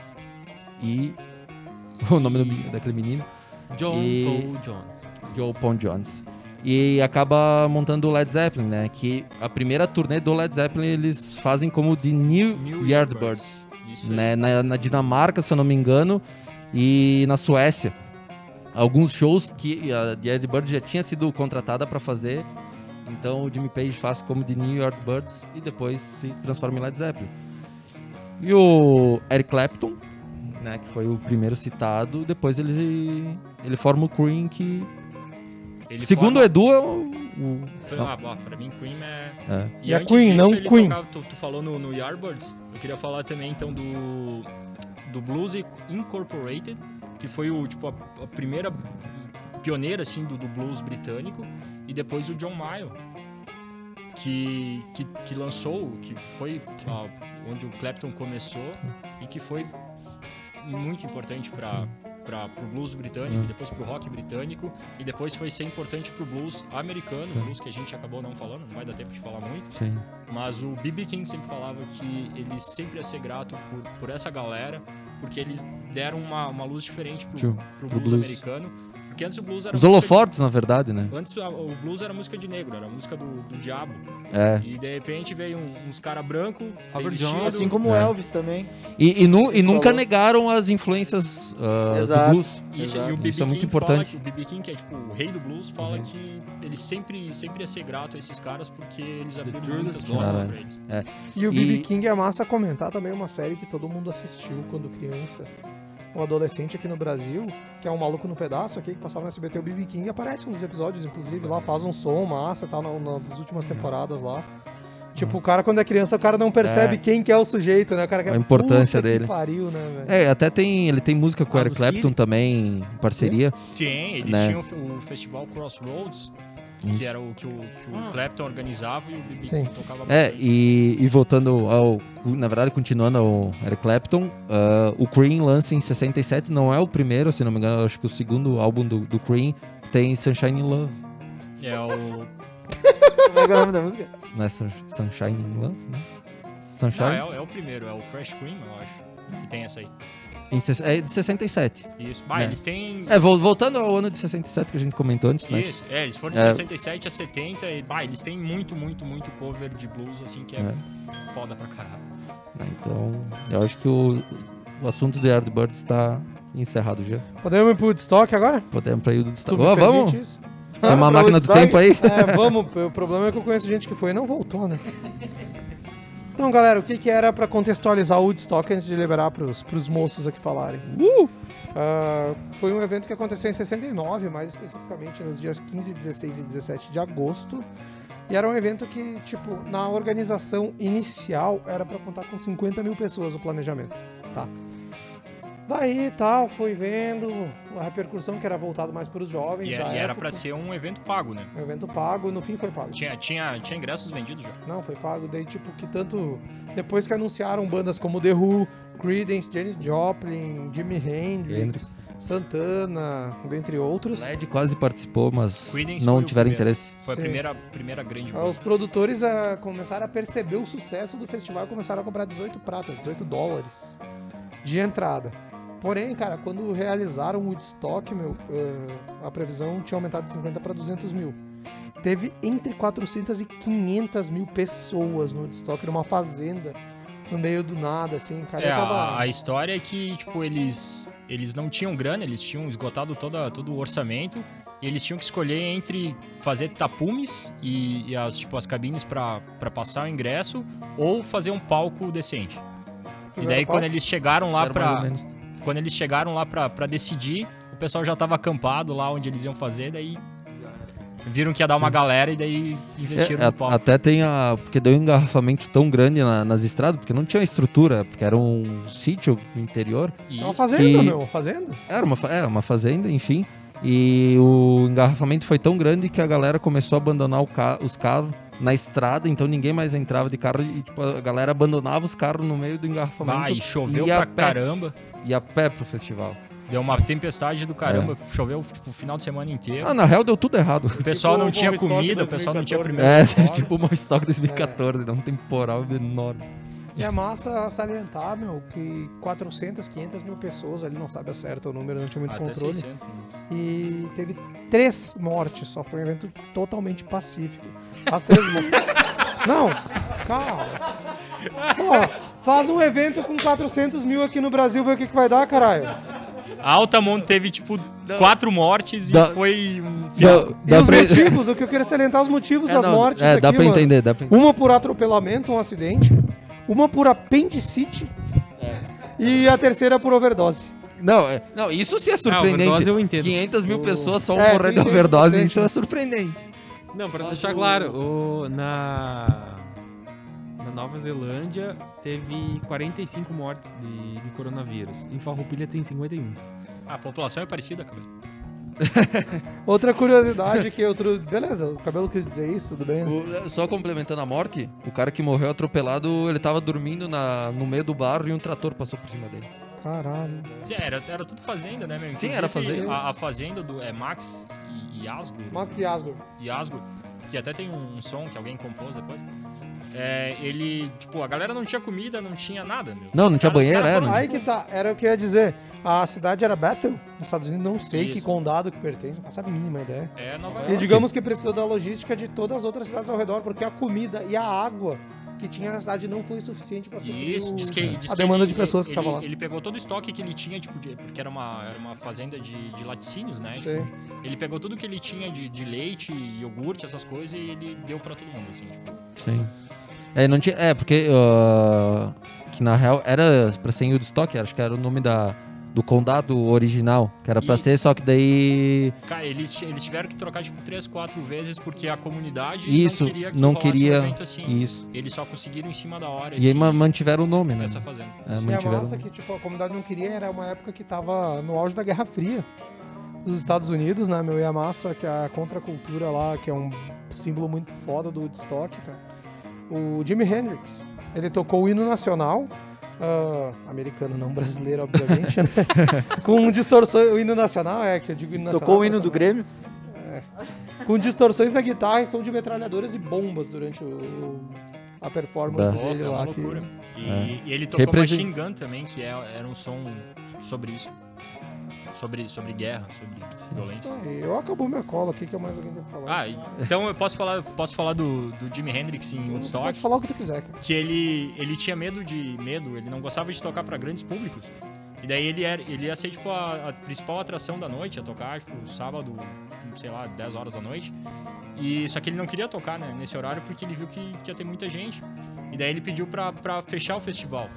e *laughs* o nome do daquele menino. John E- Paul Jones. Joe Paul Jones. E acaba montando o Led Zeppelin, né? Que a primeira turnê do Led Zeppelin eles fazem como de New, New Yardbirds. Né? Na, na Dinamarca, se eu não me engano, e na Suécia. Alguns shows que a The Yardbirds já tinha sido contratada para fazer. Então o Jimmy Page faz como de New Yardbirds e depois se transforma em Led Zeppelin. E o Eric Clapton, né, que foi o primeiro citado, depois ele, ele forma o Cream que Ele Segundo o forma- Edu, é o. o- Ah, bom, pra mim, Cream é. É. E a antes Queen, não ele Queen. tocava- tu, tu falou no, no Yardbirds, eu queria falar também então do. Do Blues Incorporated, que foi o, tipo, a, a primeira pioneira assim, do, do blues britânico, e depois o John Mayall, que, que, que lançou, que foi ah, onde o Clapton começou e que foi muito importante para para o blues britânico, Hum. depois para o rock britânico, e depois foi ser importante para o blues americano, Sim. blues que a gente acabou não falando, não vai dar tempo de falar muito. Sim. Mas o B.B. King sempre falava que ele sempre ia ser grato por, por essa galera, porque eles deram uma, uma luz diferente pro pro blues, blues. americano. Porque antes o blues era Os holofortes, na verdade, né? de- Antes o blues era música de negro, era música do, do diabo. É. E de repente veio um- uns cara branco, bem Robert Johnson. Assim como o É. Elvis também. E, e, nu- e nunca falou. negaram as influências do Exato. blues. Isso, Exato. e o B.B. Isso é muito King importante. que o B.B. King, que é tipo o rei do blues, fala Uhum. que ele sempre, sempre ia ser grato a esses caras porque eles abriram muitas portas pra eles. É. E o E- B.B. King é massa comentar também uma série que todo mundo assistiu quando criança. Um adolescente aqui no Brasil, que é um maluco no pedaço aqui, que passava no SBT, o B.B. King aparece nos episódios, inclusive, lá faz um som massa, tá na- na- nas últimas temporadas lá. Tipo, o cara quando é criança, o cara não percebe É. quem que é o sujeito, né? O cara que é, A importância "Puta que dele." pariu, né, velho? É, até tem. Ele tem música com o Ah, Eric Clapton City? também, em parceria. Tem, eles Né? tinham o festival Crossroads. Que era o que o, que o Ah. Clapton organizava e o. Sim. King tocava É, bastante. e, e voltando ao. Na verdade, continuando ao Eric Clapton, ah, o Cream lança em 67, não é o primeiro, se não me engano, acho que o segundo álbum do, do Cream tem Sunshine in Love. É o... Como é que é o nome da música? Não é Sun- Sunshine in Love? Né? Não, Sunshine? é, o- é o primeiro, é o Fresh Cream, eu acho, que tem essa aí. Em é de 67. Isso. Ah, É. eles têm... É, vol- voltando ao ano de 67 que a gente comentou antes, né? Isso, é, eles foram de É. 67 a 70 e, bah, eles têm muito, muito, muito cover de blues, assim, que é, foda pra caralho. Né, Então, eu acho que o, o assunto do Yardbirds está encerrado já. Podemos ir pro Woodstock agora? Podemos para ir do me Ô, permite vamos? isso? Tem uma máquina do Woodstock? tempo aí? É, vamos. O problema é que eu conheço gente que foi e não voltou, né? *laughs* Então, galera, o que, que era pra contextualizar o Woodstock antes de liberar pros, pros moços aqui falarem? Ah, foi um evento que aconteceu em 69, mais especificamente nos dias 15, 16 e 17 de agosto. E era um evento que, tipo, na organização inicial era pra contar com 50 mil pessoas o planejamento, tá? Daí tal, fui vendo a repercussão que era voltado mais para os jovens E, da e era época. pra ser um evento pago, né? Um evento pago, no fim foi pago. Tinha, tinha, tinha ingressos vendidos já. Não, foi pago. Daí, tipo, que tanto. Depois que anunciaram bandas como The Who, Creedence, Janis Joplin, Jimi Hendrix, Hendrix. Santana, dentre outros. Led quase participou, mas Creedence não foi tiveram interesse. Foi a Sim. primeira, primeira grande Ah, banda. Os produtores ah, começaram a perceber o sucesso do festival e começaram a comprar 18 pratas, 18 dólares de entrada. Porém, cara, quando realizaram o Woodstock, meu, ah, a previsão tinha aumentado de 50 para 200 mil. Teve entre 400 e 500 mil pessoas no Woodstock, numa fazenda, no meio do nada, assim, cara. É, tava... a, história é que, tipo, eles, eles não tinham grana, eles tinham esgotado toda, todo o orçamento e eles tinham que escolher entre fazer tapumes e, e as, tipo, as cabines pra pra passar o ingresso ou fazer um palco decente. E Fizeram daí, palco? quando eles chegaram lá Fizeram Quando eles chegaram lá pra, pra decidir, o pessoal já tava acampado lá onde eles iam fazer, daí viram que ia dar uma galera e daí investiram É, no palco. até tem a. Porque deu um engarrafamento tão grande na- nas estradas, porque não tinha estrutura, porque era um sítio no interior. E É uma fazenda, que- meu, uma fazenda. Era uma, fa- é, uma fazenda, enfim. E o engarrafamento foi tão grande que a galera começou a abandonar o ca- os carros na estrada, então ninguém mais entrava de carro e tipo, a galera abandonava os carros no meio do engarrafamento. Ah, e choveu ia pra pé- caramba. Ia a pé pro festival. Deu uma tempestade do caramba, choveu tipo, o final de semana inteiro. Ah, na real deu tudo errado. O pessoal Tipo não tinha comida, o pessoal não tinha 2014. primeiro É, *laughs* tipo o Mostock 2014, dá um temporal enorme. E é massa salientar, meu, que 400, 500 mil pessoas ali, não sabe a certo o número, não tinha muito Até controle. 600. né? E teve três mortes, só foi um evento totalmente pacífico. As três mortes. *laughs* Não, calma. Pô, faz um evento com 400 mil aqui no Brasil, vê o que, que vai dar, caralho. A Altamont teve, tipo, quatro mortes Dá- e foi um Dá, fiasco. E dá os pra... motivos, o que eu queria salientar os motivos É, das não, mortes é, aqui, dá pra mano. entender, dá pra entender. Uma por atropelamento, um acidente. Uma por apendicite. E a terceira por overdose. Não, é- não, isso sim é surpreendente. overdose eu entendo. 500 mil O- pessoas só É, morrendo de 500 overdose, isso é surpreendente. Não, pra Mas deixar o- claro, o- na, na Nova Zelândia teve 45 mortes de, de coronavírus. Em Farroupilha tem 51. A população é parecida, cara. *laughs* Outra curiosidade que outro. Beleza, o cabelo quis dizer isso, tudo bem. né? O- só complementando a morte, o cara que morreu atropelado, ele tava dormindo na, no meio do bar e um trator passou por cima dele. Caralho. Era, era tudo fazenda, né, meu? Sim, era fazenda. A, a fazenda do é Max e Yasgo. Max Yasgur. Yasgo, que até tem um, um som que alguém compôs depois. É, ele, tipo, a galera não tinha comida, não tinha nada, meu. Não, não tinha banheiro, não Aí que tá, era o que eu ia dizer. A cidade era Bethel, nos Estados Unidos, não sei que Isso. condado que pertence, não faço a mínima ideia. É, Nova E York. digamos que precisou da logística de todas as outras cidades ao redor, porque a comida e a água que tinha na cidade não foi suficiente para suprir Isso, o- diz que, diz a que demanda ele- de pessoas que ele, estavam lá. Ele pegou todo o estoque que ele tinha, tipo, de- porque era uma, era uma fazenda de, de laticínios, né? Sei. Ele pegou tudo que ele tinha de, de leite, iogurte, essas coisas, e ele deu pra todo mundo, assim, tipo. Sim. É, não tinha, é porque ah, que na real era pra ser em Woodstock, acho que era o nome da, do condado original, que era pra E- ser, só que daí Cara, eles, eles tiveram que trocar, tipo, três, quatro vezes, porque a comunidade Isso, não queria que não queria- um evento assim. isso. Eles só conseguiram em cima da hora, E aí mantiveram o nome, né? essa fazenda. É, E a mantiveram. massa que tipo, a comunidade não queria era uma época que tava no auge da Guerra Fria dos Estados Unidos, né, meu? E a massa, que é a contracultura lá, que é um símbolo muito foda do Woodstock, cara. O Jimi Hendrix, ele tocou o hino nacional, ah, americano não brasileiro, obviamente, né? *laughs* Com distorções, o hino nacional, é, que eu digo hino nacional. Tocou o hino do nacional. Grêmio? Com distorções na guitarra e som de metralhadoras e bombas durante o, a performance Bah. Dele é uma lá. que- loucura. E, É. e ele tocou Represen- Machine Gun também, que é, era um som sobre isso. Sobre, sobre guerra, sobre violência. Ah, Eu acabou minha cola aqui, que é mais alguém tem que falar. Ah, então eu posso falar, posso falar do, do Jimi Hendrix em Woodstock? Pode falar o que tu quiser, cara. que ele, ele tinha medo de medo, ele não gostava de tocar pra grandes públicos. E daí ele, era, ele ia ser tipo a, a principal atração da noite, ia tocar tipo sábado, sei lá, 10 horas da noite. E só que ele não queria tocar né, nesse horário porque ele viu que, que ia ter muita gente. E daí ele pediu pra fechar o festival.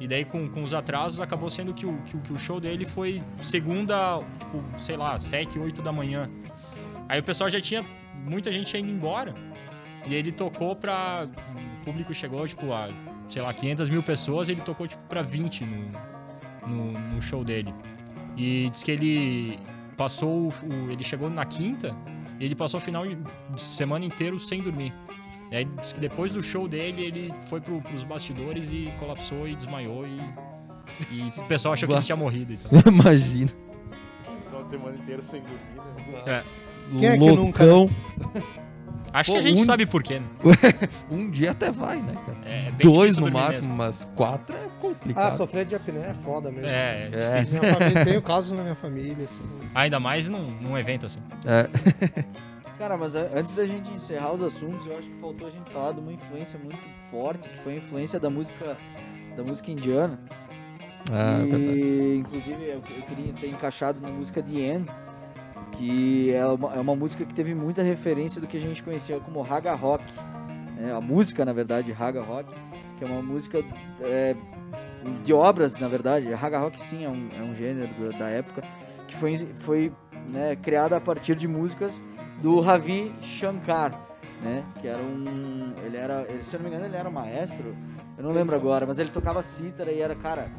E daí com, com os atrasos acabou sendo que o, que, que o show dele foi segunda, tipo, sei lá, 7, 8 da manhã. Aí o pessoal já tinha muita gente indo embora. E ele tocou pra. O público chegou, tipo, a, sei lá, 500 mil pessoas, ele tocou, tipo, pra 20 no, no, no show dele. E diz que ele passou. o- ele chegou na quinta e ele passou o final de semana inteiro sem dormir. E aí diz que depois do show dele, ele foi pro, pros bastidores e colapsou e desmaiou e. E o pessoal achou que ele tinha morrido. Então. *laughs* Imagina. Final de semana inteiro sem dormir, né? É. Quem é que nunca, Loucão. Acho Pô, que a gente um- sabe por quê, né? *laughs* um dia até vai, né, cara? É, é Dois no máximo, mesmo. mas quatro é complicado. Ah, sofrer de apneia é foda mesmo. É, É. difícil. Minha família, tenho casos na minha família, assim. Ainda mais num, num evento assim. É. *laughs* Cara, mas antes da gente encerrar os assuntos, eu acho que faltou a gente falar de uma influência muito forte, que foi a influência da música da música indiana. Ah, e verdade. inclusive eu, eu queria ter encaixado na música The End, que é uma, é uma música que teve muita referência do que a gente conhecia como Raga Rock. né? a música, na verdade, Raga Rock, que é uma música é, de obras, na verdade. Raga Rock, sim, é um, é um gênero da, da época, que foi, foi né, criada a partir de músicas do Ravi Shankar, né? Que era um. Ele era. Se eu não me engano, ele era maestro. Eu não lembro agora, mas ele tocava cítara e era, cara.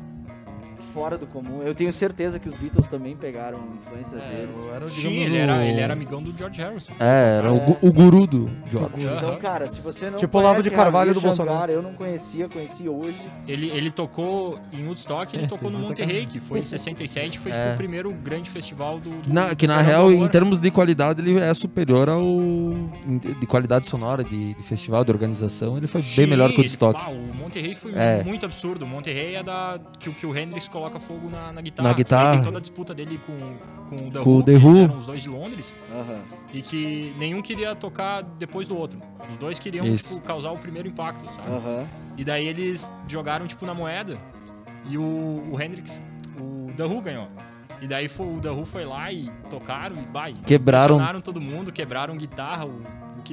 Fora do comum. Eu tenho certeza que os Beatles também pegaram influências dele. Sim, ele era, ele era amigão do George Harrison. É, era o, gu- o guru do George. Então, cara, se você não Tipo o conhece de Carvalho do Bolsonaro. Shankar, Eu não conhecia, conheci hoje. Ele, ele tocou em Woodstock, ele É, tocou no Monterrey, que foi em 67, foi tipo, É. o primeiro grande festival do. do Na, que na do real, em termos de qualidade, ele é superior ao. De de qualidade sonora, de, de festival, de organização, ele foi Sim, bem melhor que o ele- Woodstock. ah, o Monterrey foi É. muito absurdo. O Monterrey é da. Que, o- que o Hendrix coloca fogo na, na guitarra. Na guitarra. Tem toda a disputa dele com, com o The Com Who, The Who. eram os dois de Londres. E que nenhum queria tocar depois do outro. Os dois queriam Isso. tipo, causar o primeiro impacto, sabe? E daí eles jogaram tipo na moeda e o, o Hendrix, o The Who ganhou. E daí foi, o The Who foi lá e tocaram e vai. Quebraram- todo mundo, quebraram guitarra, o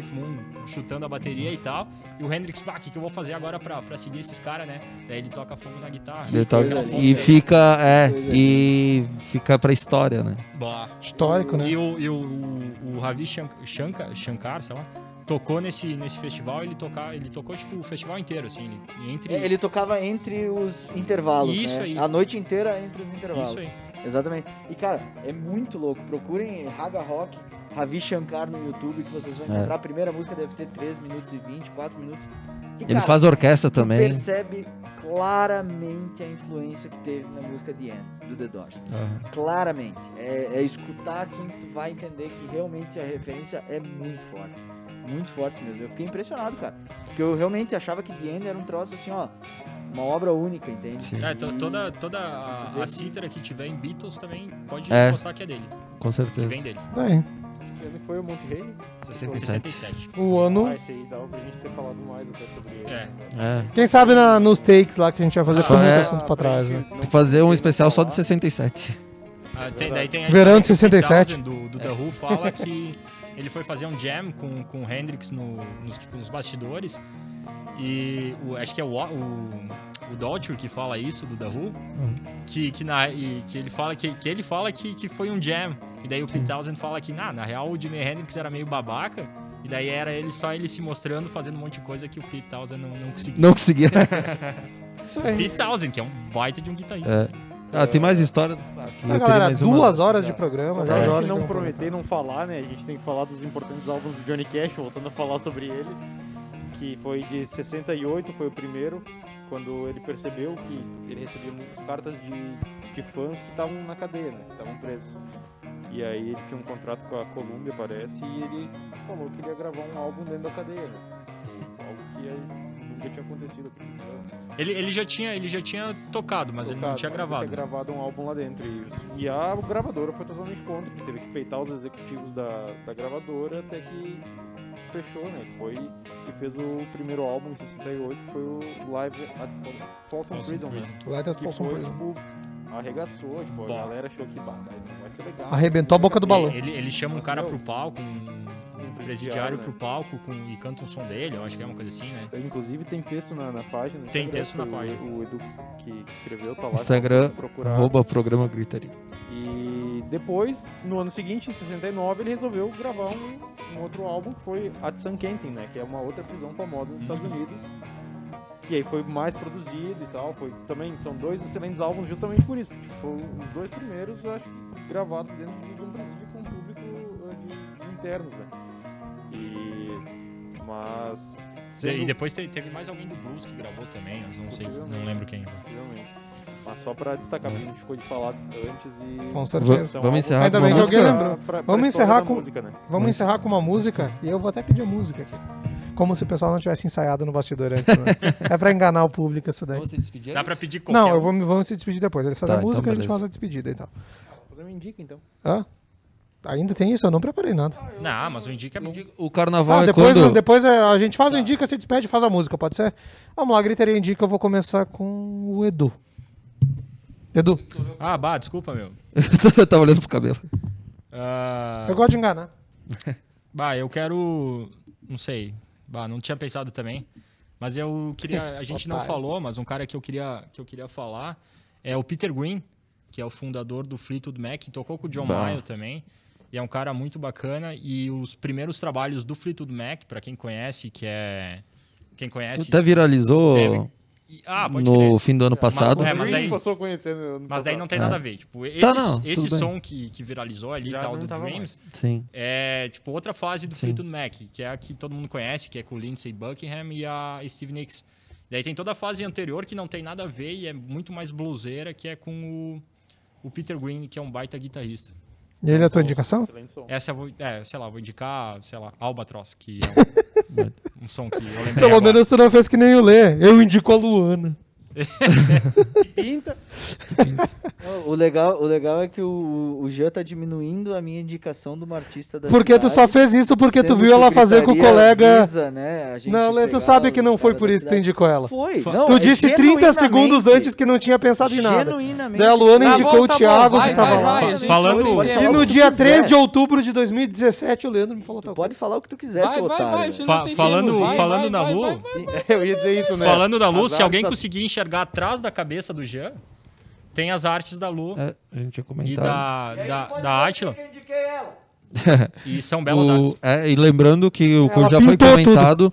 Keith Moon chutando a bateria e tal. E o Hendrix, pá, o que, que eu vou fazer agora pra, pra seguir esses caras, né? Daí ele toca fogo na guitarra. Ele toca- e fica. É, e fica pra história, né? Bah. Histórico, né? E o, e o, o, o Ravi Shank- Shankar, Shankar, sei lá, tocou nesse, nesse festival, ele, toca, ele tocou tipo o festival inteiro, assim, ele- entre... É, Ele tocava entre os intervalos, Isso né? aí. A noite inteira entre os intervalos. Isso aí. Exatamente. E, cara, é muito louco. Procurem Raga Rock, Ravi Shankar no YouTube, que vocês vão É. encontrar. A primeira música deve ter 3 minutos e 20, 4 minutos. E, Ele faz orquestra também. percebe claramente a influência que teve na música The End, do The Doors. Aham. Claramente. É, é escutar assim que tu vai entender que realmente a referência é muito forte. Muito forte mesmo. Eu fiquei impressionado, cara. Porque eu realmente achava que The End era um troço assim, ó. Uma obra única, entende? É, to- E- toda toda a, a que- cítara que tiver em Beatles também pode É. postar que é dele. Com certeza. Que vem deles. Daí. Que ano que foi o Monte Rei? 67. O ano. Ah, esse aí dava pra gente ter falado mais até sobre ele. É. É. Quem sabe na- nos takes lá que a gente vai fazer Só com muito é- assunto pra trás, né? Tem que fazer um especial só de 67. Ah, tem, daí tem a Verão de que o 67. Pete Townsend, do, do The Who fala que ele foi fazer um jam com, com o Hendrix no, nos, tipo, nos bastidores. E o, acho que é o, o, o Doucher que fala isso do The Who. Que, que, na, e, que ele fala, que, que, ele fala que, que foi um jam. E daí o Pete Townsend fala que, nah, na real, o Jimi Hendrix era meio babaca. E daí era ele só ele se mostrando, fazendo um monte de coisa que o Pete Townsend não, não conseguia. Não conseguia. *laughs* Isso aí. Pete Townsend, que é um baita de um guitarrista. É. Ah, tem mais histórias. Que eu Ah, galera, mais uma. duas horas de programa, já gente Jorge não um prometer não falar, né? A gente tem que falar dos importantes álbuns do Johnny Cash, voltando a falar sobre ele. Que foi de 68, foi o primeiro, quando ele percebeu que ele recebia muitas cartas de, de fãs que estavam na cadeia, né? Estavam presos. E aí ele tinha um contrato com a Columbia, parece, e ele falou que ele ia gravar um álbum dentro da cadeia, né? *laughs* Algo que aí nunca tinha acontecido. Ele, ele, já tinha, ele já tinha tocado, mas ele não Tocado, tinha gravado. Tinha gravado um álbum lá dentro. Isso. E a gravadora foi totalmente contra, que teve que peitar os executivos da, da gravadora até que fechou, né? Foi e fez o primeiro álbum em 68, que foi o Live at Folsom Prison, né? Live at Folsom Prison. tipo, arregaçou, tipo, a Bom. galera achou que bah, não vai ser legal. Arrebentou a boca do balão. Ele, ele chama um cara pro palco, um, um presidiário né? pro palco com, e canta um som dele, eu acho que é uma coisa assim, né? Inclusive tem texto na, na página. Tem texto na o- página. O Edu que, que escreveu, tá lá. Instagram, procurar. arroba programa gritaria. E depois, no ano seguinte, em 69, ele resolveu gravar um, um outro álbum que foi At San Quentin, né? Que é uma outra prisão famosa nos Estados Unidos. Que aí foi mais produzido e tal. Foi, também são dois excelentes álbuns justamente por isso. Porque foram os dois primeiros, acho, que gravados dentro de um presídio com um público eh, de, de internos, né? E... Mas... E sendo- depois te- teve mais alguém do blues que gravou também, eu não sei, não lembro quem. Possivelmente. Mas só pra destacar, porque a gente ficou de falar antes e... Com certeza. são Vamos encerrar com uma música? pra- pra Vamos encerrar com, música, né? vamos encerrar com uma música e eu vou até pedir a música aqui. Como se o pessoal não tivesse ensaiado no bastidor antes, né? *laughs* é pra enganar o público isso daí. Dá pra pedir qualquer Não, eu vou, vamos se despedir depois. Eles fazem Tá, a música então e a gente faz a despedida e tal. Fazer uma indica, então. Hã? Ainda tem isso? Eu não preparei nada. Não, mas o Indica é bom. O carnaval Ah, é depois, quando... depois é, a gente faz o indica, se despede e faz a música, pode ser? Vamos lá, gritaria indica, eu vou começar com o Edu. Edu, Ah, bah, desculpa, meu. *laughs* eu tava olhando pro cabelo. Ah, eu gosto de enganar. *laughs* Bah, eu quero. Não sei. Bah, não tinha pensado também. Mas eu queria. A gente não falou, mas um cara que eu queria, que eu queria falar é o Peter Green, que é o fundador do Fleetwood Mac, que tocou com o John Bah. Mayer também. E é um cara muito bacana. E os primeiros trabalhos do Fleetwood Mac, pra quem conhece, que é. Quem conhece. Até viralizou Deve. E- Ah, pode no crer. fim do ano passado. É, mas daí, passou conhecendo ano mas daí não tem É. nada a ver. Tipo, esse, Tá, não, esse bem. som que, que viralizou ali, Já tal, do Dreams, Sim. é tipo outra fase do Sim. Fleetwood Mac, que é a que todo mundo conhece, que é com o Lindsey Buckingham e a Steve Nicks. Daí tem toda a fase anterior que não tem nada a ver e é muito mais bluseira, que é com o, o Peter Green, que é um baita guitarrista. E ele é a tua indicação? Excelente som. Essa eu vou, é, sei lá, vou indicar, sei lá, Albatross, que é um, *laughs* um som que eu lembrei Pelo agora. menos tu não fez que nem o Lê. Eu indico a Luana. *laughs* Pinta. O legal, o legal é que o, o Jean tá diminuindo a minha indicação de uma artista da Porque tu cidade, só fez isso porque tu viu ela fazer com o colega. visa, né, a gente Não, Lê, tu sabe que não foi por da isso que tu indicou ela. Foi. Tu Não, é disse 30 segundos antes que não tinha pensado em nada. Genuinamente. Daí a Luana Tá indicou bom, o tá bom, Thiago vai, que tava vai, lá. vai, Falando- entender. E no o dia tu 3 quiser. de outubro de 2017, o Leandro me falou tal Tu pode falar o que tu quiser, Vai, seu vai, otário. vai, falando falando vai, na vai, Lu. *laughs* Eu ia dizer isso, né? falando da Lu, se alguém conseguir enxergar atrás da cabeça do Jean, tem as artes da Lu É, a gente tinha e comentado. da, da, da Atila. E são belas *laughs* O- artes. é, e lembrando que o que Ela já foi comentado,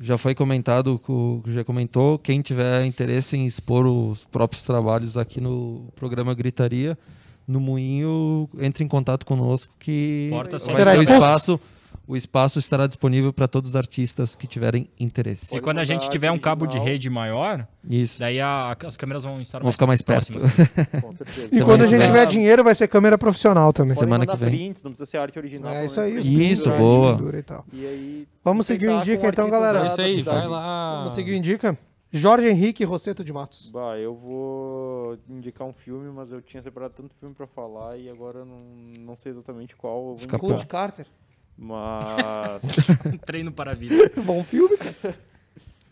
já foi comentado, que o já comentou, quem tiver interesse em expor os próprios trabalhos aqui no programa Gritaria, no Moinho, entre em contato conosco que Porta Será ser o exposto? espaço, o espaço estará disponível para todos os artistas que tiverem interesse. E Pode quando a gente tiver um cabo de rede maior, Isso. daí a- as câmeras vão estar Vão ficar mais perto. próximas. *laughs* Com certeza. E Semana quando a gente vem. tiver dinheiro, vai ser câmera profissional também. Podem semana que vem. prints, não precisa ser arte original. É isso aí. os prints, Isso, pendurados, boa. e tal. E aí, Vamos seguir o tentar Indica então, galera. da- É isso aí, vai lá. Vamos seguir o Indica. Jorge Henrique Rosseto de Matos. Bah, eu vou indicar um filme, mas eu tinha separado tanto filme pra falar e agora eu não, não sei exatamente qual. Escapou. Coach Carter. Mas *laughs* Um treino para a vida. Bom filme, cara.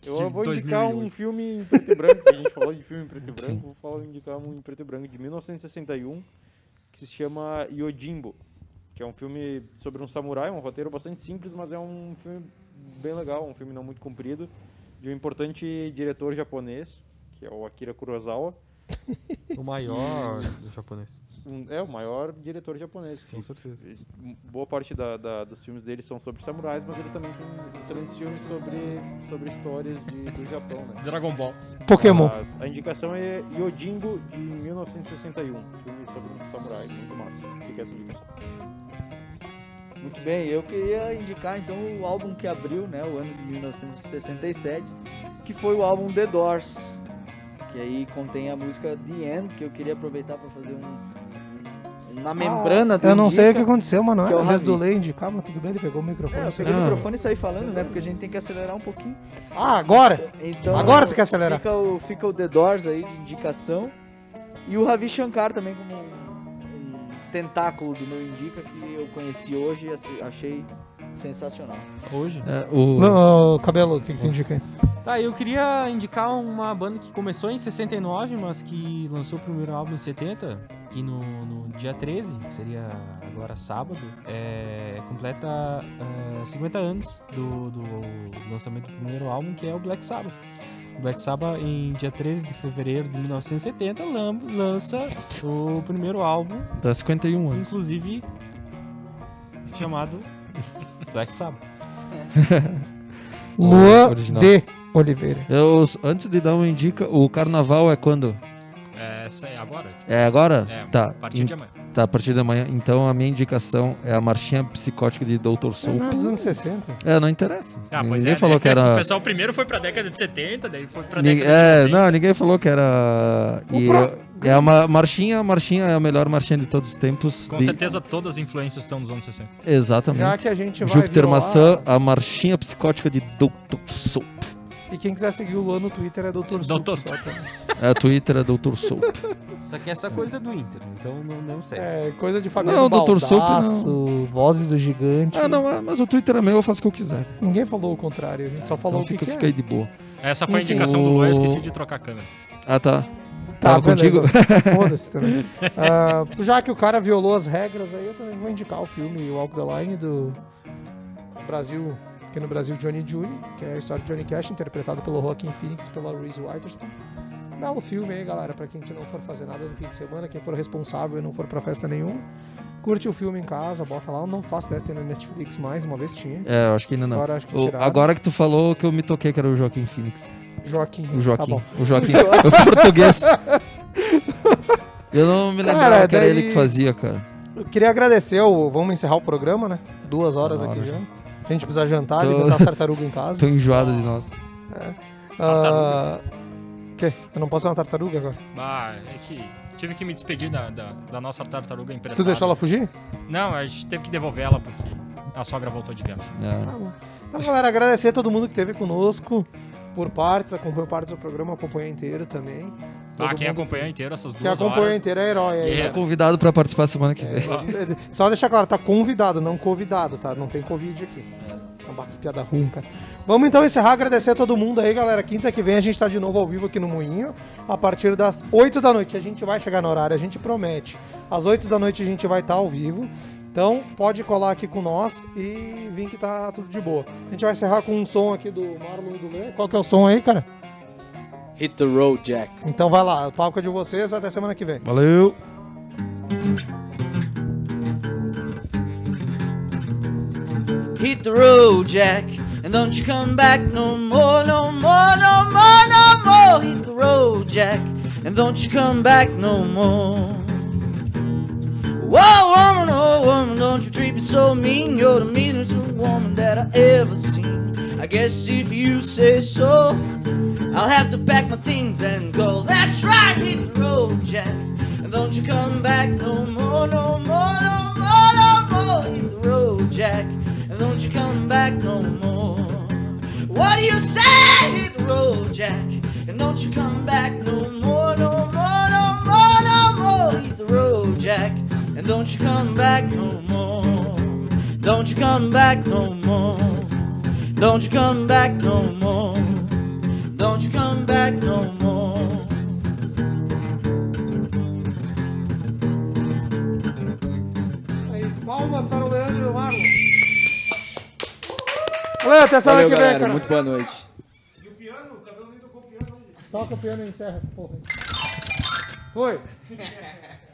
eu De vou indicar 2008. um filme em preto e branco. que A gente falou de filme em preto e branco. Vou falar, indicar um em preto e branco de 1961 que se chama Yojimbo, que é um filme sobre um samurai, um roteiro bastante simples, mas é um filme bem legal, um filme não muito comprido, de um importante diretor japonês, que é o Akira Kurosawa. *laughs* O maior do japonês. Um- é o maior diretor japonês. Com certeza. Boa parte da- da- dos filmes dele são sobre samurais, mas ele também tem excelentes filmes sobre, sobre histórias de- do Japão, né? Dragon Ball. Pokémon. Mas a indicação é Yojimbo, de 1961. Filme sobre um samurai, muito massa. Fica essa indicação. Muito bem, eu queria indicar então o álbum que abriu, né, o ano de 1967, que foi o álbum The Doors, que aí contém a música The End, que eu queria aproveitar para fazer um, um- na membrana do Eu não sei o que Indica. aconteceu, mano. que é o Ravi. do Lê indicar, mas tudo bem, ele pegou o microfone. É, eu peguei o Não. microfone e saí falando, né, porque a gente tem que acelerar um pouquinho. Ah, agora? Então, Agora tu quer acelerar? Fica o, fica o The Doors aí de indicação. E o Ravi Shankar também como um, um tentáculo do meu Indica que eu conheci hoje e achei sensacional. Hoje? É, o... Não, ô, cabelo, o que, que tu indica aí? Tá, eu queria indicar uma banda que começou em 69, mas que lançou o primeiro álbum em 70, que no, no dia 13, que seria agora sábado, é, completa é, 50 anos do, do lançamento do primeiro álbum, que é o Black Sabbath. Black Sabbath, em dia 13 de fevereiro de 1970, lam- lança o primeiro álbum, Tá 51 anos. inclusive chamado Black Sabbath. *laughs* Luan original. de Oliveira. Eu, antes de dar uma indica, o carnaval é quando? É, essa é agora. É agora? É, tá. a partir de amanhã. Tá, a partir da manhã. Então a minha indicação é a marchinha psicótica de Dr. Soul. Não, dos anos 60. É, não interessa. Ah, pois ninguém é, falou né? que era. *laughs* O pessoal primeiro foi pra década de 70, daí foi pra Ninguém- década é, de 90. não, ninguém falou que era. E é uma marchinha, marchinha é a melhor marchinha de todos os tempos. Com de- certeza todas as influências estão nos anos 60. Exatamente. Já que a gente vai Júpiter violar- Maçã, a marchinha psicótica de Dr. Soul. E quem quiser seguir o Luan no Twitter é Dr. Doutor- só também. É, Twitter é Dr. Soul. *laughs* Só que essa coisa é do Inter, então não, não sei. É, coisa de família Não, do Dr. Sup, Baldaço, Vozes do Gigante. Ah, não, é, mas o Twitter é meu, eu faço o que eu quiser. Ninguém falou o contrário, a gente só falou Então o que, fica, que fica é. aí de boa. Essa foi a indicação do Luan, eu esqueci de trocar a câmera. Ah, tá. Tá, Tava beleza. contigo? *laughs* Foda-se *laughs* também. Ah, já que o cara violou as regras aí, eu também vou indicar o filme Walk the Line do Brasil, aqui no Brasil, Johnny Jr., que é a história de Johnny Cash, interpretado pelo Joaquin Phoenix e pela Reese Witherspoon. Belo filme aí, galera, pra quem que não for fazer nada no fim de semana, quem for responsável e não for pra festa nenhuma. Curte o filme em casa, bota lá. Eu não faço tem no Netflix mais, uma vez tinha. É, eu acho que ainda não. Agora acho que O- agora que tu falou que eu me toquei que era o Joaquim Phoenix. Joaquim. O Joaquim. Tá o Joaquim. *laughs* o português. Eu não me lembrava Cara, que era ele daí- que fazia, cara. Eu queria agradecer, o... vamos encerrar o programa, né? Duas horas Uma aqui hora já. A gente precisa jantar, Tô- alimentar as tartarugas em casa. *laughs* Tô enjoado de nós. Ah, quê? Eu não posso ser uma tartaruga agora? Ah, é que tive que me despedir da, da, da nossa tartaruga emprestada. Tu deixou ela fugir? Não, a gente teve que devolver ela porque a sogra voltou de viagem. É. Bom. Então, galera, agradecer a todo mundo que esteve conosco por partes, acompanhou partes do programa, acompanhou inteiro também. Ah, quem mundo acompanhou inteiro essas duas acompanhou horas. inteiro é herói. aí, E né? É convidado pra participar semana que vem. É, Só deixar claro, tá convidado, não convidado, tá? Não tem Covid aqui. Uma que piada ruim, cara. Vamos então encerrar, agradecer a todo mundo aí, galera. Quinta que vem a gente tá de novo ao vivo aqui no Moinho, a partir das 8 da noite. A gente vai chegar no horário, a gente promete. Às 8 da noite a gente vai estar ao vivo. Então pode colar aqui com nós e vir que tá tudo de boa. A gente vai encerrar com um som aqui do Marlon e do Lê. Qual que é o som aí, cara? Hit the road, Jack. Então vai lá, o palco é de vocês, até semana que vem. Valeu! Hit the road, Jack, and don't you come back no more, no more, no more, no more. Hit the road, Jack, and don't you come back no more. Whoa, woman, oh woman, don't you treat me so mean. You're the meanest woman that I ever seen. I guess if you say so, I'll have to pack my things and go. That's right, hit the road, Jack, and don't you come back no more, no more, no more, no more. Hit the road, Jack, and don't you come back no more. What do you say? Hit the road, Jack, and don't you come back no more, no more, no more, no more. Hit the road, Jack, and don't you come back no more. Don't you come back no more. Don't you come back no more. Don't you come back no more. Aí, palmas para o Leandro e o Marlon. Valeu, até semana que vem, galera. cara. Muito boa noite. Toca o piano e encerra essa porra aí. Foi. *laughs*